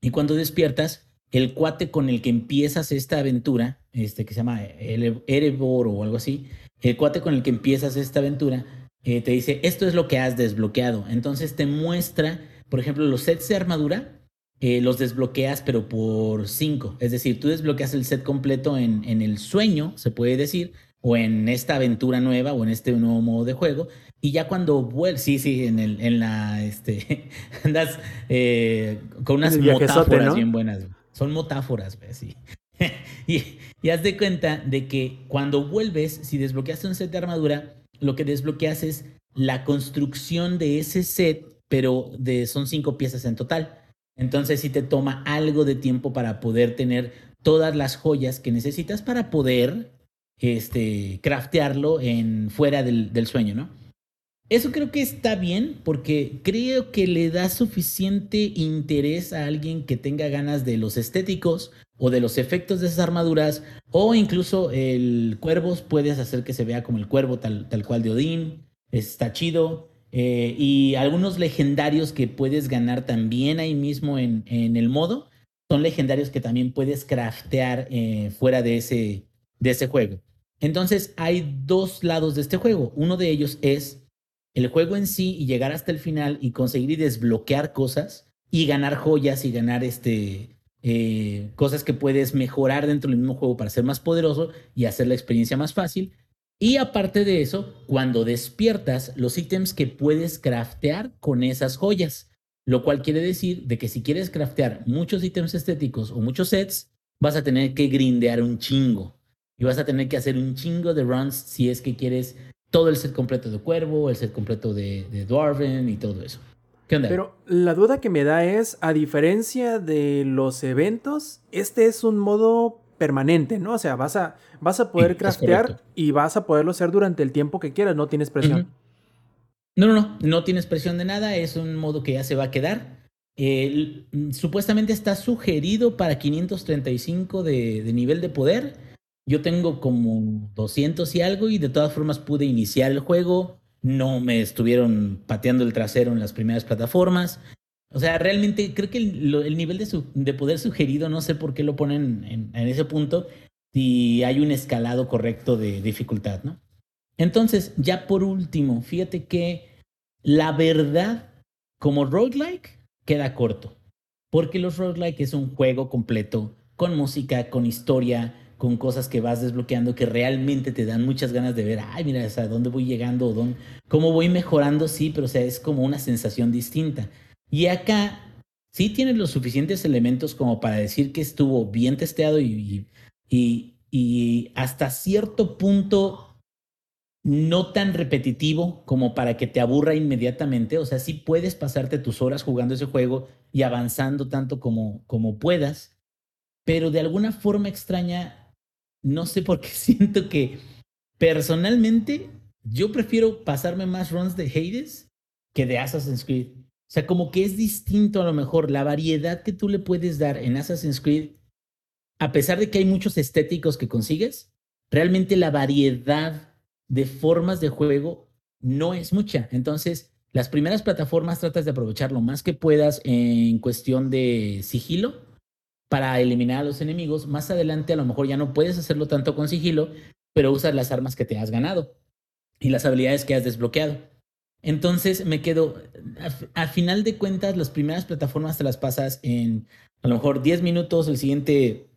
y cuando despiertas, el cuate con el que empiezas esta aventura, este que se llama Erebor o algo así, el cuate con el que empiezas esta aventura, eh, te dice, esto es lo que has desbloqueado. Entonces te muestra, por ejemplo, los sets de armadura, eh, los desbloqueas pero por 5. Es decir, tú desbloqueas el set completo en, en el sueño, se puede decir, o en esta aventura nueva o en este nuevo modo de juego. Y ya cuando vuelves, sí, sí, en, el, en la, este, andas eh, con unas metáforas ¿no? bien buenas. Son metáforas, sí. y, y haz de cuenta de que cuando vuelves, si desbloqueaste un set de armadura, lo que desbloqueas es la construcción de ese set, pero de, son cinco piezas en total. Entonces sí te toma algo de tiempo para poder tener todas las joyas que necesitas para poder este, craftearlo en, fuera del, del sueño, ¿no? Eso creo que está bien porque creo que le da suficiente interés a alguien que tenga ganas de los estéticos o de los efectos de esas armaduras o incluso el cuervos puedes hacer que se vea como el cuervo tal, tal cual de Odín, está chido. Eh, y algunos legendarios que puedes ganar también ahí mismo en, en el modo son legendarios que también puedes craftear eh, fuera de ese, de ese juego. Entonces hay dos lados de este juego. Uno de ellos es el juego en sí y llegar hasta el final y conseguir y desbloquear cosas y ganar joyas y ganar este, eh, cosas que puedes mejorar dentro del mismo juego para ser más poderoso y hacer la experiencia más fácil. Y aparte de eso, cuando despiertas, los ítems que puedes craftear con esas joyas. Lo cual quiere decir de que si quieres craftear muchos ítems estéticos o muchos sets, vas a tener que grindear un chingo. Y vas a tener que hacer un chingo de runs si es que quieres todo el set completo de Cuervo, el set completo de, de Dwarven y todo eso. ¿Qué onda? Pero la duda que me da es, a diferencia de los eventos, este es un modo permanente, ¿no? O sea, vas a, vas a poder Sí, craftear y vas a poderlo hacer durante el tiempo que quieras, no tienes presión. No, no, no, no tienes presión de nada, es un modo que ya se va a quedar. Mm, supuestamente está sugerido para 535 de, de nivel de poder. Yo tengo como 200 y algo y de todas formas pude iniciar el juego. No me estuvieron pateando el trasero en las primeras plataformas. O sea, realmente creo que el, el nivel de, su- de poder sugerido, no sé por qué lo ponen en, en ese punto, si hay un escalado correcto de dificultad, ¿no? Entonces, ya por último, fíjate que la verdad, como roguelike, queda corto. Porque los roguelike es un juego completo, con música, con historia, con cosas que vas desbloqueando que realmente te dan muchas ganas de ver, ay, mira, o sea, dónde voy llegando, o dónde, cómo voy mejorando, sí, pero o sea, es como una sensación distinta. Y acá sí tiene los suficientes elementos como para decir que estuvo bien testeado y, y, y hasta cierto punto no tan repetitivo como para que te aburra inmediatamente. O sea, sí puedes pasarte tus horas jugando ese juego y avanzando tanto como, como puedas, pero de alguna forma extraña, no sé por qué siento que personalmente yo prefiero pasarme más runs de Hades que de Assassin's Creed. O sea, como que es distinto a lo mejor la variedad que tú le puedes dar en Assassin's Creed, a pesar de que hay muchos estéticos que consigues, realmente la variedad de formas de juego no es mucha. Entonces, las primeras plataformas tratas de aprovechar lo más que puedas en cuestión de sigilo para eliminar a los enemigos. Más adelante a lo mejor ya no puedes hacerlo tanto con sigilo, pero usas las armas que te has ganado y las habilidades que has desbloqueado. Entonces me quedo, a, a final de cuentas, las primeras plataformas te las pasas en a lo mejor 10 minutos, el siguiente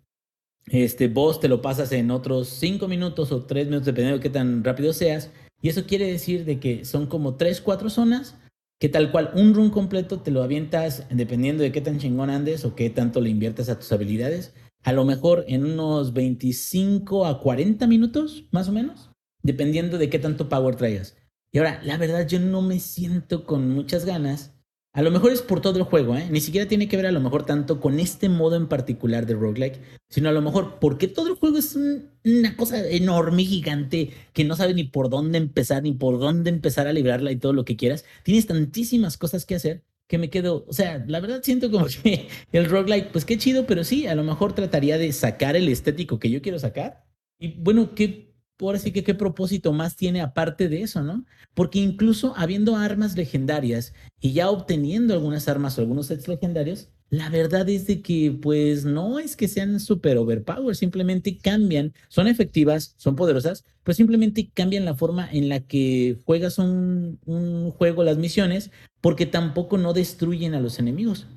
este boss te lo pasas en otros 5 minutos o 3 minutos, dependiendo de qué tan rápido seas. Y eso quiere decir de que son como 3, 4 zonas que tal cual un run completo te lo avientas dependiendo de qué tan chingón andes o qué tanto le inviertes a tus habilidades. A lo mejor en unos 25 a 40 minutos, más o menos, dependiendo de qué tanto power traigas. Y ahora, la verdad, yo no me siento con muchas ganas. A lo mejor es por todo el juego, ¿eh? Ni siquiera tiene que ver a lo mejor tanto con este modo en particular de roguelike, sino a lo mejor porque todo el juego es un- una cosa enorme, gigante, que no sabe ni por dónde empezar, ni por dónde empezar a librarla y todo lo que quieras. Tienes tantísimas cosas que hacer que me quedo, o sea, la verdad siento como que el roguelike, pues qué chido, pero sí, a lo mejor trataría de sacar el estético que yo quiero sacar. Y bueno, qué, ahora sí que qué propósito más tiene aparte de eso, ¿no? Porque incluso habiendo armas legendarias y ya obteniendo algunas armas o algunos sets legendarios, La verdad es de que, pues, no es que sean super overpower, simplemente cambian, son efectivas, son poderosas, pero simplemente cambian la forma en la que juegas un juego, las misiones, porque tampoco no destruyen a los enemigos.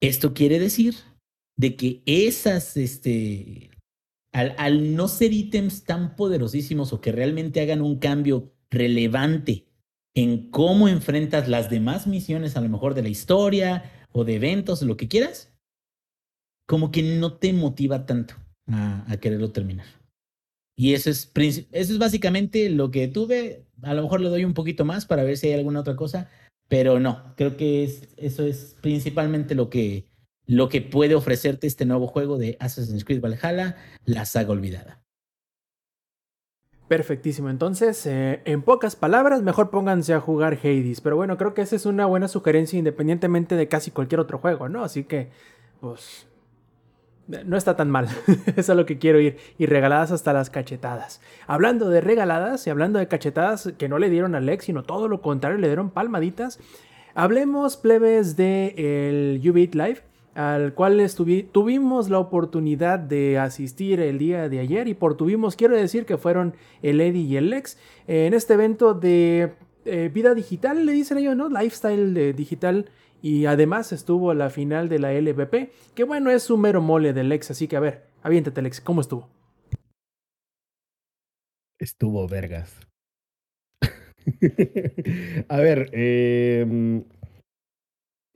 Esto quiere decir de que esas, este, al, no ser ítems tan poderosísimos o que realmente hagan un cambio relevante en cómo enfrentas las demás misiones, a lo mejor de la historia o de eventos, lo que quieras, como que no te motiva tanto a, quererlo terminar. Y eso es, eso es básicamente lo que tuve. A lo mejor le doy un poquito más para ver si hay alguna otra cosa, pero no, creo que es, eso es principalmente lo que, lo que puede ofrecerte este nuevo juego de Assassin's Creed Valhalla, la saga olvidada. Perfectísimo. Entonces, eh, en pocas palabras, mejor pónganse a jugar Hades. Pero bueno, creo que esa es una buena sugerencia independientemente de casi cualquier otro juego, ¿no? Así que, pues, no está tan mal. Es a lo que quiero ir. Y regaladas hasta las cachetadas. Hablando de regaladas y hablando de cachetadas que no le dieron a Lex, sino todo lo contrario, le dieron palmaditas. Hablemos, plebes, de el Live al cual tuvimos la oportunidad de asistir el día de ayer y por tuvimos quiero decir que fueron el Eddie y el Lex. Eh, en este evento de eh, vida digital le dicen ellos no lifestyle digital. Y además estuvo la final de la LVP que bueno es un mero mole del Lex así que a ver aviéntate Lex cómo estuvo Estuvo vergas. A ver, em,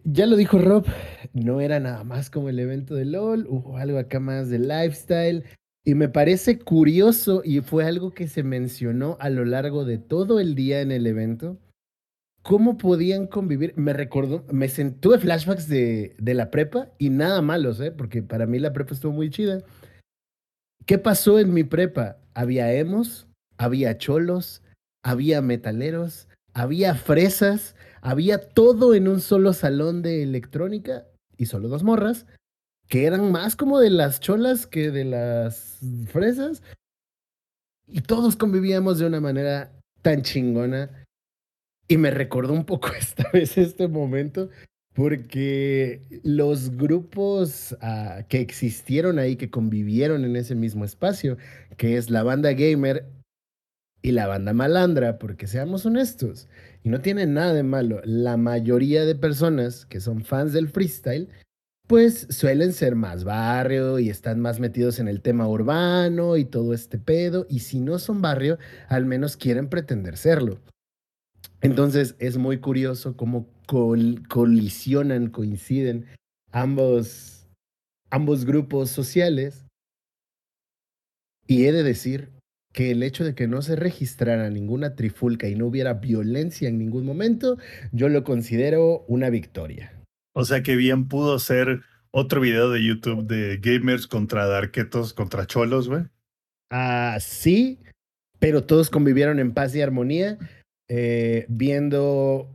ya lo dijo Rob, no era nada más como el evento de LOL, hubo algo acá más de lifestyle. Y me parece curioso, y fue algo que se mencionó a lo largo de todo el día en el evento, cómo podían convivir. Me recordó, me tuve flashbacks de, de la prepa y nada malos, ¿eh? porque para mí la prepa estuvo muy chida. ¿Qué pasó en mi prepa? Había emos, había cholos, había metaleros, había fresas, había todo en un solo salón de electrónica y solo dos morras, que eran más como de las cholas que de las fresas. Y todos convivíamos de una manera tan chingona. Y me recordó un poco esta vez este momento, porque los grupos ah, que existieron ahí, que convivieron en ese mismo espacio, que es la banda gamer y la banda malandra, porque seamos honestos, y no tiene nada de malo, la mayoría de personas que son fans del freestyle, pues suelen ser más barrio y están más metidos en el tema urbano y todo este pedo, y si no son barrio, al menos quieren pretender serlo. Entonces es muy curioso cómo col- colisionan, coinciden ambos, ambos grupos sociales. Y he de decir que el hecho de que no se registrara ninguna trifulca y no hubiera violencia en ningún momento, yo lo considero una victoria. O sea que bien pudo ser otro video de YouTube de gamers contra darquetos contra cholos, güey. Ah, sí, pero todos convivieron en paz y armonía eh, viendo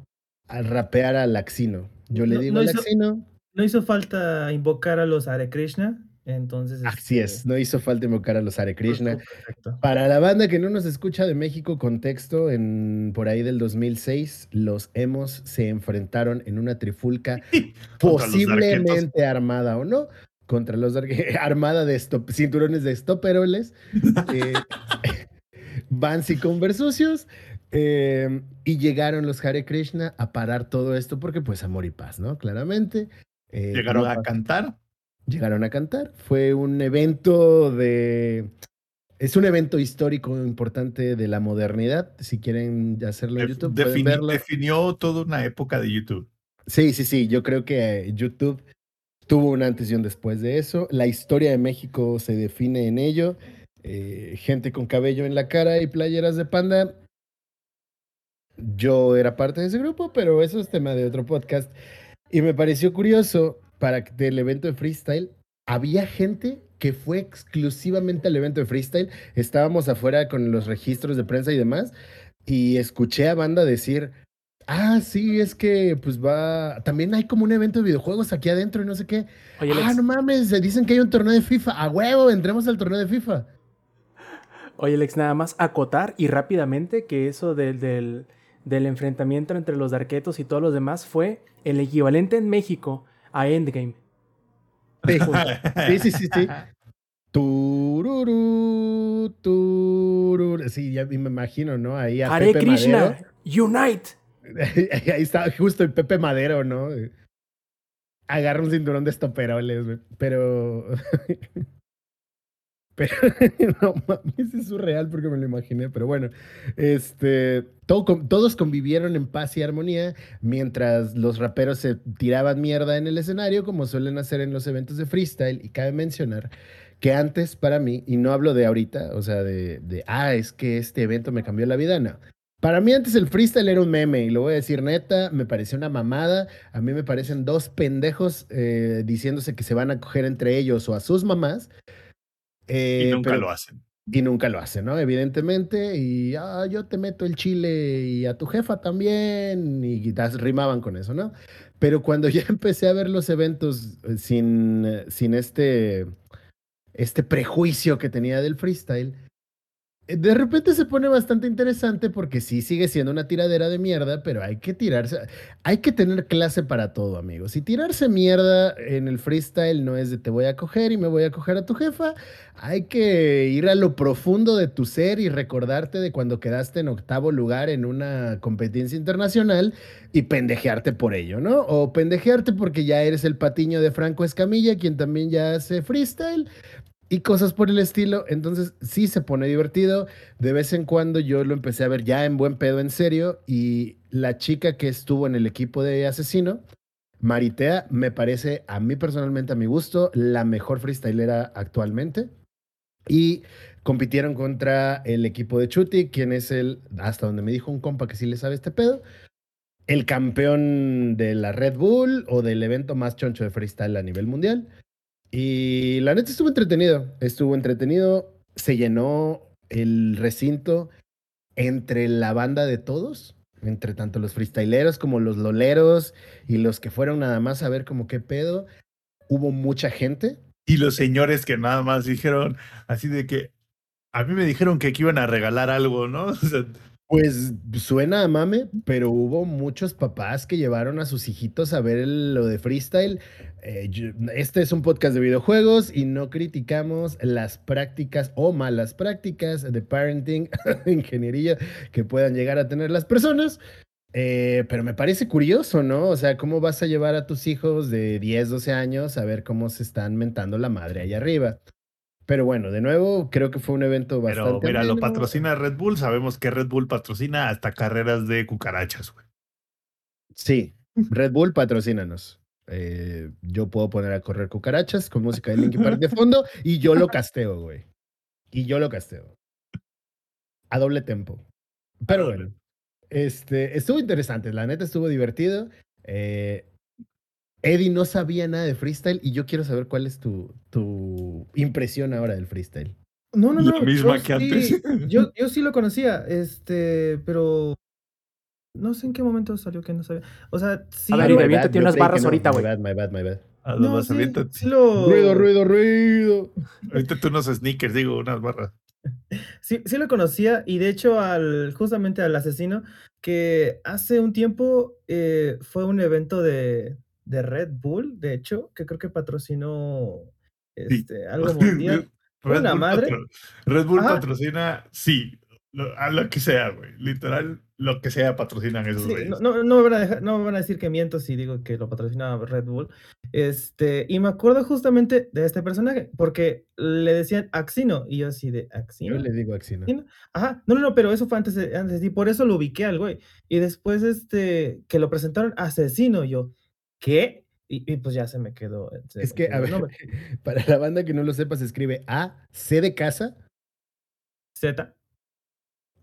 al rapear a Laxino. Yo le No- digo no a hizo- Laxino, No hizo falta invocar a los Hare Krishna, entonces... así este, es, no hizo falta invocar a los Hare Krishna. perfecto. Para la banda que no nos escucha de México, contexto, en por ahí del 2006, los emos se enfrentaron en una trifulca posiblemente armada o no, contra los armada de stop- cinturones de stoperoles, eh, Vans y Converse sucios, eh, y llegaron los Hare Krishna a parar todo esto porque pues amor y paz, ¿no? Claramente. eh, Llegaron no a cantar. Llegaron a cantar. Fue un evento de... Es un evento histórico importante de la modernidad. Si quieren hacerlo en YouTube, pueden defini- verlo. definió toda una época de YouTube. Sí, sí, sí. Yo creo que YouTube tuvo un antes y un después de eso. La historia de México se define en ello. Eh, gente con cabello en la cara y playeras de panda. Yo era parte de ese grupo, pero eso es tema de otro podcast. Y me pareció curioso para del evento de freestyle. Había gente que fue exclusivamente al evento de freestyle. Estábamos afuera con los registros de prensa y demás. Y escuché a banda decir, Ah, sí, es que pues va. También hay como un evento de videojuegos aquí adentro y no sé qué. oye ah, Lex, no mames, se dicen que hay un torneo de FIFA. A huevo, entremos al torneo de FIFA. Oye, Lex, nada más acotar y rápidamente que eso del, del, del enfrentamiento entre los darquetos y todos los demás fue el equivalente en México a Endgame. Sí, sí, sí, sí, sí. Tururú, tururú. Sí, ya me imagino, ¿no? Ahí a Hare Pepe Krishna, Madero. Unite. Ahí está justo el Pepe Madero, ¿no? Agarra un cinturón de estoperoles, güey. Pero. Pero no mames, es surreal porque me lo imaginé. Pero bueno, este. todo todos convivieron en paz y armonía mientras los raperos se tiraban mierda en el escenario, como suelen hacer en los eventos de freestyle. Y cabe mencionar que antes, para mí, y no hablo de ahorita, o sea, de, de ah, es que este evento me cambió la vida, no. Para mí antes el freestyle era un meme y lo voy a decir neta, me pareció una mamada. A mí me parecen dos pendejos eh, diciéndose que se van a coger entre ellos o a sus mamás. Y Eh, nunca pero- lo hacen. Y nunca lo hacen, ¿no? Evidentemente. Y ah, yo te meto el chile y a tu jefa también. Y das- rimaban con eso, ¿no? Pero cuando ya empecé a ver los eventos eh, sin, eh, sin este, este prejuicio que tenía del freestyle, de repente se pone bastante interesante porque sí sigue siendo una tiradera de mierda, pero hay que tirarse, hay que tener clase para todo, amigos. Y tirarse mierda en el freestyle no es de te voy a coger y me voy a coger a tu jefa. Hay que ir a lo profundo de tu ser y recordarte de cuando quedaste en octavo lugar en una competencia internacional y pendejearte por ello, ¿no? O pendejearte porque ya eres el patiño de Franco Escamilla, quien también ya hace freestyle y cosas por el estilo. Entonces sí se pone divertido. De vez en cuando yo lo empecé a ver ya en buen pedo en serio y la chica que estuvo en el equipo de asesino, Maritea, me parece a mí personalmente, a mi gusto, la mejor freestylera actualmente. Y compitieron contra el equipo de Chuti, quien es el, hasta donde me dijo un compa que sí le sabe este pedo, el campeón de la Red Bull o del evento más choncho de freestyle a nivel mundial. Y la neta estuvo entretenido, estuvo entretenido, se llenó el recinto entre la banda de todos, entre tanto los freestyleros como los loleros y los que fueron nada más a ver como qué pedo. Hubo mucha gente, Y los señores que nada más dijeron así de que a mí me dijeron que aquí iban a regalar algo, ¿no? O sea, Pues suena a mame, pero hubo muchos papás que llevaron a sus hijitos a ver el- lo de freestyle. Eh, este es un podcast de videojuegos y no criticamos las prácticas o malas prácticas de parenting, ingeniería que puedan llegar a tener las personas. Eh, pero me parece curioso, ¿no? O sea, ¿cómo vas a llevar a tus hijos de 10, 12 años a ver cómo se están mentando la madre allá arriba? Pero bueno, de nuevo, creo que fue un evento bastante. pero mira, lo patrocina Red Bull. Sabemos que Red Bull patrocina hasta carreras de cucarachas, güey. Sí, Red Bull, patrocínanos. Eh, yo puedo poner a correr cucarachas con música de Linkin Park de fondo y yo lo casteo, güey. Y yo lo casteo. A doble tempo. Pero doble. bueno, este, estuvo interesante, la neta estuvo divertido. Eh, Eddie no sabía nada de freestyle y yo quiero saber cuál es tu, tu impresión ahora del freestyle. No, no, La no. misma yo que antes. Yo, yo sí lo conocía, este, pero no sé en qué momento salió que no sabía. O sea, sí. A ver, me aviéntate yo unas barras no. ahorita, My güey. bad, my bad, my bad. A no, los sí, aviéntate. sí lo, Ruido, ruido, ruido. Ahorita tú unos sneakers, digo, unas barras. Sí, sí lo conocía y de hecho al justamente al asesino que hace un tiempo eh, fue un evento de, de Red Bull, de hecho, que creo que patrocinó este, algo mundial. Red Una Bull madre. patro- Red Bull Ajá. patrocina, sí, lo- a lo que sea, güey. Literal, lo que sea patrocinan esos Sí, no, no, no me van a dejar- no me van a decir que miento si digo que lo patrocinaba Red Bull. Este, y me acuerdo justamente de este personaje, porque le decían Axino, y yo así de Yo Axino. le digo Axino. Ajá, no, no, no, pero eso fue antes, de- antes y por eso lo ubiqué al güey. Y después, este, que lo presentaron asesino, yo, ¿qué? Y, y pues ya se me quedó. se Es me que, quedó a ver, para la banda que no lo sepa, se escribe A, C de casa, Z.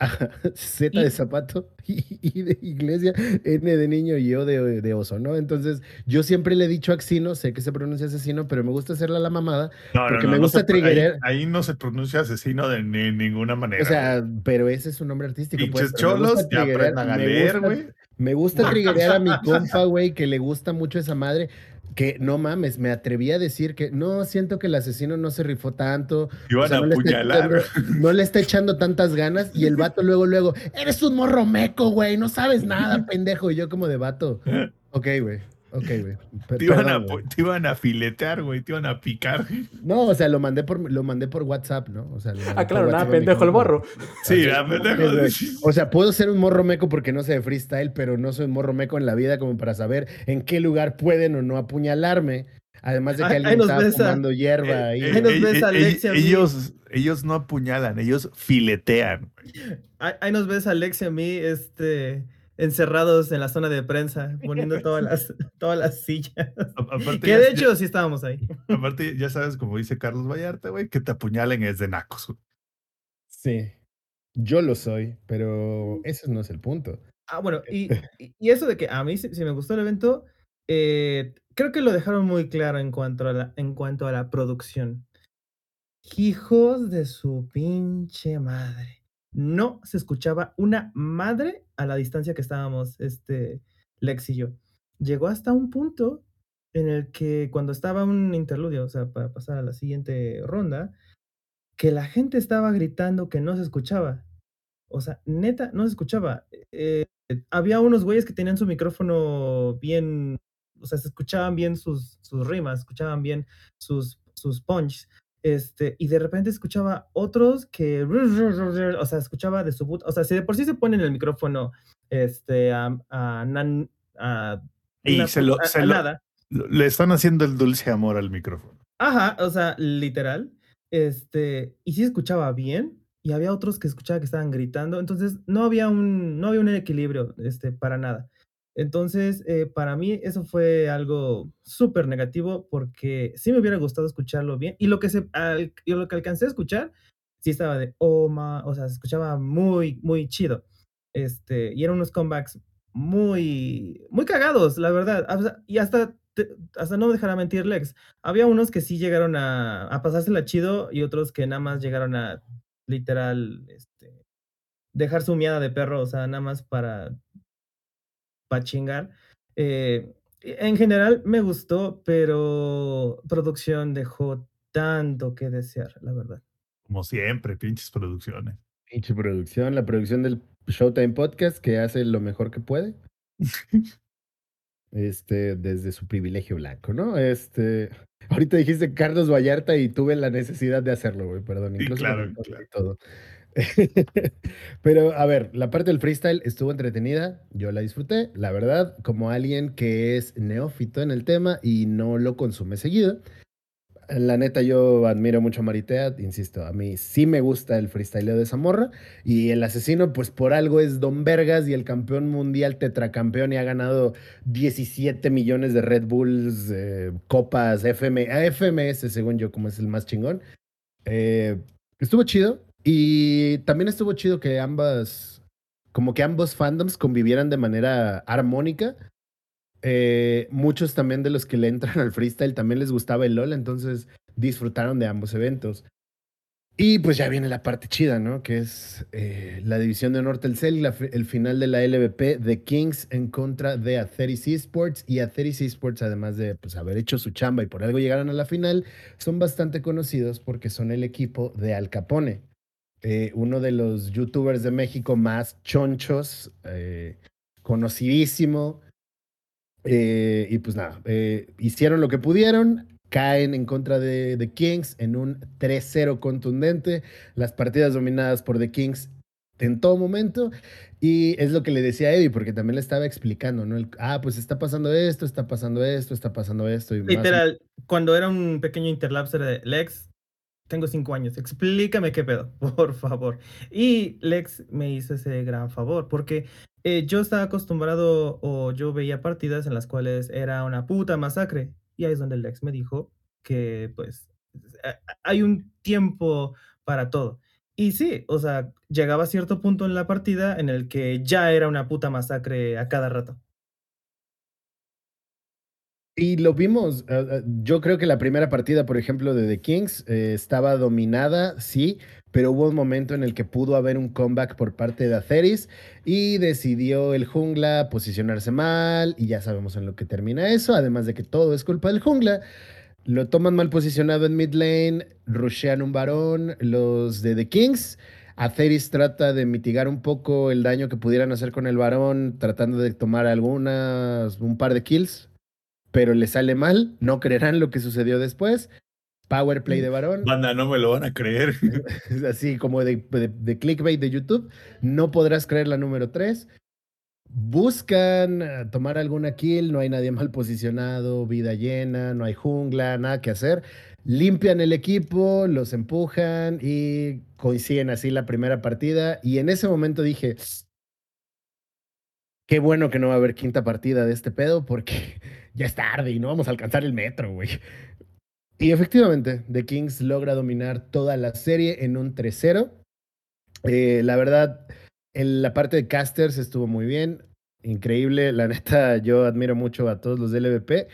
Z Y- de zapato, I, I de iglesia, N de niño y O de, de oso, ¿no? Entonces, yo siempre le he dicho Axino, sé que se pronuncia asesino, pero me gusta hacerla la mamada. No, no, porque no, me gusta se ahí, triggerear. ahí no se pronuncia asesino de ni- ninguna manera. O sea, pero ese es un nombre artístico. pues, pinches gusta cholos, ya triggerear- aprendan a leer, güey. Me gusta triggerear a mi compa, güey, que le gusta mucho esa madre. Que no mames, me atreví a decir que no, siento que el asesino no se rifó tanto. Iban O sea, a no le, está apuñalar. echando, no le está echando tantas ganas y el vato luego, luego, eres un morro meco, güey, no sabes nada, pendejo. Y yo como de vato, ok, güey. Ok, güey. Te iban, a, te iban filetear, güey, te iban a picar. No, o sea, lo mandé por, lo mandé por WhatsApp, ¿no? O sea, Ah, claro, nada, pendejo el morro. Sí, no pendejo. O sea, puedo ser un morro meco porque no sé de freestyle, pero no soy un morro meco en la vida como para saber en qué lugar pueden o no apuñalarme. Además de que alguien estaba fumando hierba ahí. Eh, Ahí nos eh, ves a eh, Alexia, eh, a mí. ellos, ellos no apuñalan, ellos filetean. Ahí, ahí nos ves a Alex y a mí, este, encerrados en la zona de prensa, poniendo todas las, todas las sillas. A- Aparte, Que ya- de ya- hecho sí estábamos ahí. aparte, ya sabes, como dice Carlos Vallarta, güey, que te apuñalen es de nacos. güey. Sí. Yo lo soy, pero ese no es el punto. Ah, bueno, y, y- y eso de que a mí sí, sí me gustó el evento, eh, creo que lo dejaron muy claro en cuanto a la, en cuanto a la producción. Hijos de su pinche madre. No se escuchaba una madre a la distancia que estábamos, este, Lex y yo. Llegó hasta un punto en el que cuando estaba un interludio, o sea, para pasar a la siguiente ronda, que la gente estaba gritando que no se escuchaba. O sea, neta, no se escuchaba. Eh, había unos güeyes que tenían su micrófono bien, o sea, se escuchaban bien sus, sus rimas, escuchaban bien sus, sus punches. Este, y de repente escuchaba otros que, o sea, escuchaba de su boot, o sea, si de por sí se ponen el micrófono, este, a, a, nan- a Y una se lo- a- se lo- nada. Le están haciendo el dulce amor al micrófono. Ajá, o sea, literal. Este, y sí escuchaba bien, y había otros que escuchaba que estaban gritando, entonces no había un, no había un equilibrio, este, para nada. Entonces, eh, para mí eso fue algo súper negativo porque sí me hubiera gustado escucharlo bien, y lo que se, al- y lo que alcancé a escuchar, sí estaba de, oh, ma, o sea, se escuchaba muy, muy chido. Este, y eran unos comebacks muy, muy cagados, la verdad. Y hasta, hasta no me dejará mentir Lex, había unos que sí llegaron a, a pasársela chido y otros que nada más llegaron a literal este, dejar su miada de perro, o sea, nada más para, para chingar. Eh, en general me gustó, pero producción dejó tanto que desear, la verdad. Como siempre, pinches producciones. Pinche producción, la producción del Showtime Podcast que hace lo mejor que puede. Este, desde su privilegio blanco, ¿no? Este, ahorita dijiste Carlos Vallarta y tuve la necesidad de hacerlo, güey, perdón, Sí, incluso claro, el claro. y todo. Pero a ver, la parte del freestyle estuvo entretenida, yo la disfruté, la verdad, como alguien que es neófito en el tema y no lo consume seguido. La neta, yo admiro mucho a Maritea, insisto, a mí sí me gusta el freestyleo de Zamorra y el asesino, pues por algo es Don Vergas y el campeón mundial tetracampeón y ha ganado 17 millones de Red Bulls, eh, copas, FM, FMS, según yo, como es el más chingón. Eh, estuvo chido y también estuvo chido que ambas, como que ambos fandoms convivieran de manera armónica. Eh, muchos también de los que le entran al freestyle también les gustaba el LOL, entonces disfrutaron de ambos eventos. Y pues ya viene la parte chida, ¿no? Que es eh, la división de honor Telcel, la el final de la LVP de Kings en contra de Atheris Esports. Y Atheris Esports, además de pues, haber hecho su chamba y por algo llegaron a la final, son bastante conocidos porque son el equipo de Al Capone, eh, uno de los youtubers de México más chonchos, eh, conocidísimo. Eh, y pues nada, hicieron lo que pudieron, caen en contra de The Kings en un 3-0 contundente, las partidas dominadas por The Kings en todo momento. Y es lo que le decía a Eddie, porque también le estaba explicando, ¿no? Ah, pues está pasando esto, está pasando esto, está pasando esto. Y Literal, cuando era un pequeño interlapso era de Lex, tengo cinco años, explícame qué pedo, por favor. Y Lex me hizo ese gran favor, porque eh, yo estaba acostumbrado o yo veía partidas en las cuales era una puta masacre. Y ahí es donde Lex me dijo que pues a- hay un tiempo para todo. Y sí, o sea, llegaba a cierto punto en la partida en el que ya era una puta masacre a cada rato. Y lo vimos, eh, yo creo que la primera partida, por ejemplo, de The Kings eh, estaba dominada, sí, pero hubo un momento en el que pudo haber un comeback por parte de Atheris y decidió el jungla posicionarse mal y ya sabemos en lo que termina eso, además de que todo es culpa del jungla. Lo toman mal posicionado en mid lane, rushean un varón, los de The Kings. Atheris trata de mitigar un poco el daño que pudieran hacer con el varón, tratando de tomar algunas, un par de kills pero le sale mal, no creerán lo que sucedió después. Power play de varón. Banda, no me lo van a creer. Así como de, de- de clickbait de YouTube. No podrás creer la número 3. Buscan eh, tomar alguna kill, no hay nadie mal posicionado, vida llena, no hay jungla, nada que hacer. Limpian el equipo, los empujan y coinciden así la primera partida. Y en ese momento dije, qué bueno que no va a haber quinta partida de este pedo porque ya es tarde y no vamos a alcanzar el metro, güey. Y efectivamente, The Kings logra dominar toda la serie en un 3-0. Eh, la verdad, en la parte de casters estuvo muy bien, increíble. La neta, yo admiro mucho a todos los del LVP.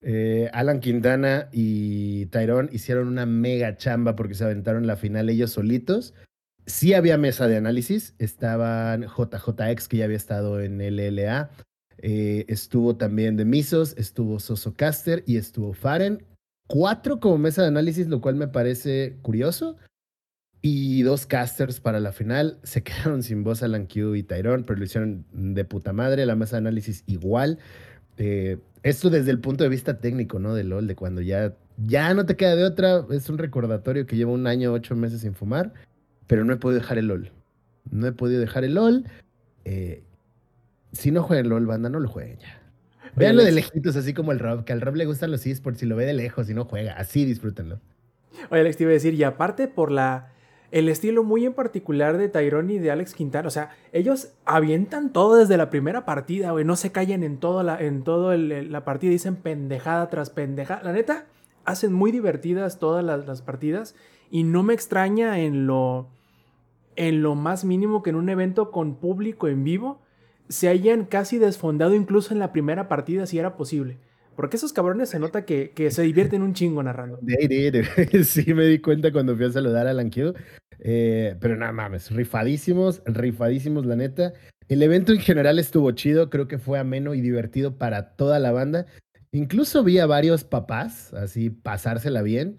Eh, Alan Quintana y Tyrone hicieron una mega chamba porque se aventaron la final ellos solitos. Sí había mesa de análisis, estaban JJX que ya había estado en LLA, eh, estuvo también de Misos, estuvo Soso Caster y estuvo Faren. Cuatro como mesa de análisis, lo cual me parece curioso. Y dos casters para la final. Se quedaron sin voz Alan Q y Tyrone, pero lo hicieron de puta madre. La mesa de análisis igual. Eh, esto desde el punto de vista técnico, ¿no? De LOL, de cuando ya, ya no te queda de otra. Es un recordatorio que llevo un año, ocho meses sin fumar, pero no he podido dejar el LOL. No he podido dejar el LOL. Eh, si no juegan LOL, banda, no lo jueguen ya. Veanlo de lejitos, así como el Rob, que al Rob le gustan los esports y lo ve de lejos y no juega. Así disfrútenlo. Oye, Alex, te iba a decir, y aparte por la el estilo muy en particular de Tyrone y de Alex Quintana, o sea, ellos avientan todo desde la primera partida, güey, no se callan en todo la, en todo el- la partida, dicen pendejada tras pendejada. La neta, hacen muy divertidas todas las, las partidas y no me extraña en lo, en lo más mínimo que en un evento con público en vivo se hayan casi desfondado incluso en la primera partida si era posible. Porque esos cabrones se nota que, que se divierten un chingo narrando. Sí, me di cuenta cuando fui a saludar a Q. Eh, pero nada mames, rifadísimos, rifadísimos, la neta. El evento en general estuvo chido, creo que fue ameno y divertido para toda la banda. Incluso vi a varios papás así pasársela bien.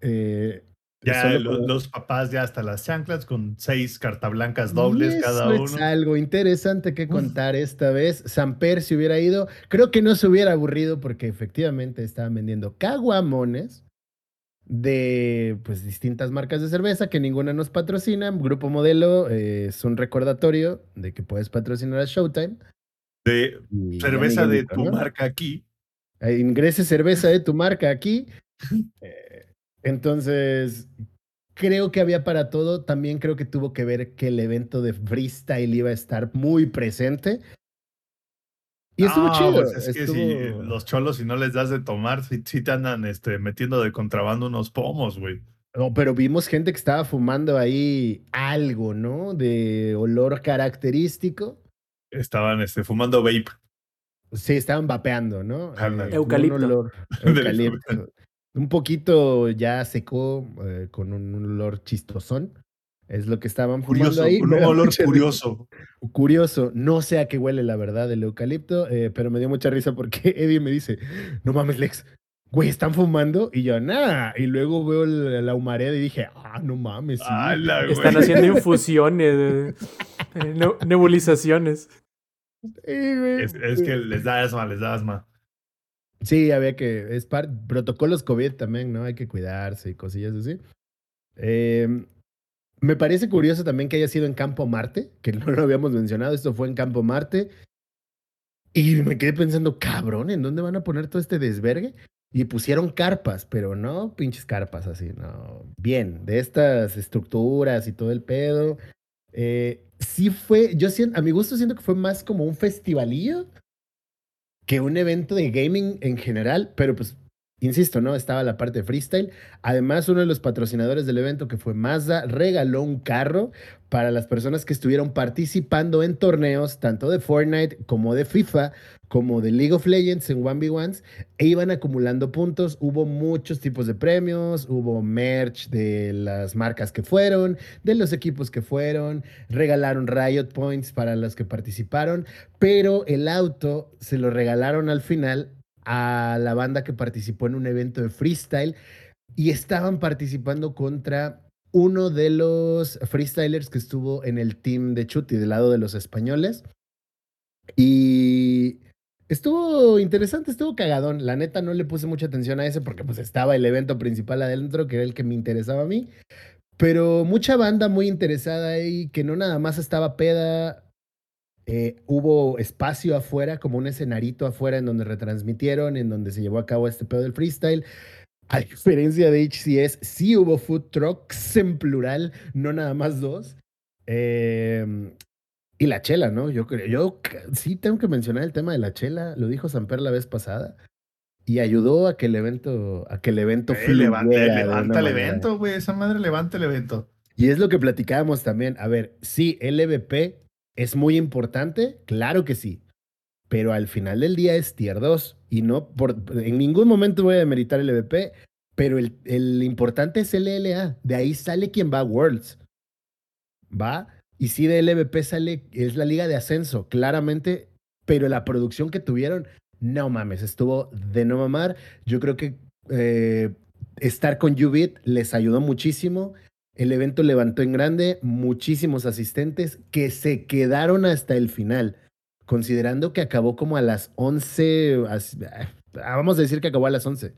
Eh, Ya solo lo- como- los papás ya hasta las chanclas con seis cartablancas dobles cada uno. Es algo interesante que contar esta vez. Samper si hubiera ido, creo que no se hubiera aburrido porque efectivamente estaban vendiendo caguamones de pues distintas marcas de cerveza que ninguna nos patrocina. Grupo Modelo eh, es un recordatorio de que puedes patrocinar a Showtime. De Y cerveza de tu marca aquí. Eh, Ingrese cerveza de tu marca aquí. Eh, entonces, creo que había para todo. También creo que tuvo que ver que el evento de freestyle iba a estar muy presente. Y estuvo No, chido. pues es que si los cholos, si no les das de tomar, sí, sí te andan este, metiendo de contrabando unos pomos, güey. No, pero vimos gente que estaba fumando ahí algo, ¿no? De olor característico. Estaban este, fumando vape. Sí, estaban vapeando, ¿no? Un Eucalipto. olor- eucalipto. Un poquito ya secó, eh, con un olor chistosón. Es lo que estaban fumando Curioso, ahí. un olor risa. curioso. Curioso, no sé a qué huele la verdad el eucalipto, eh, pero me dio mucha risa porque Eddie me dice, no mames Lex, güey, ¿están fumando? Y yo, nada, y luego veo la, la humareda y dije, ah, no mames, sí. ¡Hala, güey! Están haciendo infusiones, eh, ne- nebulizaciones. Sí, güey. Es, es que les da asma, les da asma. Sí, había que, es par, protocolos COVID también, ¿no? Hay que cuidarse y cosillas así. Eh, me parece curioso también que haya sido en Campo Marte, que no lo habíamos mencionado, esto fue en Campo Marte. Y me quedé pensando, cabrón, ¿en dónde van a poner todo este desvergue? Y pusieron carpas, pero no pinches carpas así, no. Bien, de estas estructuras y todo el pedo. Eh, sí fue, yo siento, a mi gusto siento que fue más como un festivalillo que un evento de gaming en general, pero pues, insisto, ¿no? Estaba la parte freestyle. Además, uno de los patrocinadores del evento, que fue Mazda, regaló un carro para las personas que estuvieron participando en torneos, tanto de Fortnite como de FIFA, como de League of Legends en 1v1s, e iban acumulando puntos. Hubo muchos tipos de premios, hubo merch de las marcas que fueron, de los equipos que fueron, regalaron Riot Points para los que participaron, pero el auto se lo regalaron al final a la banda que participó en un evento de freestyle y estaban participando contra uno de los freestylers que estuvo en el team de Chuti del lado de los españoles. Y estuvo interesante, estuvo cagadón. La neta no le puse mucha atención a ese porque pues estaba el evento principal adentro, que era el que me interesaba a mí. Pero mucha banda muy interesada ahí, que no nada más estaba peda. Eh, hubo espacio afuera, como un escenarito afuera en donde retransmitieron, en donde se llevó a cabo este pedo del freestyle. A diferencia de HCS, sí hubo food trucks en plural, no nada más dos. Eh, y la chela, ¿no? Yo creo, yo sí tengo que mencionar el tema de la chela, lo dijo Samper la vez pasada. Y ayudó a que el evento, a que el evento Eh, levanta, el evento, güey. Esa madre levanta el evento. Y es lo que platicábamos también. A ver, sí, LVP es muy importante, claro que sí. Pero al final del día es tier 2. Y no, por, en ningún momento voy a demeritar el LVP, pero el, el importante es el LLA. De ahí sale quien va a Worlds. ¿Va? Y sí, de LVP sale, es la liga de ascenso, claramente. Pero la producción que tuvieron, no mames, estuvo de no mamar. Yo creo que eh, estar con Ubit les ayudó muchísimo. El evento levantó en grande muchísimos asistentes que se quedaron hasta el final, considerando que acabó como a las 11, as- ah, vamos a decir que acabó a las 11.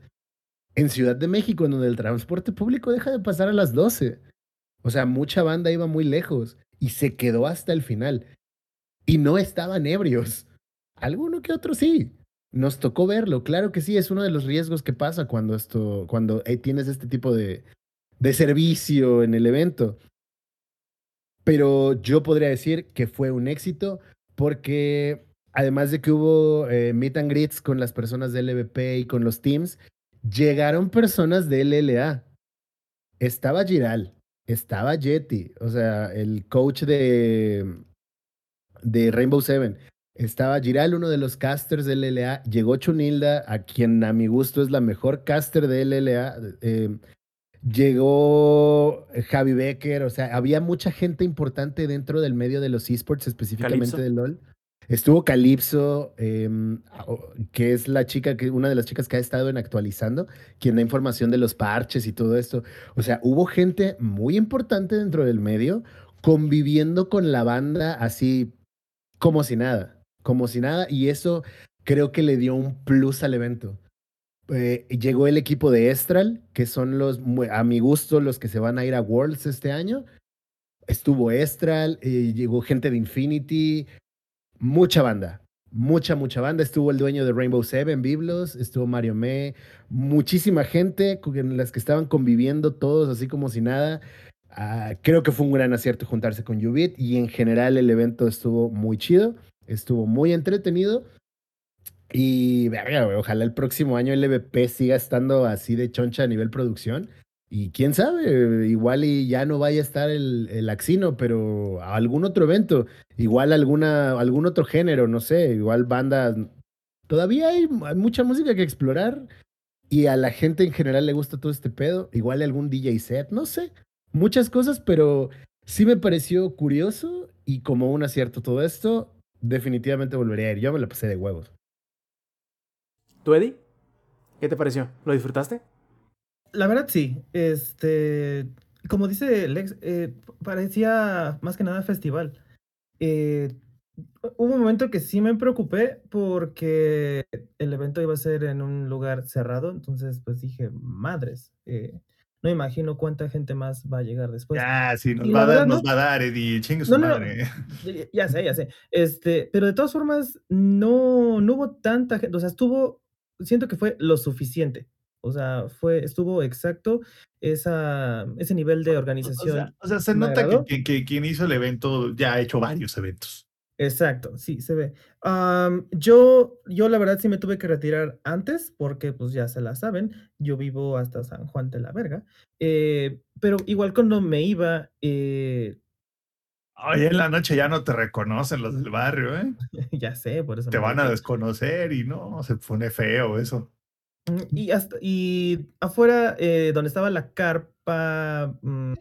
En Ciudad de México, en donde el transporte público deja de pasar a las 12. O sea, mucha banda iba muy lejos y se quedó hasta el final. Y no estaban ebrios. Alguno que otro sí. Nos tocó verlo, claro que sí, es uno de los riesgos que pasa cuando esto, cuando eh, tienes este tipo de, de servicio en el evento. Pero yo podría decir que fue un éxito porque además de que hubo eh, meet and greets con las personas del LVP y con los teams, llegaron personas de LLA. Estaba Giral, estaba Yeti, o sea, el coach de, de Rainbow Seven. Estaba Giral, uno de los casters del LLA. Llegó Chunilda, a quien a mi gusto es la mejor caster de LLA. eh, llegó Javi Becker, o sea, había mucha gente importante dentro del medio de los esports, específicamente Calypso. de LOL. Estuvo Calypso, em, que es la chica, que, una de las chicas que ha estado en actualizando, quien da información de los parches y todo esto. O sea, hubo gente muy importante dentro del medio conviviendo con la banda así como si nada, como si nada, y eso creo que le dio un plus al evento. Eh, llegó el equipo de Estral, que son los, a mi gusto, los que se van a ir a Worlds este año. Estuvo Estral, eh, llegó gente de Infinity, mucha banda, mucha, mucha banda. Estuvo el dueño de Rainbow Seven, Biblos, estuvo Mario Me, muchísima gente con las que estaban conviviendo todos así como si nada. Ah, creo que fue un gran acierto juntarse con Ubit y en general el evento estuvo muy chido, estuvo muy entretenido. Y verga, ojalá el próximo año LVP siga estando así de choncha a nivel producción. Y quién sabe, igual y ya no vaya a estar el, el Axino, pero algún otro evento, igual alguna, algún otro género, no sé, igual bandas. Todavía hay mucha música que explorar y a la gente en general le gusta todo este pedo. Igual algún DJ set, no sé, muchas cosas, pero sí me pareció curioso y como un acierto todo esto, definitivamente volvería a ir. Yo me la pasé de huevos. ¿Tú, Eddie? ¿Qué te pareció? ¿Lo disfrutaste? La verdad sí, este, como dice Lex, eh, parecía más que nada festival. Eh, hubo un momento que sí me preocupé porque el evento iba a ser en un lugar cerrado, entonces pues dije, madres, eh, no imagino cuánta gente más va a llegar después. ya, sí, nos va a dar, verdad, nos no- va a dar, Eddie. Chingue su No, no, madre. Ya- Ya sé, ya sé. Este, pero de todas formas, no, no hubo tanta gente. O sea, estuvo, siento que fue lo suficiente. O sea, fue, estuvo exacto esa, ese nivel de O organización. sea, o sea, se nota que, agradó. que- que quien hizo el evento ya ha hecho varios eventos. Exacto, sí, se ve. Am, yo, yo la verdad sí me tuve que retirar antes porque pues ya se la saben, yo vivo hasta San Juan de la Verga, eh, pero igual cuando me iba, eh, Hoy en la noche ya no te reconocen los del barrio, ¿eh? ya sé, por eso Te van a desconocer y no, se pone feo eso. Mm, Y, hasta, y afuera, eh, donde estaba la carpa, mm,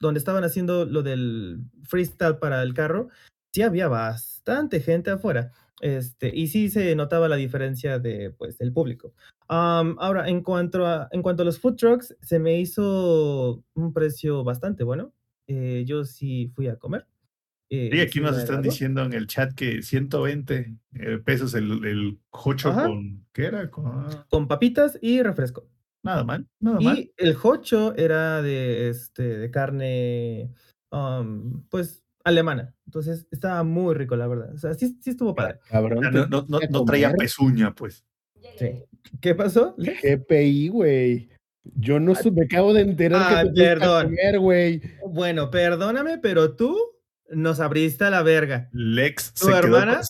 donde estaban haciendo lo del freestyle para el carro, sí había bastante gente afuera. Este, y sí se notaba la diferencia de, pues, del público. Am, ahora, en cuanto, a, en cuanto a los food trucks, se me hizo un precio bastante bueno. Eh, yo sí fui a comer. eh, Y aquí nos están diciendo en el chat que 120 eh, pesos el, el jocho Ajá. con. ¿Qué era? Con, Con papitas y refresco. nada mal, nada mal. Y el hocho era de, este, de carne, um, pues, alemana. Entonces, estaba muy rico, la verdad. O sea, sí, sí estuvo padre. Cabrón. No, no, no, no traía pezuña, pues. Sí. ¿Qué pasó? GPI, güey. Yo no supe, me acabo de enterar Ah, que te perdón. comer, güey. Bueno, perdóname, pero tú nos abriste a la verga. Lex ¿Tu se, quedó hermana? con,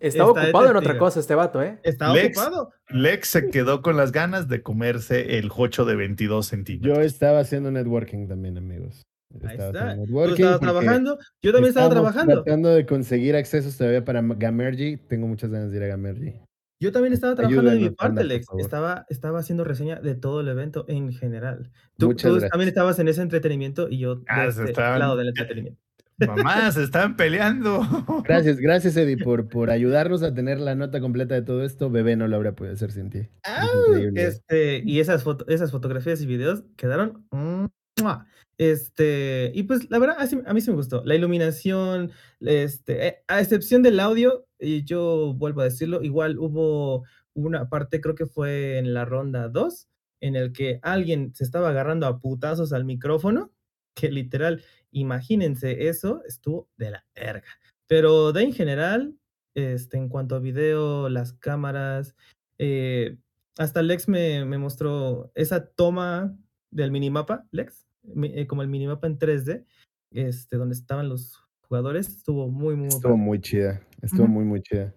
Estaba ocupado en otra cosa este vato, ¿eh? Estaba Lex. ocupado. Lex se quedó con las ganas de comerse el jocho de 22 centímetros. Yo estaba haciendo networking también, amigos. Ahí Estaba está. porque trabajando. Yo también estaba trabajando. Tratando de conseguir accesos todavía para Gamergy. Tengo muchas ganas de ir a Gamergy. Yo también estaba trabajando de mi Ayúdanos, parte, por Lex. favor. Estaba, estaba haciendo reseña de todo el evento en general. Tú, Muchas tú gracias. también estabas en ese entretenimiento y yo de Ah, se este estaban- lado del entretenimiento. Mamá, se están peleando. Gracias, gracias, Eddie, por, por ayudarnos a tener la nota completa de todo esto. Bebé no lo habría podido hacer sin ti. Es increíble. Este, y esas, foto- esas fotografías y videos quedaron. ¡mua! Este, y pues la verdad, así- a mí sí me gustó. La iluminación, este, eh, a excepción del audio, y yo vuelvo a decirlo, igual hubo una parte, creo que fue en la ronda 2, en el que alguien se estaba agarrando a putazos al micrófono, que literal, imagínense eso, estuvo de la verga. Pero de en general, este, en cuanto a video, las cámaras, eh, hasta Lex me, me mostró esa toma del minimapa, Lex, eh, como el minimapa en 3D, este, donde estaban los jugadores, estuvo muy, muy, Estuvo muy chida. Estuvo muy, muy chida.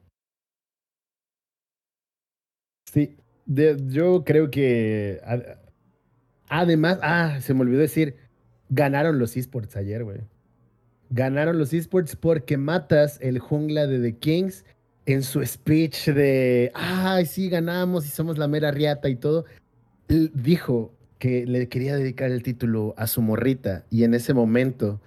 Sí, de- yo creo que ad- además, ah, se me olvidó decir, ganaron los esports ayer, güey. Ganaron los esports porque matas el jungla de The Kings en su speech de, ay, sí, ganamos y somos la mera riata y todo. Él dijo que le quería dedicar el título a su morrita y en ese momento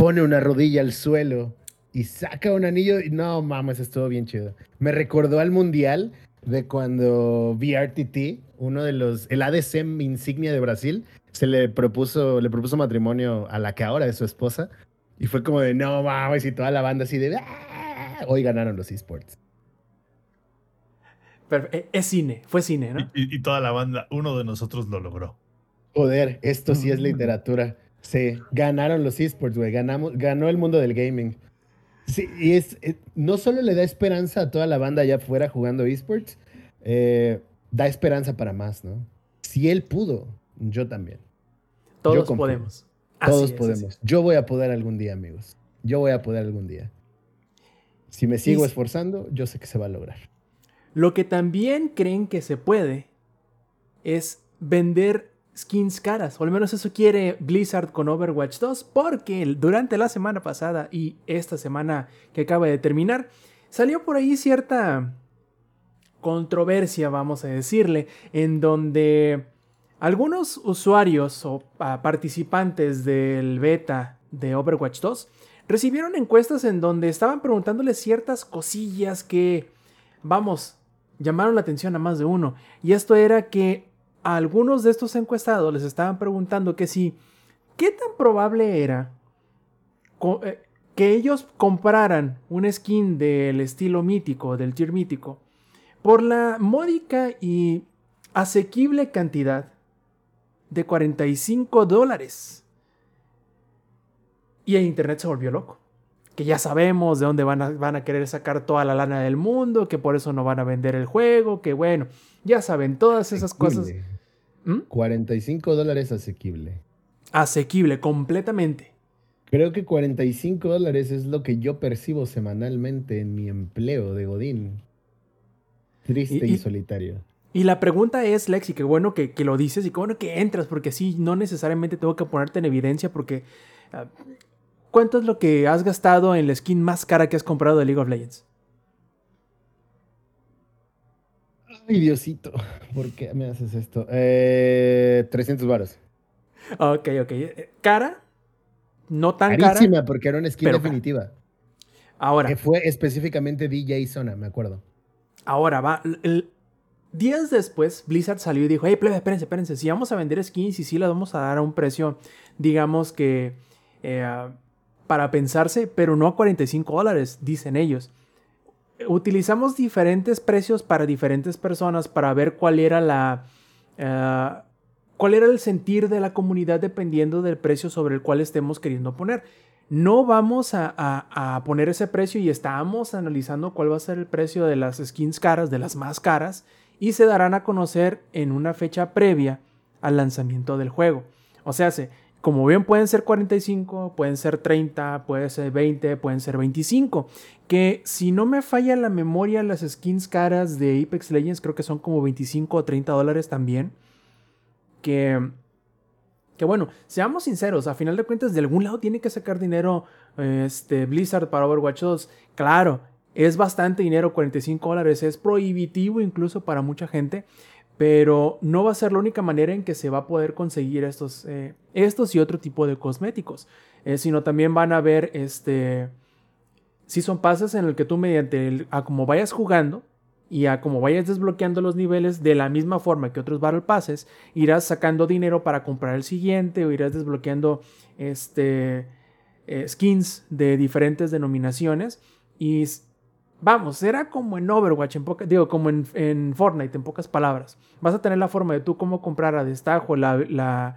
pone una rodilla al suelo y saca un anillo y no mames, estuvo bien chido. Me recordó al mundial de cuando VRTT, uno de los, el ADC insignia de Brasil, se le propuso, le propuso matrimonio a la que ahora es su esposa y fue como de no mames y toda la banda así de "Ah". hoy ganaron los esports. Pero, eh, es cine, fue cine, ¿no? Y, y toda la banda, uno de nosotros lo logró. Joder, esto sí es literatura. Sí, ganaron los esports, güey. Ganamos, ganó el mundo del gaming. Sí, y es, eh, no solo le da esperanza a toda la banda allá afuera jugando esports, eh, da esperanza para más, ¿no? Si él pudo, yo también. Todos podemos. Todos así podemos. es. Yo voy a poder algún día, amigos. Yo voy a poder algún día. Si me sigo si- esforzando, yo sé que se va a lograr. Lo que también creen que se puede es vender skins caras, o al menos eso quiere Blizzard con Overwatch 2, porque durante la semana pasada y esta semana que acaba de terminar, salió por ahí cierta controversia, vamos a decirle, en donde algunos usuarios o ah, participantes del beta de Overwatch 2 recibieron encuestas en donde estaban preguntándoles ciertas cosillas que, vamos, llamaron la atención a más de uno. Y esto era que a algunos de estos encuestados les estaban preguntando que si, ¿qué tan probable era eh, que ellos compraran un skin del estilo mítico, del tier mítico, por la módica y asequible cantidad de 45 dólares? Y el internet se volvió loco. Que ya sabemos de dónde van a, van a querer sacar toda la lana del mundo, que por eso no van a vender el juego, que bueno, ya saben, todas esas cosas. Asequible. ¿Mm? 45 dólares asequible. Asequible, completamente. Creo que 45 dólares es lo que yo percibo semanalmente en mi empleo de Godín. Triste Y- y, y- solitario. Y la pregunta es, Lexi, qué bueno que, que lo dices y qué bueno que entras, porque sí, no necesariamente tengo que ponerte en evidencia, porque ah, ¿cuánto es lo que has gastado en la skin más cara que has comprado de League of Legends? Ay, Diosito, ¿por qué me haces esto? Eh, 300 varos. Ok, ok. ¿Cara? No tan cara. Carísima, porque era una skin cara. definitiva. Ahora, Que fue específicamente DJ Zona, me acuerdo. Ahora va. el- días después, Blizzard salió y dijo: Hey, plebe, espérense, espérense. Si vamos a vender skins y si las vamos a dar a un precio, digamos que. eh, para pensarse, pero no a 45 dólares, dicen ellos. Utilizamos diferentes precios para diferentes personas para ver cuál era la... eh, cuál era el sentir de la comunidad dependiendo del precio sobre el cual estemos queriendo poner. No vamos a, poner ese precio y estamos analizando cuál va a ser el precio de las skins caras, de las más caras, y se darán a conocer en una fecha previa al lanzamiento del juego. O sea, se- como bien pueden ser 45, pueden ser 30, pueden ser 20, pueden ser 25. Que si no me falla la memoria, las skins caras de Apex Legends creo que son como 25 o 30 dólares también. Que, que bueno, seamos sinceros, a final de cuentas de algún lado tiene que sacar dinero este, Blizzard para Overwatch 2. Claro, es bastante dinero, 45 dólares, es prohibitivo incluso para mucha gente, pero no va a ser la única manera en que se va a poder conseguir estos, eh, estos y otro tipo de cosméticos, eh, sino también van a haber este, season passes en el que tú mediante el- a como vayas jugando y a como vayas desbloqueando los niveles de la misma forma que otros Battle Passes, irás sacando dinero para comprar el siguiente o irás desbloqueando este, eh, skins de diferentes denominaciones y vamos, era como en Overwatch, en poca- digo, como en, en Fortnite, en pocas palabras. Vas a tener la forma de tú cómo comprar a destajo la, la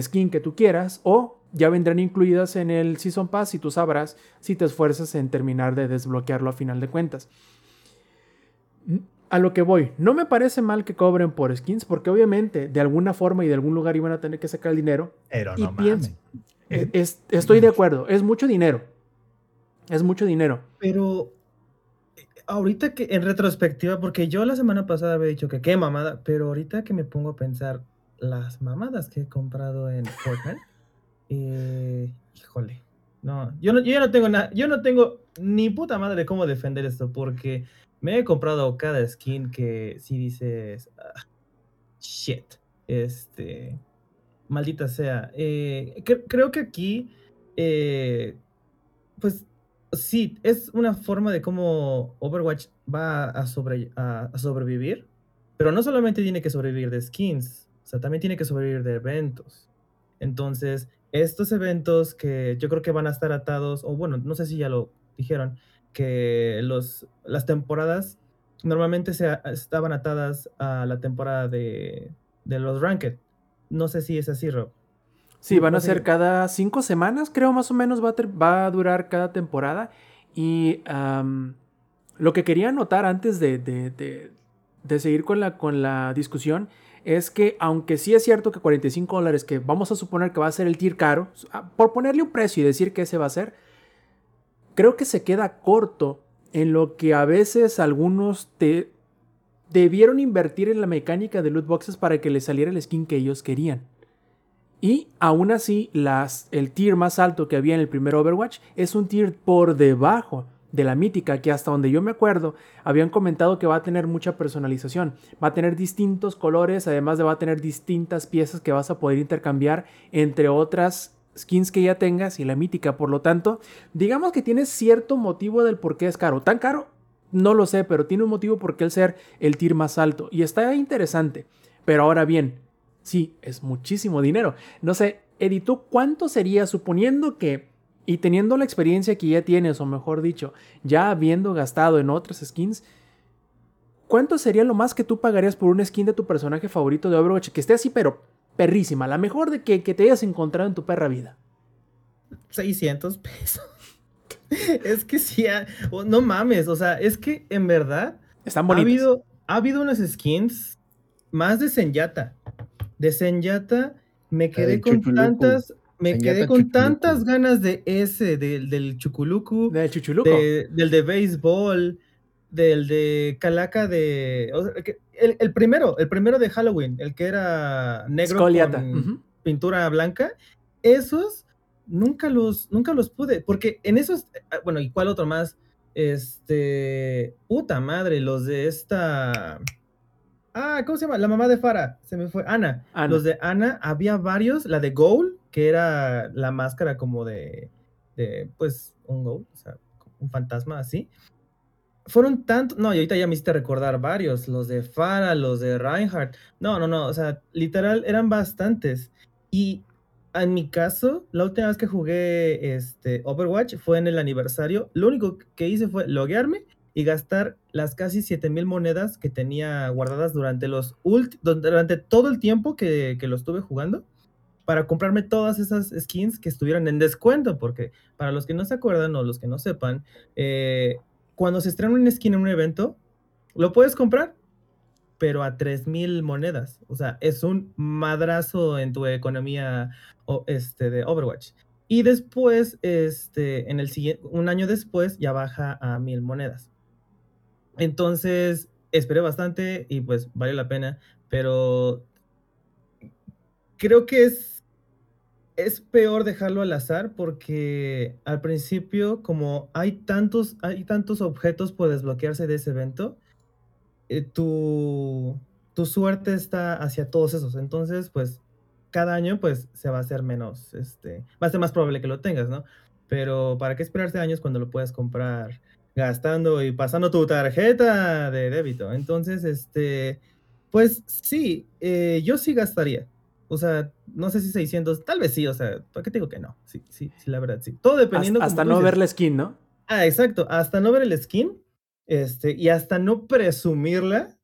skin que tú quieras o ya vendrán incluidas en el Season Pass y tú sabrás si te esfuerzas en terminar de desbloquearlo a final de cuentas. A lo que voy, no me parece mal que cobren por skins porque obviamente de alguna forma y de algún lugar iban a tener que sacar el dinero. Pero Y no pienso-. Eh, es- estoy de acuerdo, es mucho dinero. Es mucho dinero. Pero ahorita que en retrospectiva, porque yo la semana pasada había dicho que qué mamada, pero ahorita que me pongo a pensar las mamadas que he comprado en Fortnite, eh, híjole, no, yo no, yo no tengo nada, yo no tengo ni puta madre cómo defender esto, porque me he comprado cada skin que si dices, "Ah, shit, este, maldita sea. Eh, cre- creo que aquí, eh, pues sí, es una forma de cómo Overwatch va a, sobre, a, a sobrevivir, pero no solamente tiene que sobrevivir de skins, o sea, también tiene que sobrevivir de eventos. Entonces, estos eventos que yo creo que van a estar atados, o bueno, no sé si ya lo dijeron, que los, las temporadas normalmente se, estaban atadas a la temporada de, de los Ranked. No sé si es así, Rob. Sí, van a ser cada cinco semanas, creo más o menos va a, ter- va a durar cada temporada. Y lo que quería anotar antes de, de- de- de seguir con la, con la discusión es que aunque sí es cierto que 45 dólares, que vamos a suponer que va a ser el tier caro, ah, por ponerle un precio y decir que ese va a ser, creo que se queda corto en lo que a veces algunos te debieron invertir en la mecánica de loot boxes para que les saliera el skin que ellos querían. Y aún así, las, el tier más alto que había en el primer Overwatch es un tier por debajo de la mítica, que hasta donde yo me acuerdo, habían comentado que va a tener mucha personalización. Va a tener distintos colores, además de va a tener distintas piezas que vas a poder intercambiar entre otras skins que ya tengas y la mítica. Por lo tanto, digamos que tiene cierto motivo del por qué es caro. ¿Tan caro? No lo sé, pero tiene un motivo por qué el ser el tier más alto. Y está interesante. Pero ahora bien, sí, es muchísimo dinero. No sé, Eddie, ¿tú cuánto sería suponiendo que, y teniendo la experiencia que ya tienes, o mejor dicho, ya habiendo gastado en otras skins, ¿cuánto sería lo más que tú pagarías por una skin de tu personaje favorito de Overwatch que esté así, pero perrísima, la mejor de que, que te hayas encontrado en tu perra vida? 600 pesos. es que sí, ah, oh, no mames, o sea, es que en verdad Están ha bonitas. habido, ha habido unas skins más de Senyata. De Senyata me quedé del con Chuchuluku. tantas, me Senyata quedé con Chuchuluku. tantas ganas de ese, del, del Chuculucu, De Chuchuluco. de- del de béisbol, del de Calaca de... o sea, que- el, el primero, el primero de Halloween, el que era negro Scoliata. con pintura blanca, esos nunca los, nunca los pude, porque en esos, ah, bueno, ¿y cuál otro más? Este, puta madre, los de esta... Ah, ¿cómo se llama? La mamá de Farah, se me fue, Ana. Ana. Los de Ana, había varios, la de Goal, que era la máscara como de, de pues, un Goal, o sea, un fantasma así. Fueron tantos, no, y ahorita ya me hiciste recordar varios, los de Farah, los de Reinhardt. No, no, no, o sea, literal eran bastantes. Y en mi caso, la última vez que jugué este, Overwatch fue en el aniversario. Lo único que hice fue loguearme y gastar las casi 7000 monedas que tenía guardadas durante los ult- durante todo el tiempo que, que lo estuve jugando para comprarme todas esas skins que estuvieran en descuento, porque para los que no se acuerdan o los que no sepan, eh, cuando se estrena un skin en un evento, lo puedes comprar, pero a 3000 monedas. O sea, es un madrazo en tu economía o- este, de Overwatch. Y después, este, en el siguiente, un año después, ya baja a 1000 monedas. Entonces, esperé bastante y pues vale la pena, pero creo que es, es peor dejarlo al azar porque al principio, como hay tantos, hay tantos objetos por desbloquearse de ese evento, eh, tu, tu suerte está hacia todos esos. Entonces, pues, cada año, pues, se va a hacer menos, este, va a ser más probable que lo tengas, ¿no? Pero, ¿para qué esperarse años cuando lo puedes comprar gastando y pasando tu tarjeta de débito? Entonces, este, pues, sí, eh, yo sí gastaría. O sea, no sé si 600, tal vez sí, o sea, ¿para qué te digo que no? Sí, sí, sí, la verdad, sí. Todo dependiendo. Hasta, hasta no dices. ver la skin, ¿no? Ah, exacto. Hasta no ver el skin. Este, y hasta no presumirla.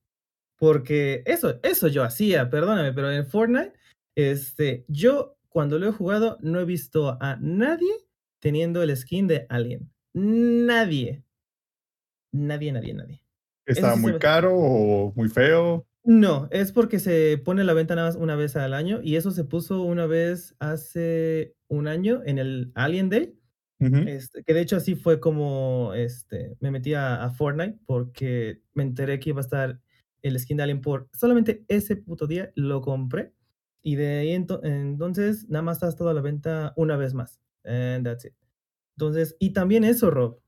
Porque eso, eso yo hacía, perdóname, pero en Fortnite, este, yo cuando lo he jugado no he visto a nadie teniendo el skin de Alien. Nadie. Nadie, nadie, nadie. ¿Estaba muy caro o muy feo? No, es porque se pone la venta nada más una vez al año y eso se puso una vez hace un año en el Alien Day. Este, que de hecho así fue como este, me metí a, a Fortnite porque me enteré que iba a estar el skin de Alien por solamente ese puto día lo compré y de ahí ento- entonces nada más estás toda la venta una vez más. And that's it. Entonces, y también eso, Rob,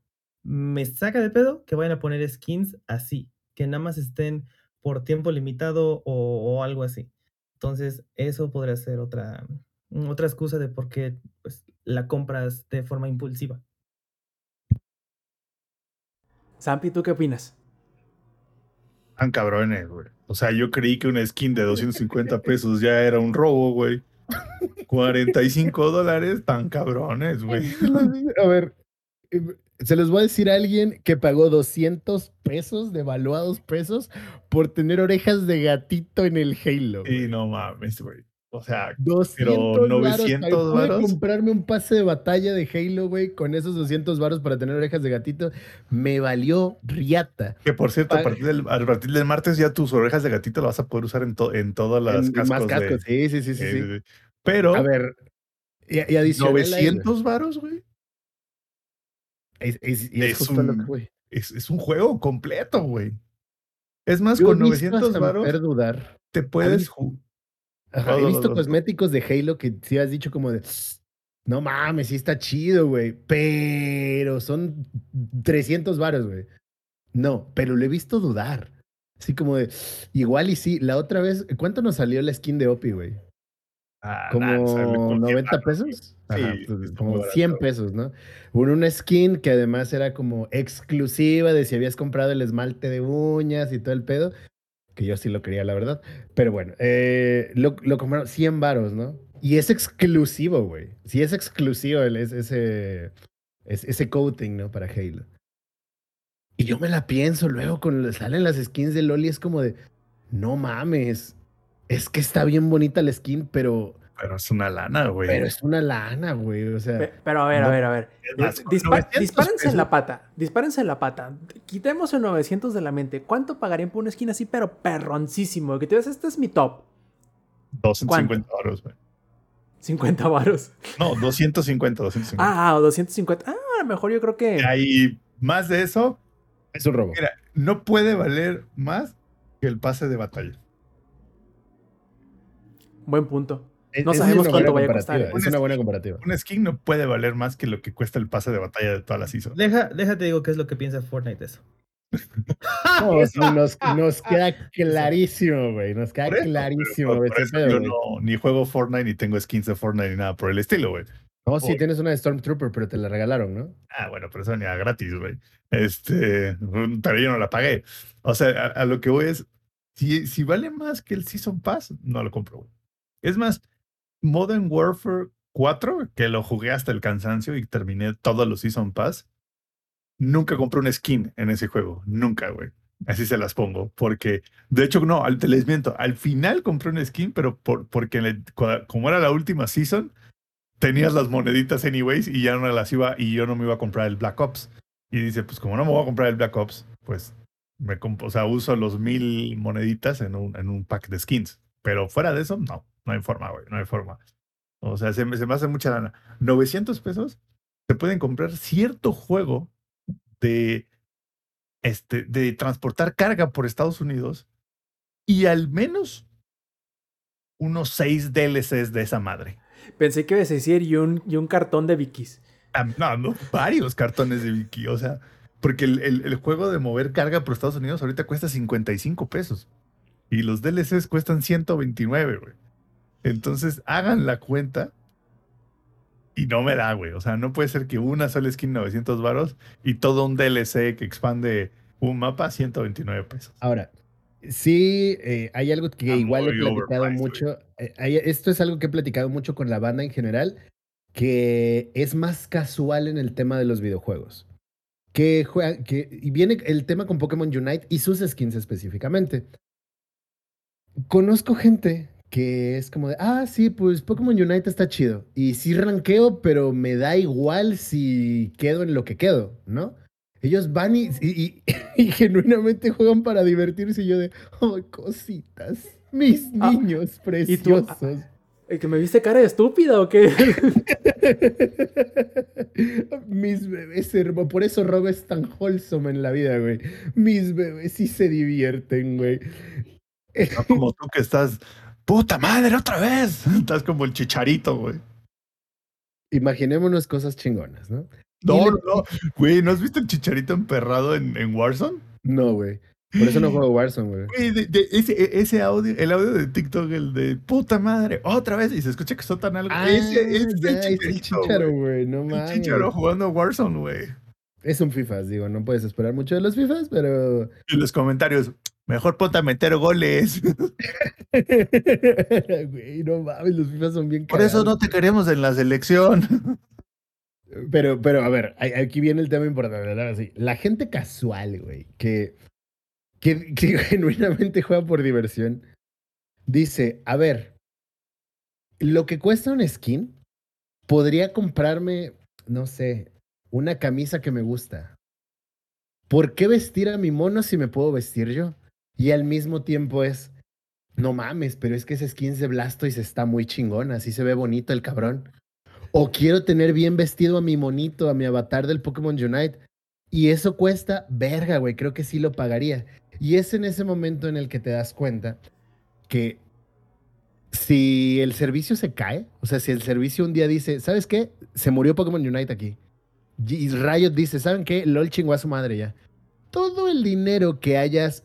me saca de pedo que vayan a poner skins así, que nada más estén por tiempo limitado o, o algo así. Entonces, eso podría ser otra, otra excusa de por qué pues, la compras de forma impulsiva. Zampi, ¿tú qué opinas? Tan cabrones, güey. O sea, yo creí que una skin de 250 pesos ya era un robo, güey. 45 dólares, tan cabrones, güey. A ver, eh, se los voy a decir a alguien que pagó 200 pesos, devaluados pesos, por tener orejas de gatito en el Halo. Y no mames, güey. O sea, 200 varos, 900 güey. Pude varos. comprarme un pase de batalla de Halo, güey, con esos 200 varos para tener orejas de gatito. Me valió riata. que por cierto, a partir, del, a partir del martes ya tus orejas de gatito las vas a poder usar en, to- en todas las En- cascos. más de- cascos, sí, sí, sí, sí. eh, Pero, A ver, y, y adicional a ello, 900 varos, güey. Es, es- y es es justo lo que, un- güey. Es, un juego completo, güey. Es más, Yo con visto 900 hasta varos dudar. te puedes Ajá, he visto cosméticos de Halo que sí has dicho como de, no mames, sí está chido, güey, pero son 300 varos, güey. No, pero lo he visto dudar. Así como de, igual y sí, la otra vez, ¿cuánto nos salió la skin de Opi, güey? Ah, Como nah, sale con 90 100 varos, pesos. Ajá, Sí, pues, como muy barato. 100 pesos, ¿no? Una, una skin que además era como exclusiva de si habías comprado el esmalte de uñas y todo el pedo, que yo sí lo quería, la verdad. Pero bueno, eh, lo, lo compraron 100 varos, ¿no? Y es exclusivo, güey. Sí es exclusivo el, es- ese, es- ese coating, ¿no? Para Halo. Y yo me la pienso luego cuando salen las skins de Loli, es como de, no mames, es que está bien bonita la skin, pero, Pero es una lana, güey. pero es una lana, güey. O sea, Pe- Pero a ver, a ver, a ver. Dispa- 900 dispárense en la pata. Dispárense en la pata. Quitemos el 900 de la mente. ¿Cuánto pagarían por una esquina así, pero perroncísimo? Que te ves, este es mi top. 250 varos, güey. 50 varos. No, 250, 250. Ah, o 250. Ah, a lo mejor yo creo que. Hay más de eso, es un robo. mira, no puede valer más que el pase de batalla. Buen punto. No esa sabemos una cuánto vaya a costar, ¿eh? Es una buena comparativa. Un skin no puede valer más que lo que cuesta el pase de batalla de toda la season. Deja, déjate digo qué es lo que piensa Fortnite de eso. No, nos, nos queda clarísimo, güey. Nos queda Por eso, clarísimo pedo, yo güey. no, ni juego Fortnite ni tengo skins de Fortnite ni nada por el estilo, güey. No, sí, tienes una de Stormtrooper, pero te la regalaron, ¿no? Ah, bueno, pero eso venía gratis, güey. Este, pero yo no la pagué. O sea, a, a lo que voy es, si, si vale más que el Season Pass, no lo compro, güey. Es más, Modern Warfare 4, que lo jugué hasta el cansancio y terminé todos los Season Pass, nunca compré un skin en ese juego. Nunca, güey. Así se las pongo. Porque, de hecho, no, te les miento. Al final compré un skin, pero por, porque como era la última season, tenías las moneditas anyways y ya no las iba, y yo no me iba a comprar el Black Ops. Y dice, pues como no me voy a comprar el Black Ops, pues me o sea, uso los mil moneditas en un, en un pack de skins. Pero fuera de eso, no, no hay forma, güey, no hay forma. O sea, se me, se me hace mucha lana. 900 pesos se pueden comprar cierto juego de, este, de transportar carga por Estados Unidos y al menos unos seis DLCs de esa madre. Pensé que ibas a decir y un, y un cartón de Vikis. Ah, No, no, varios cartones de Wiki, o sea, porque el, el- el juego de mover carga por Estados Unidos ahorita cuesta 55 pesos y los DLCs cuestan 129, güey. Entonces, hagan la cuenta y no me da, güey. O sea, no puede ser que una sola skin 900 varos y todo un DLC que expande un mapa 129 pesos. Ahora, sí, eh, hay algo que Está igual he platicado mucho. eh, hay- esto es algo que he platicado mucho con la banda en general, que es más casual en el tema de los videojuegos. Que juega, que, y viene el tema con Pokémon Unite y sus skins específicamente. Conozco gente que es como de, ah, sí, pues Pokémon Unite está chido. Y sí ranqueo, pero me da igual si quedo en lo que quedo, ¿no? Ellos van y, y- y- y genuinamente juegan para divertirse y yo de, oh, cositas, mis Ah, niños y tú, ah, preciosos. ¿El que me viste cara de estúpida o qué? mis bebés hermosos, por eso Robo es tan wholesome en la vida, güey. Mis bebés sí se divierten, güey. No como tú que estás, puta madre, otra vez. Estás como el chicharito, güey. Imaginémonos cosas chingonas, ¿no? No, no, no. Güey, ¿no has visto el chicharito emperrado en, en Warzone? No, güey. Por eso no juego Warzone, güey. Güey, de- de- ese, e- ese audio, el audio de TikTok, el de puta madre, otra vez, y se escucha que soltan algo. Ah, ese ese es ya, el es el chicharito, chicharo, güey. güey. No El mames. chicharo jugando Warzone, güey. Es un FIFAs, digo, no puedes esperar mucho de los FIFAs, pero. Y los comentarios, mejor ponte a meter goles. Güey, no mames, los FIFAs son bien Por eso no te queremos en la selección. Pero, pero, a ver, aquí viene el tema importante, ¿verdad? La gente casual, güey, que, que, que genuinamente juega por diversión, dice, a ver, lo que cuesta un skin, podría comprarme, no sé, una camisa que me gusta. ¿Por qué vestir a mi mono si me puedo vestir yo? Y al mismo tiempo es, no mames, pero es que ese skin de Blastoise está muy chingón, así se ve bonito el cabrón. O quiero tener bien vestido a mi monito, a mi avatar del Pokémon Unite. Y eso cuesta, verga, güey, creo que sí lo pagaría. Y es en ese momento en el que te das cuenta que si el servicio se cae, o sea, si el servicio un día dice, ¿sabes qué? Se murió Pokémon Unite aquí. Y Riot dice, ¿saben qué? LOL chingó a su madre ya. Todo el dinero que hayas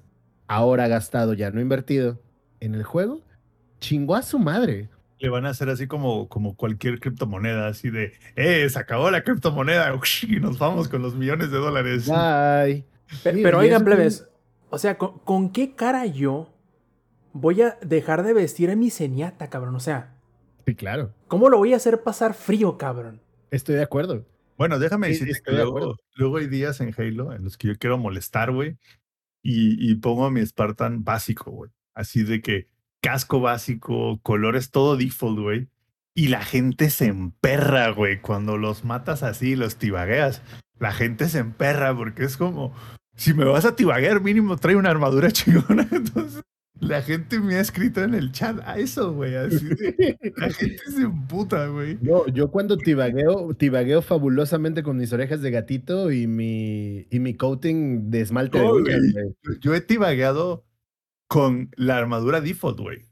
ahora gastado ya, no invertido, en el juego, chingó a su madre. Le van a hacer así como, como cualquier criptomoneda, así de, eh, se acabó la criptomoneda, y nos vamos con los millones de dólares. Bye. Pe- Sí, Pero y oigan, plebes, o sea, ¿con, con qué cara yo voy a dejar de vestir a mi zenyatta, cabrón? O sea, Sí, claro. ¿cómo lo voy a hacer pasar frío, cabrón? Estoy de acuerdo. Bueno, déjame Sí, decirte que de luego, luego hay días en Halo en los que yo quiero molestar, güey, y, pongo a mi Spartan básico, güey. Así de que casco básico, colores todo default, güey. Y la gente se emperra, güey. Cuando los matas así, los tibagueas, la gente se emperra porque es como, si me vas a tibaguear, mínimo trae una armadura chingona. Entonces, la gente me ha escrito en el chat a eso, güey. Así de, la gente se emputa, güey. No, yo cuando tibagueo, tibagueo fabulosamente con mis orejas de gatito y mi, y mi coating de esmalte de uñas, güey. Yo- Yo he tibagueado con la armadura default, güey.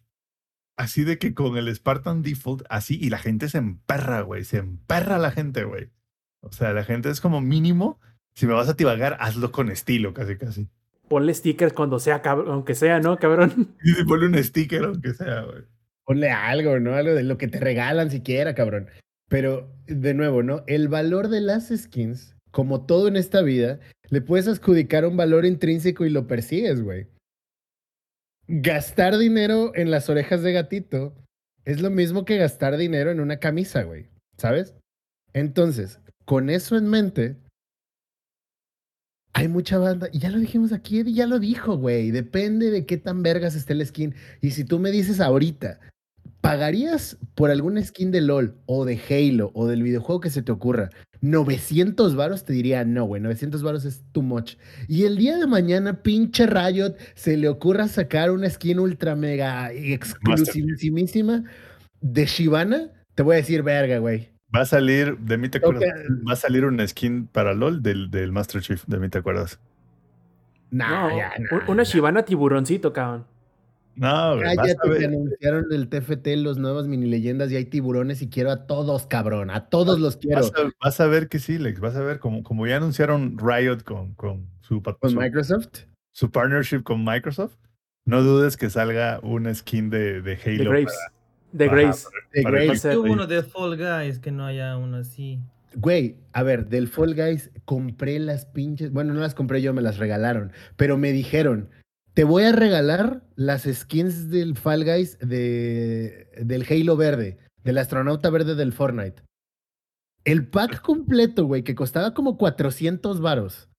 Así de que con el Spartan default, así, y la gente se emperra, güey. Se emperra la gente, güey. O sea, la gente es como mínimo, si me vas a tibagar, hazlo con estilo, casi, casi. Ponle stickers cuando sea, cabrón, aunque sea, ¿no, cabrón? Y si ponle un sticker, aunque sea, güey. Ponle algo, ¿no? Algo de lo que te regalan siquiera, cabrón. Pero, de nuevo, ¿no? El valor de las skins, como todo en esta vida, le puedes adjudicar un valor intrínseco y lo persigues, güey. Gastar dinero en las orejas de gatito Es lo mismo que gastar dinero en una camisa, güey. ¿Sabes? Entonces, con eso en mente, hay mucha banda, y ya lo dijimos aquí, Eddie ya lo dijo, güey. Depende de qué tan vergas esté el skin. Y si tú me dices ahorita, ¿pagarías por algún skin de LOL o de Halo o del videojuego que se te ocurra 900 varos? Te diría, no, güey, 900 varos es too much. Y el día de mañana, pinche Riot, se le ocurra sacar una skin ultra mega exclusivísima de Shivana, te voy a decir, verga, güey. Va a salir, de mí te acuerdas, va a salir una skin para LOL del, del Master Chief, de mí te acuerdas. Nah, No, ya, nah, una nah. Shivana tiburoncito, cabrón. No, güey, vas Cállate, a que ver. anunciaron del TFT los nuevos mini leyendas y hay tiburones y quiero a todos, cabrón. A todos los quiero. Vas a, vas a ver que sí, Lex, vas a ver, como, como ya anunciaron Riot con, con, su, Con su- Microsoft. su partnership con Microsoft, no dudes que salga una skin de, de De Halo. Graves. De para- Graves. para- Hubo uno de Fall Guys, que no haya uno así. Güey, a ver, del Fall Guys compré las pinches. Bueno, no las compré yo, me las regalaron. Pero me dijeron, te voy a regalar las skins del Fall Guys de, del Halo verde, del astronauta verde del Fortnite. El pack completo, güey, que costaba como 400 varos.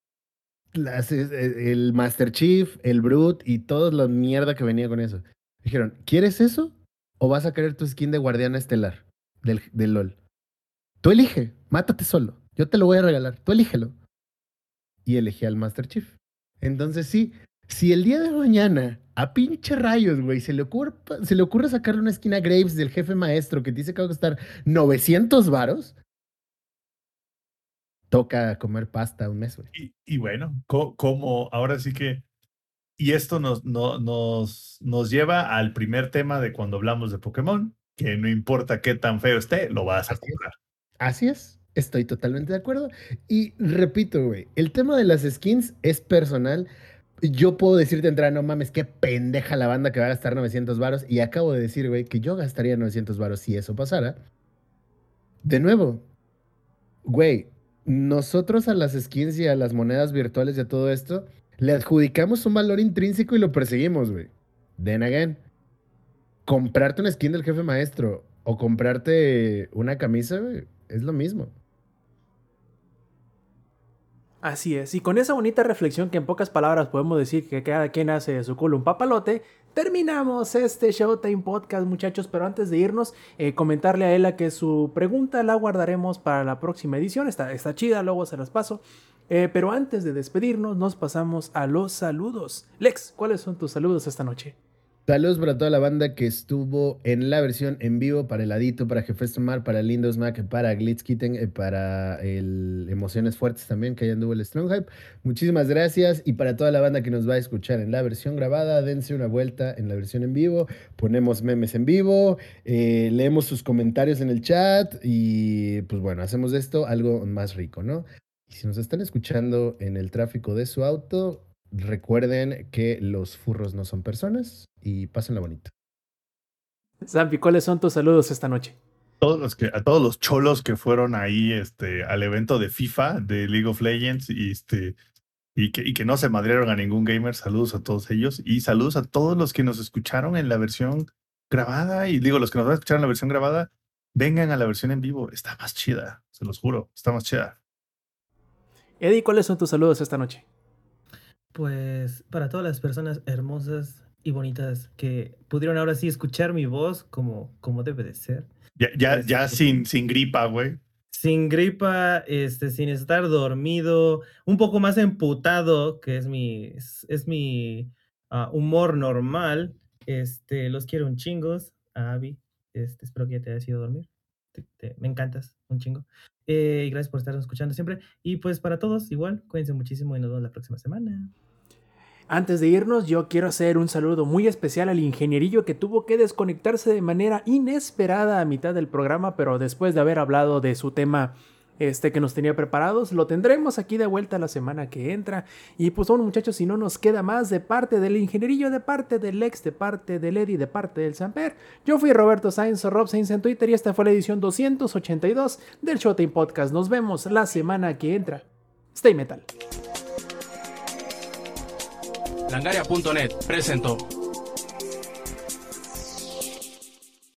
Las, eh, el Master Chief, el Brute y toda la mierda que venía con eso. Dijeron, ¿quieres eso? ¿O vas a querer tu skin de guardiana estelar del, del LOL? Tú elige, mátate solo. Yo te lo voy a regalar, tú elígelo. Y elegí al Master Chief. Entonces sí, si el día de mañana a pinche rayos, güey, se le ocurre, se le ocurre sacarle una esquina a Graves del jefe maestro que dice que va a costar 900 varos, toca comer pasta un mes, güey. Y, bueno, co- como ahora sí que, y esto nos, no- nos, nos lleva al primer tema de cuando hablamos de Pokémon, que no importa qué tan feo esté, lo vas a comprar. Así es, estoy totalmente de acuerdo. Y repito, güey, el tema de las skins es personal. Yo puedo decirte, entrar, no mames, qué pendeja la banda que va a gastar 900 varos. Y acabo de decir, güey, que yo gastaría 900 varos si eso pasara. De nuevo, güey, nosotros a las skins y a las monedas virtuales y a todo esto, le adjudicamos un valor intrínseco y lo perseguimos, güey. Then again, comprarte una skin del jefe maestro o comprarte una camisa, güey, es lo mismo. Así es. Y con esa bonita reflexión que en pocas palabras podemos decir que cada quien hace de su culo un papalote, terminamos este Showtime Podcast, muchachos. Pero antes de irnos, eh, comentarle a Ela que su pregunta la guardaremos para la próxima edición. Está, está chida, luego se las paso. Eh, pero antes de despedirnos, nos pasamos a los saludos. Lex, ¿cuáles son tus saludos esta noche? Saludos para toda la banda que estuvo en la versión en vivo, para el Adito, para Jefes Mar, para Lindos Mac, para Glitz Kitten, eh, para Emociones Fuertes también, que ahí anduvo el Strong Hype. Muchísimas gracias. Y para toda la banda que nos va a escuchar en la versión grabada, dense una vuelta en la versión en vivo. Ponemos memes en vivo, eh, leemos sus comentarios en el chat y pues bueno, hacemos de esto algo más rico, ¿no? Y si nos están escuchando en el tráfico de su auto, recuerden que los furros no son personas y pásenla bonito. Zampi, ¿cuáles son tus saludos esta noche? Todos los que, a todos los cholos que fueron ahí este, al evento de FIFA, de League of Legends, y, este, y, que, y que no se madrieron a ningún gamer, saludos a todos ellos. Y saludos a todos los que nos escucharon en la versión grabada. Y digo, los que nos van a escuchar en la versión grabada, vengan a la versión en vivo. Está más chida, se los juro, está más chida. Eddie, ¿cuáles son tus saludos esta noche? Pues para todas las personas hermosas y bonitas que pudieron ahora sí escuchar mi voz como, como debe de ser. Ya, ya, Este, ya sin, sin gripa, güey. Sin gripa, este, sin estar dormido, un poco más emputado, que es mi, es, es mi ah, humor normal. Este, los quiero un chingos, a Abby. Este, espero que ya te hayas ido a dormir. Me encantas, un chingo. Eh, y gracias por estar escuchando siempre. Y pues para todos, igual, cuídense muchísimo y nos vemos la próxima semana. Antes de irnos, yo quiero hacer un saludo muy especial al ingenierillo que tuvo que desconectarse de manera inesperada a mitad del programa, pero después de haber hablado de su tema este que nos tenía preparados, lo tendremos aquí de vuelta la semana que entra. Y pues bueno, muchachos, si no nos queda más de parte del ingenierillo, de parte del ex, de parte del Eddie, de parte del Samper. Yo fui Roberto Sainz o Rob Sainz en Twitter y esta fue la edición 282 del Showtime Podcast. Nos vemos la semana que entra. Stay metal. Langaria.net presentó